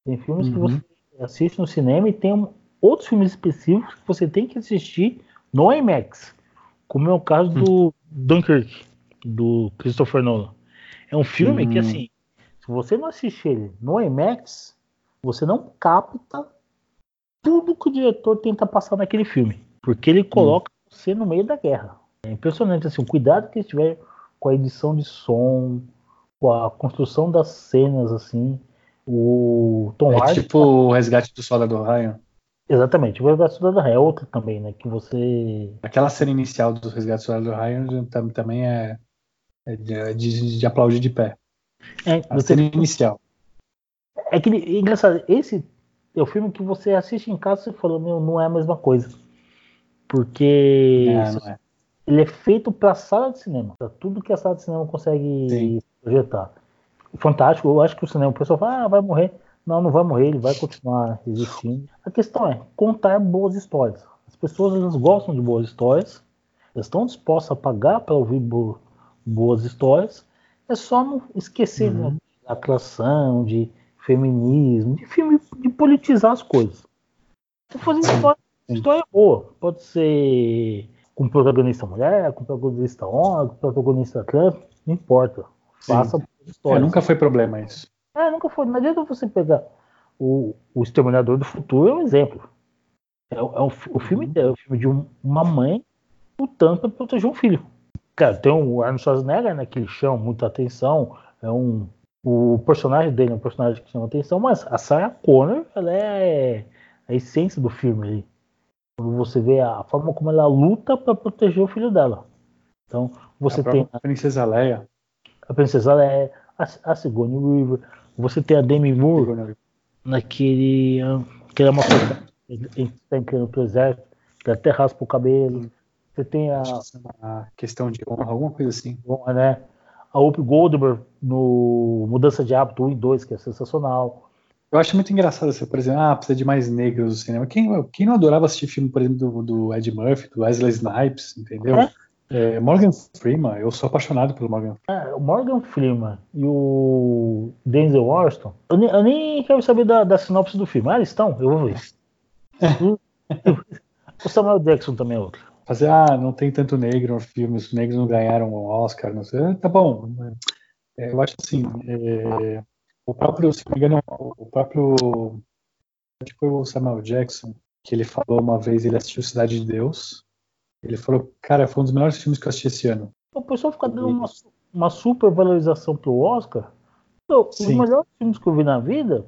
[SPEAKER 3] Tem filmes uhum. que você assiste no cinema e tem
[SPEAKER 1] outros filmes específicos que você tem que assistir no IMAX, como é o caso do hum. Dunkirk, do Christopher Nolan. É um filme hum. que, assim, se você não assistir ele no IMAX, você não capta tudo que o diretor tenta passar naquele filme, porque ele coloca hum. você no meio da guerra. É impressionante, assim, o cuidado que eles tiveram com a edição de som, com a construção das cenas, assim. O Tom
[SPEAKER 2] é Hardy. Tipo o resgate do Soldado Ryan.
[SPEAKER 1] Exatamente, o resgate do Soldado Ryan é outra também, né? Que você.
[SPEAKER 2] Aquela cena inicial do resgate do Soldado Ryan também é, é de, de, de aplaudir de pé. É, a cena inicial.
[SPEAKER 1] É que engraçado, esse é o filme que você assiste em casa e fala, meu, não é a mesma coisa. Porque. É, é ele é feito para sala de cinema, para tudo que a sala de cinema consegue Sim. projetar. Fantástico, eu acho que o cinema, o pessoal fala, ah, vai morrer. Não, não vai morrer, ele vai continuar existindo. A questão é contar boas histórias. As pessoas elas gostam de boas histórias, elas estão dispostas a pagar para ouvir bo boas histórias. É só não esquecer uhum. de atração, de feminismo, de filme, de politizar as coisas. Você fazer história, história boa. Pode ser com protagonista mulher, com protagonista homem, com protagonista trans, não importa. Faça
[SPEAKER 2] história. É, nunca foi problema isso.
[SPEAKER 1] É, nunca foi. Não adianta você pegar o, o Exterminador do Futuro, é um exemplo. É, é um, o filme uhum. é o filme de um, uma mãe lutando para proteger um filho. Cara, tem o Arnold Schwarzenegger, né, que ele chama muita atenção. É um, o personagem dele é um personagem que chama atenção, mas a Sarah Connor, ela é a essência do filme ali. Quando você vê a forma como ela luta para proteger o filho dela. Então, você a tem.
[SPEAKER 2] A Princesa Leia.
[SPEAKER 1] A Princesa Leia, a, a Sigourney Weaver. Você tem a Demi Moore naquele. que é uma coisa que está entrando pro exército, que até raspa o cabelo. Você tem a.
[SPEAKER 2] a questão de honra, alguma coisa assim.
[SPEAKER 1] Honra, né? A Up Goldberg no Mudança de Hábito 1 e 2, que é sensacional.
[SPEAKER 2] Eu acho muito engraçado você, por exemplo, ah, precisa de mais negros no cinema. Quem, quem não adorava assistir filme, por exemplo, do, do Ed Murphy, do Wesley Snipes, entendeu? É? É, Morgan Freeman, eu sou apaixonado pelo Morgan
[SPEAKER 1] Freeman. É, o Morgan Freeman e o Denzel Washington, eu nem, eu nem quero saber da, da, sinopse do filme. Ah, eles estão? Eu vou ver. o Samuel Jackson também é outro.
[SPEAKER 2] Fazer, ah, não tem tanto negro no filme, os negros não ganharam o Oscar, não sei. Tá bom. É, eu acho assim, é, o próprio, se não me engano, o próprio. Acho que foi o Samuel Jackson, que ele falou uma vez, ele assistiu Cidade de Deus. Ele falou, cara, foi um dos melhores filmes que eu assisti esse ano.
[SPEAKER 1] O pessoal fica dando uma, uma super valorização pro Oscar. Os melhores filmes que eu vi na vida,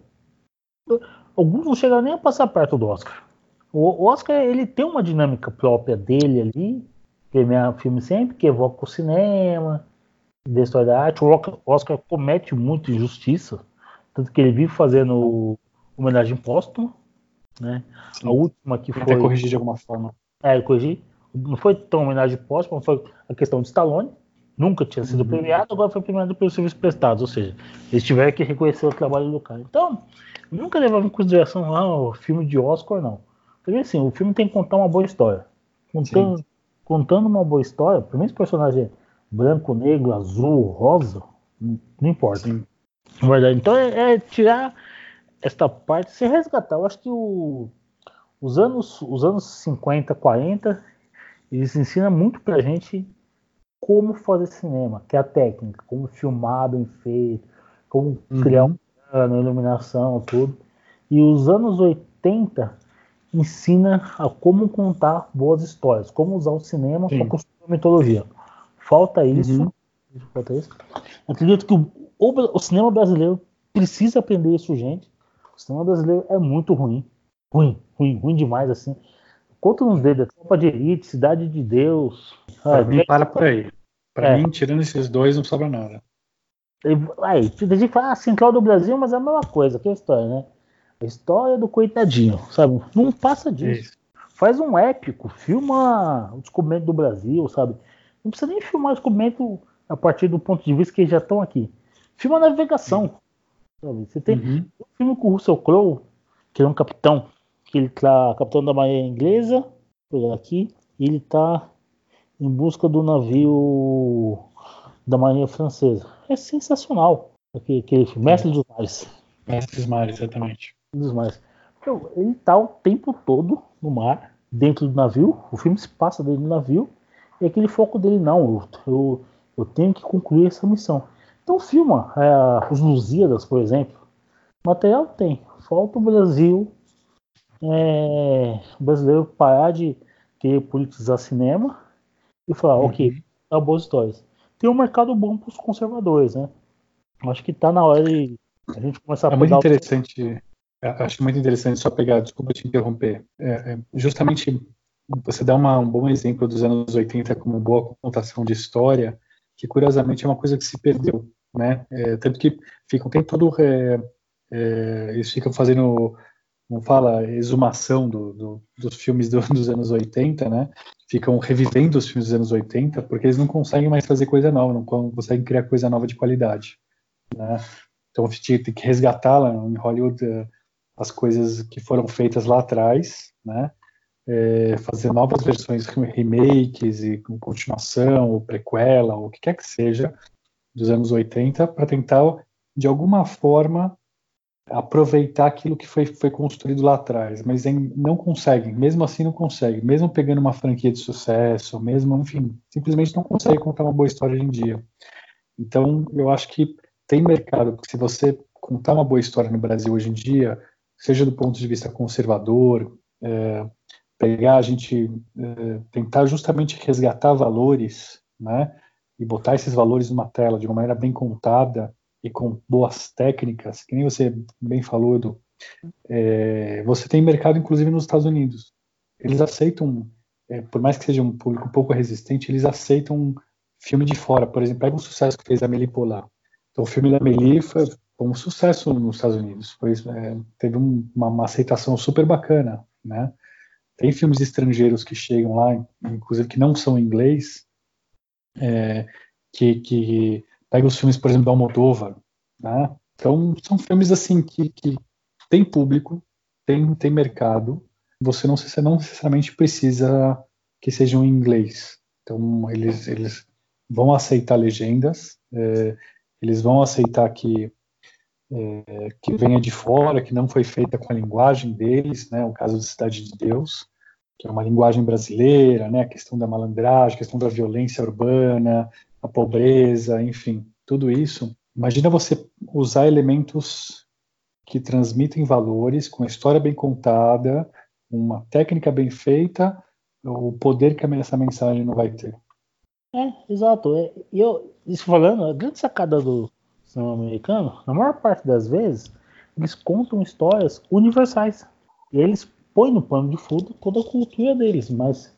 [SPEAKER 1] alguns não chegaram nem a passar perto do Oscar. O Oscar, ele tem uma dinâmica própria dele ali, premiar filme sempre, que evoca o cinema, da história da arte. O Oscar comete muita injustiça tanto que ele vive fazendo homenagem póstuma, né? Sim. A última que foi.
[SPEAKER 2] corrigir de alguma forma.
[SPEAKER 1] É, corrigir. Não foi tão homenagem póstuma, foi a questão de Stallone. Nunca tinha sido uhum. premiado, agora foi premiado pelos serviços prestados. Ou seja, eles tiveram que reconhecer o trabalho do cara. Então, nunca levava em consideração ah, o filme de Oscar, não. Porque assim, o filme tem que contar uma boa história. Contando, contando uma boa história, pelo menos personagem branco, negro, azul, rosa, não importa. Sim. Na verdade, então é, é, tirar esta parte, se resgatar. Eu acho que o, os, anos, os anos 50, 40, eles ensinam muito pra gente como fazer cinema, que é a técnica, como filmar bem feito, como uhum. criar um plano, iluminação, tudo. E os anos 80 ensina a como contar boas histórias, como usar o cinema para construir uma mitologia. Falta isso. Uhum. Falta isso. Acredito que o, o, o cinema brasileiro precisa aprender isso, gente. O cinema brasileiro é muito ruim. Ruim, ruim, ruim demais, assim. Conta nos dedos, Tropa de Elite, Cidade de Deus.
[SPEAKER 2] Pra mim, para por aí. Pra é. mim, tirando esses dois, não sobra nada.
[SPEAKER 1] Aí, a gente fala ah, Central do Brasil, mas é a mesma coisa, que é a história, né? A história do coitadinho, sabe? Não passa disso. Isso. Faz um épico, filma o descobrimento do Brasil, sabe? Não precisa nem filmar o descobrimento a partir do ponto de vista que eles já estão aqui. Filma navegação. Sabe? Você tem uhum. um filme com o Russell Crowe, que é um capitão, que ele tá capitão da marinha inglesa, por aqui, e ele tá em busca do navio da marinha francesa. É sensacional aquele, aquele filme, Mestre dos Mares.
[SPEAKER 2] Mestre dos Mares, exatamente.
[SPEAKER 1] Dos Mares. Então, ele tá o tempo todo no mar, dentro do navio, o filme se passa dentro do navio, e aquele foco dele, não, eu, eu, tenho que concluir essa missão. Então filma é, os Lusíadas, por exemplo. Material tem. Falta o Brasil, é, o brasileiro parar de querer politizar cinema e falar, uhum. ok, tá boas histórias. Tem um mercado bom para os conservadores, né? Acho que tá na hora de a gente começar a
[SPEAKER 2] É muito interessante. É, acho muito interessante só pegar, desculpa te interromper. É, é, justamente você dá uma, um bom exemplo dos anos 80 como boa contação de história, que curiosamente é uma coisa que se perdeu, né? É, tanto que ficam tem todo é, eles ficam fazendo como fala exumação do, do, dos filmes do, dos anos 80, né? Ficam revivendo os filmes dos anos 80 porque eles não conseguem mais fazer coisa nova, não conseguem criar coisa nova de qualidade, né? Então tem que resgatar lá em Hollywood as coisas que foram feitas lá atrás, né? É, fazer novas versões, remakes e com continuação, ou prequela, ou o que quer que seja, dos anos 80, para tentar, de alguma forma, aproveitar aquilo que foi, foi construído lá atrás. Mas não conseguem, mesmo assim não conseguem, mesmo pegando uma franquia de sucesso, mesmo, enfim, simplesmente não conseguem contar uma boa história hoje em dia. Então, eu acho que tem mercado, porque se você contar uma boa história no Brasil hoje em dia, seja do ponto de vista conservador, é, pegar a gente, é, tentar justamente resgatar valores, né, e botar esses valores numa tela de uma maneira bem contada e com boas técnicas, que nem você bem falou, Edu, é, você tem mercado inclusive nos Estados Unidos. Eles aceitam, é, por mais que seja um público um pouco resistente, eles aceitam filme de fora. Por exemplo, pega um sucesso que fez a Amélie Poulain. Então, o filme da Amélie foi, foi um sucesso nos Estados Unidos. Foi, é, teve um, uma, uma, aceitação super bacana, né? Tem filmes estrangeiros que chegam lá, inclusive que não são em inglês, é, que, que pega os filmes, por exemplo, da Almodóvar, né? Então, são filmes assim que, que tem público, tem, tem mercado, você não, você não necessariamente precisa que sejam em inglês. Então, eles, eles vão aceitar legendas, é, eles vão aceitar que é, que venha de fora, que não foi feita com a linguagem deles, né, o caso de Cidade de Deus, que é uma linguagem brasileira, né, a questão da malandragem, a questão da violência urbana, a pobreza, enfim, tudo isso. Imagina você usar elementos que transmitem valores, com a história bem contada, uma técnica bem feita, o poder que essa mensagem não vai ter.
[SPEAKER 1] É, exato. É, e eu, isso falando, a grande sacada do cinema americano, na maior parte das vezes, eles contam histórias universais. E eles põem no pano de fundo toda a cultura deles, mas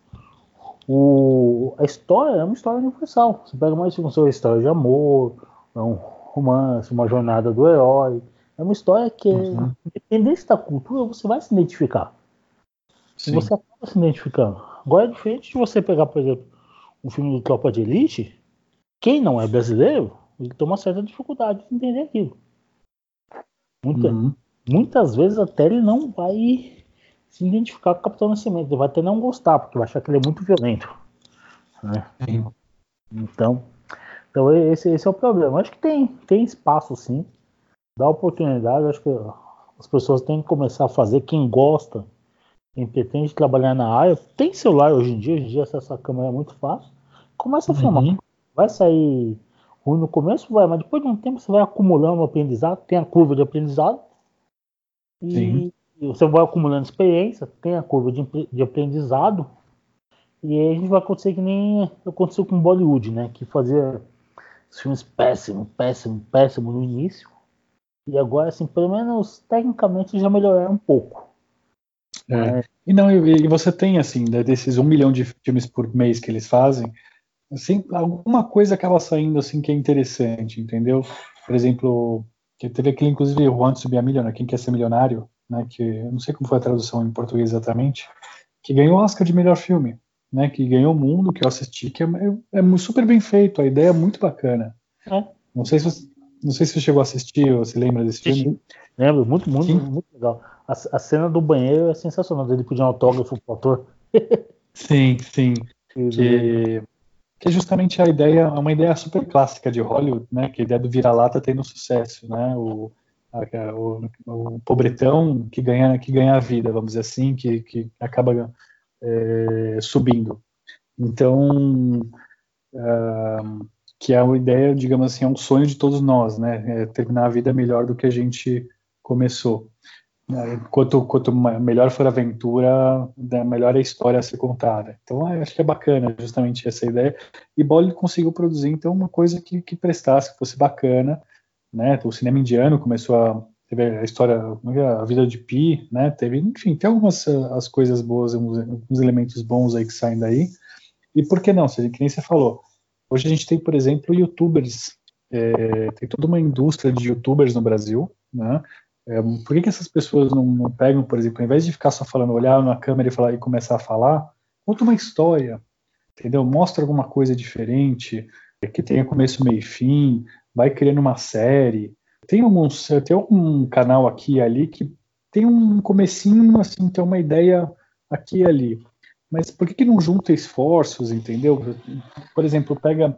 [SPEAKER 1] o, a história é uma história universal. Você pega mais uma história de amor, é um romance, uma jornada do herói. É uma história que, uhum. independente da cultura, você vai se identificar. Sim. Você acaba se identificando. Agora é diferente de você pegar, por exemplo, um filme do Tropa de Elite, quem não é brasileiro, ele tem uma certa dificuldade de entender aquilo. Muita, uhum. Muitas vezes até ele não vai se identificar com o Capitão Nascimento, ele vai até não gostar, porque vai achar que ele é muito violento. Né? Então, então esse, esse, é o problema. Acho que tem, tem espaço sim, dá oportunidade, acho que as pessoas têm que começar a fazer, quem gosta, quem pretende trabalhar na área, tem celular hoje em dia, hoje em dia essa câmera é muito fácil, começa a filmar. Uhum. Vai sair ruim no começo, vai, mas depois de um tempo você vai acumulando aprendizado, tem a curva de aprendizado. E, e você vai acumulando experiência, tem a curva de, de aprendizado. E aí a gente vai acontecer que nem aconteceu com Bollywood, né? Que fazia filmes péssimo, péssimo, péssimo no início. E agora, assim, pelo menos tecnicamente já melhoraram um pouco.
[SPEAKER 2] É. É. E não, e, e, você tem assim, né, desses um milhão de filmes por mês que eles fazem, assim, alguma coisa acaba saindo assim que é interessante, entendeu? Por exemplo, que teve aquele, inclusive, o Want to be a Millionaire, Quem Quer Ser Milionário, né, que eu não sei como foi a tradução em português exatamente, que ganhou o Oscar de melhor filme, né, que ganhou o mundo, que eu assisti, que é, é, é super bem feito, a ideia é muito bacana. É. Não sei se você, não sei se você chegou a assistir ou se lembra desse filme.
[SPEAKER 1] Lembro, muito, muito, Sim. muito legal. A, a, cena do banheiro é sensacional, ele pedir um autógrafo pro ator.
[SPEAKER 2] sim, sim. Que, que é justamente a ideia, uma ideia super clássica de Hollywood, né? Que a ideia do vira-lata tem no sucesso, né? O, o, o, pobretão que ganha, que ganha a vida, vamos dizer assim, que, que acaba é, subindo. Então, uh, que é uma ideia, digamos assim, é um sonho de todos nós, né? É terminar a vida melhor do que a gente começou. É, quanto, quanto melhor for a aventura, né, melhor é a história a ser contada. Então, acho que é bacana justamente essa ideia. E Bollywood conseguiu produzir, então, uma coisa que, que prestasse, que fosse bacana. Né? O cinema indiano começou a teve a história, é a vida de Pi, né? Teve, enfim, tem algumas as coisas boas, alguns elementos bons aí que saem daí. E por que não? Que nem você falou, Hoje a gente tem, por exemplo, youtubers, é, tem toda uma indústria de youtubers no Brasil, né? É, por que, que essas pessoas não, não, pegam, por exemplo, ao invés de ficar só falando, olhar na câmera e, falar, e começar a falar, conta uma história, entendeu? Mostra alguma coisa diferente, que tenha começo, meio e fim, vai criando uma série. Tem alguns, tem um canal aqui e ali que tem um comecinho, assim, tem uma ideia aqui e ali. Mas por que, que não junta esforços, entendeu? Por exemplo, pega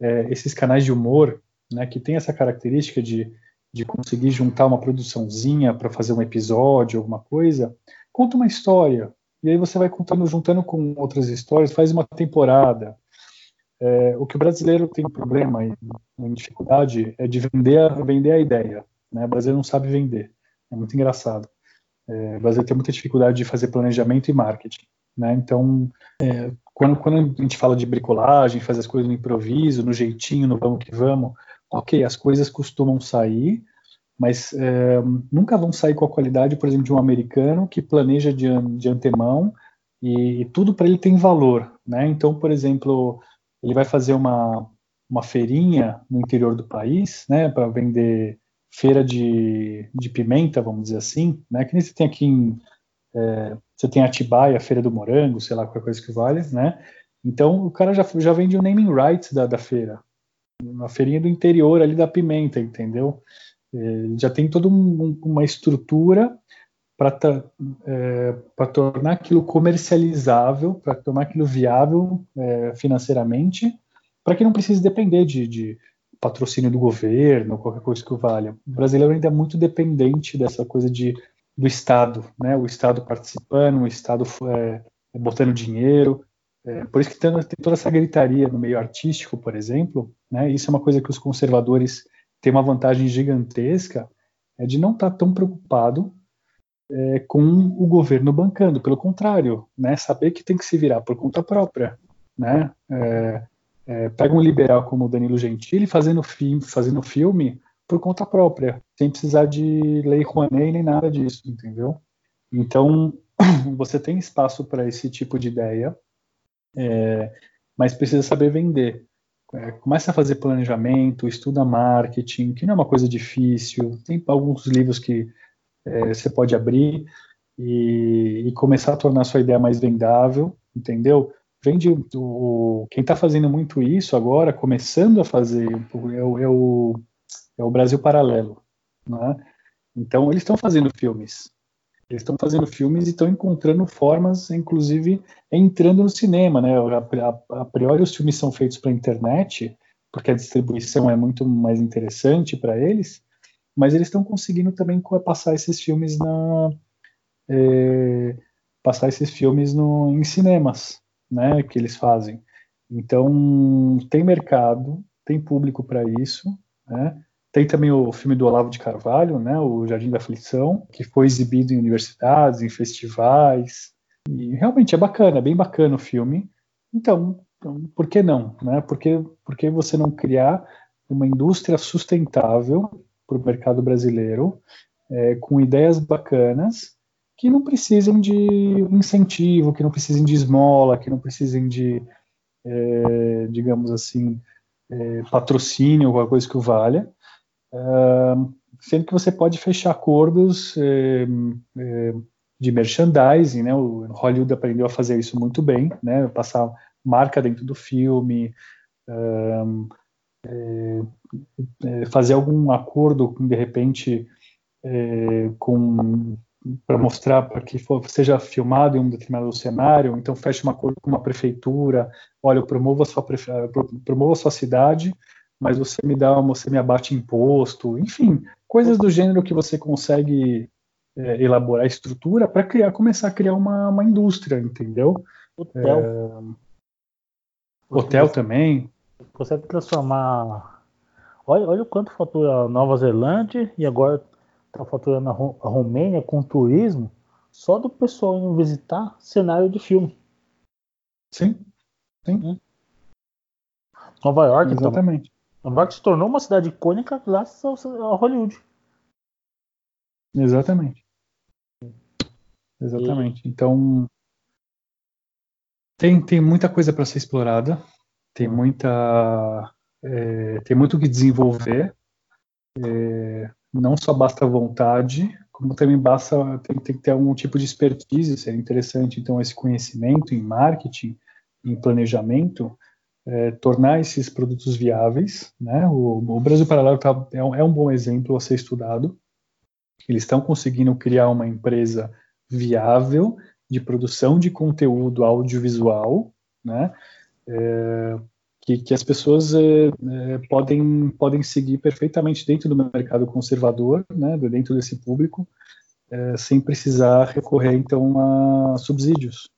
[SPEAKER 2] é, esses canais de humor, né, que tem essa característica de, de conseguir juntar uma produçãozinha para fazer um episódio, alguma coisa, conta uma história. E aí você vai contando, juntando com outras histórias, faz uma temporada. É, o que o brasileiro tem problema e dificuldade é de vender vender a ideia. Né? O brasileiro não sabe vender. É muito engraçado. É, o brasileiro tem muita dificuldade de fazer planejamento e marketing. Né? Então, é, quando, quando a gente fala de bricolagem, faz as coisas no improviso, no jeitinho, no vamos que vamos, ok, as coisas costumam sair, mas é, nunca vão sair com a qualidade, por exemplo, de um americano que planeja de, de antemão e, e tudo para ele tem valor. Né? Então, por exemplo, ele vai fazer uma, uma feirinha no interior do país, né, para vender feira de, de pimenta, vamos dizer assim, né, que nem você tem aqui em é, você tem Atibaia, Feira do Morango, sei lá, qualquer coisa que vale, né? Então o cara já, já vende o naming rights da, da feira. Uma feirinha do interior ali da pimenta, entendeu? É, já tem toda um, uma estrutura para é, tornar aquilo comercializável, para tornar aquilo viável é, financeiramente, para que não precise depender de, de, patrocínio do governo, qualquer coisa que valha. O brasileiro ainda é muito dependente dessa coisa de do Estado, né? O Estado participando, o Estado é, botando dinheiro. É, por isso que tem, tem, toda essa gritaria no meio artístico, por exemplo, né? Isso é uma coisa que os conservadores têm uma vantagem gigantesca, é de não estar tá tão preocupado é, com o governo bancando. Pelo contrário, né? Saber que tem que se virar por conta própria, né? É, é, pega um liberal como o Danilo Gentili fazendo, fi fazendo filme por conta própria, sem precisar de lei Rouanet nem nada disso, entendeu? Então, você tem espaço para esse tipo de ideia, é, mas precisa saber vender. É, começa a fazer planejamento, estuda marketing, que não é uma coisa difícil. Tem alguns livros que é, você pode abrir e, e, começar a tornar a sua ideia mais vendável, entendeu? Vende o, quem está fazendo muito isso agora, começando a fazer, é o, é o é o Brasil Paralelo. Né? Então, eles estão fazendo filmes. Eles estão fazendo filmes e estão encontrando formas, inclusive entrando no cinema. Né? A, a, a priori, os filmes são feitos para a internet, porque a distribuição é muito mais interessante para eles, mas eles estão conseguindo também passar esses filmes na. É, passar esses filmes no, em cinemas, né, que eles fazem. Então tem mercado, tem público para isso, né? Tem também o filme do Olavo de Carvalho, né, o Jardim da Aflição, que foi exibido em universidades, em festivais. E realmente é bacana, é bem bacana o filme. Então, então por que não? Né? Por, que, por que você não criar uma indústria sustentável para o mercado brasileiro, é, com ideias bacanas, que não precisem de incentivo, que não precisem de esmola, que não precisem de, é, digamos assim, é, patrocínio, alguma coisa que o valha, sendo que você pode fechar acordos é, é, de merchandising, né? O Hollywood aprendeu a fazer isso muito bem, né? Passar marca dentro do filme, um, é, fazer algum acordo, de repente, com para mostrar para que for, seja filmado em um determinado cenário, então feche um acordo com uma prefeitura, olha, eu promovo a sua, promovo a sua cidade, mas você me dá, você me abate imposto, enfim, coisas do gênero que você consegue é, elaborar estrutura para criar, começar a criar uma, uma indústria, entendeu?
[SPEAKER 1] Hotel.
[SPEAKER 2] É, hotel
[SPEAKER 1] você,
[SPEAKER 2] também.
[SPEAKER 1] Consegue transformar. Olha, olha o quanto fatura a Nova Zelândia e agora está faturando a, a Romênia com turismo só do pessoal indo visitar cenário de filme.
[SPEAKER 2] Sim. Sim.
[SPEAKER 1] Hum. Nova York,
[SPEAKER 2] Exatamente.
[SPEAKER 1] Nova York se tornou uma cidade icônica graças a Hollywood.
[SPEAKER 2] Exatamente. Exatamente. E... Então tem, tem muita coisa para ser explorada, tem muita é, tem muito que desenvolver. É, não só basta vontade, como também basta tem, tem que ter algum tipo de expertise, seria interessante então esse conhecimento em marketing, em planejamento, é, tornar esses produtos viáveis. Né? O, o Brasil Paralelo tá, é, um, é um bom exemplo a ser estudado. Eles estão conseguindo criar uma empresa viável de produção de conteúdo audiovisual, né? É, que, que, as pessoas é, é, podem, podem seguir perfeitamente dentro do mercado conservador, né, dentro desse público, é, sem precisar recorrer então a subsídios.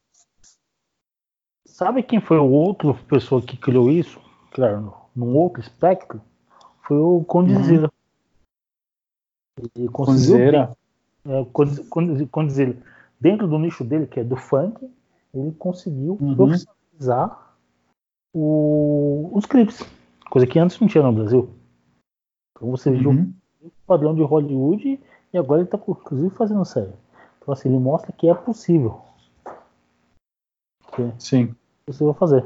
[SPEAKER 1] Sabe quem foi o outro pessoa que criou isso? Claro, num outro espectro, foi o Condizila.
[SPEAKER 2] Uhum. Conseguiu
[SPEAKER 1] é, Condizila dentro do nicho dele, que é do funk, ele conseguiu uhum. profissionalizar o, os clipes, coisa que antes não tinha no Brasil. Então você viu uhum. o padrão de Hollywood e agora ele está inclusive fazendo série. Então assim, ele mostra que é possível.
[SPEAKER 2] Sim.
[SPEAKER 1] Possível fazer.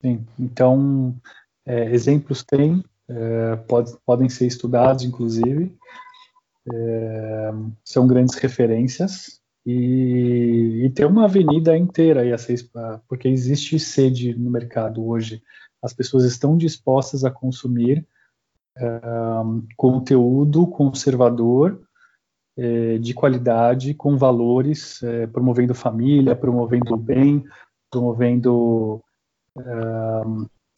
[SPEAKER 2] Sim. Então, é, exemplos tem, é, pode, podem ser estudados, inclusive é, são grandes referências e, e, tem uma avenida inteira aí a ser, porque existe sede no mercado hoje. As pessoas estão dispostas a consumir é, conteúdo conservador é, de qualidade, com valores, é, promovendo família, promovendo o bem, promovendo é,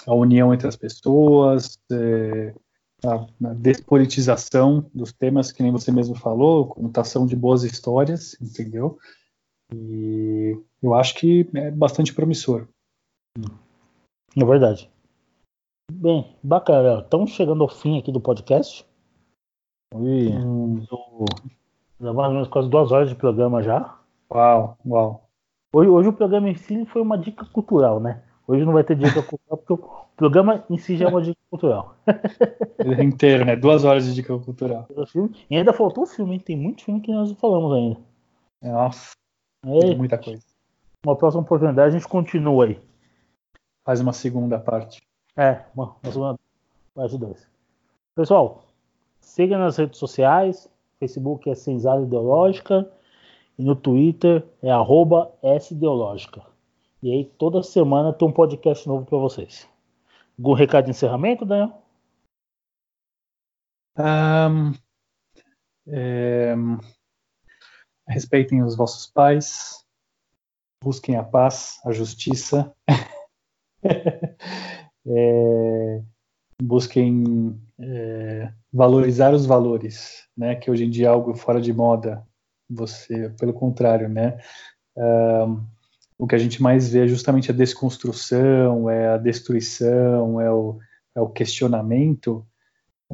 [SPEAKER 2] a união entre as pessoas, é, na, despolitização dos temas, que nem você mesmo falou, contação de boas histórias, entendeu? E eu acho que é bastante promissor.
[SPEAKER 1] É verdade. Bem, bacana. Estamos chegando ao fim aqui do podcast. E hum. Mais ou menos quase duas horas de programa já.
[SPEAKER 2] Uau, uau.
[SPEAKER 1] Hoje, hoje o programa em si foi uma dica cultural, né? Hoje não vai ter dica cultural porque o programa em si já é uma dica cultural.
[SPEAKER 2] É inteiro, né? Duas horas de dica cultural.
[SPEAKER 1] E ainda faltou filme, hein? Tem muito filme que nós não falamos ainda.
[SPEAKER 2] Nossa. Tem muita coisa.
[SPEAKER 1] Uma próxima oportunidade a gente continua aí.
[SPEAKER 2] Faz uma segunda parte.
[SPEAKER 1] É, uma, uma segunda parte. Pessoal, siga nas redes sociais. Facebook é Senzala Ideológica. E no Twitter é arroba. E aí toda semana tem um podcast novo para vocês. Algum recado de encerramento, Daniel?
[SPEAKER 2] Um, é, respeitem os vossos pais, busquem a paz, a justiça, é, busquem é, valorizar os valores, né? Que hoje em dia é algo fora de moda. Você, pelo contrário, né? Um, o que a gente mais vê é justamente a desconstrução, é a destruição, é o, é o questionamento.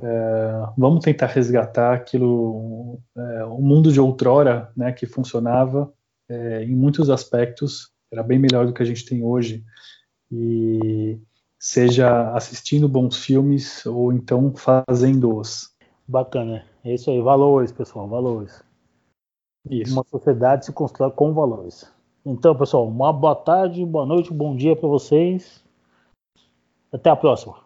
[SPEAKER 2] É, vamos tentar resgatar aquilo, é, o mundo de outrora, né, que funcionava é, em muitos aspectos, era bem melhor do que a gente tem hoje. E seja assistindo bons filmes ou então fazendo-os.
[SPEAKER 1] Bacana, é isso aí, valores, pessoal, valores. Isso. Uma sociedade se constrói com valores. Então, pessoal, uma boa tarde, boa noite, bom dia para vocês. Até a próxima.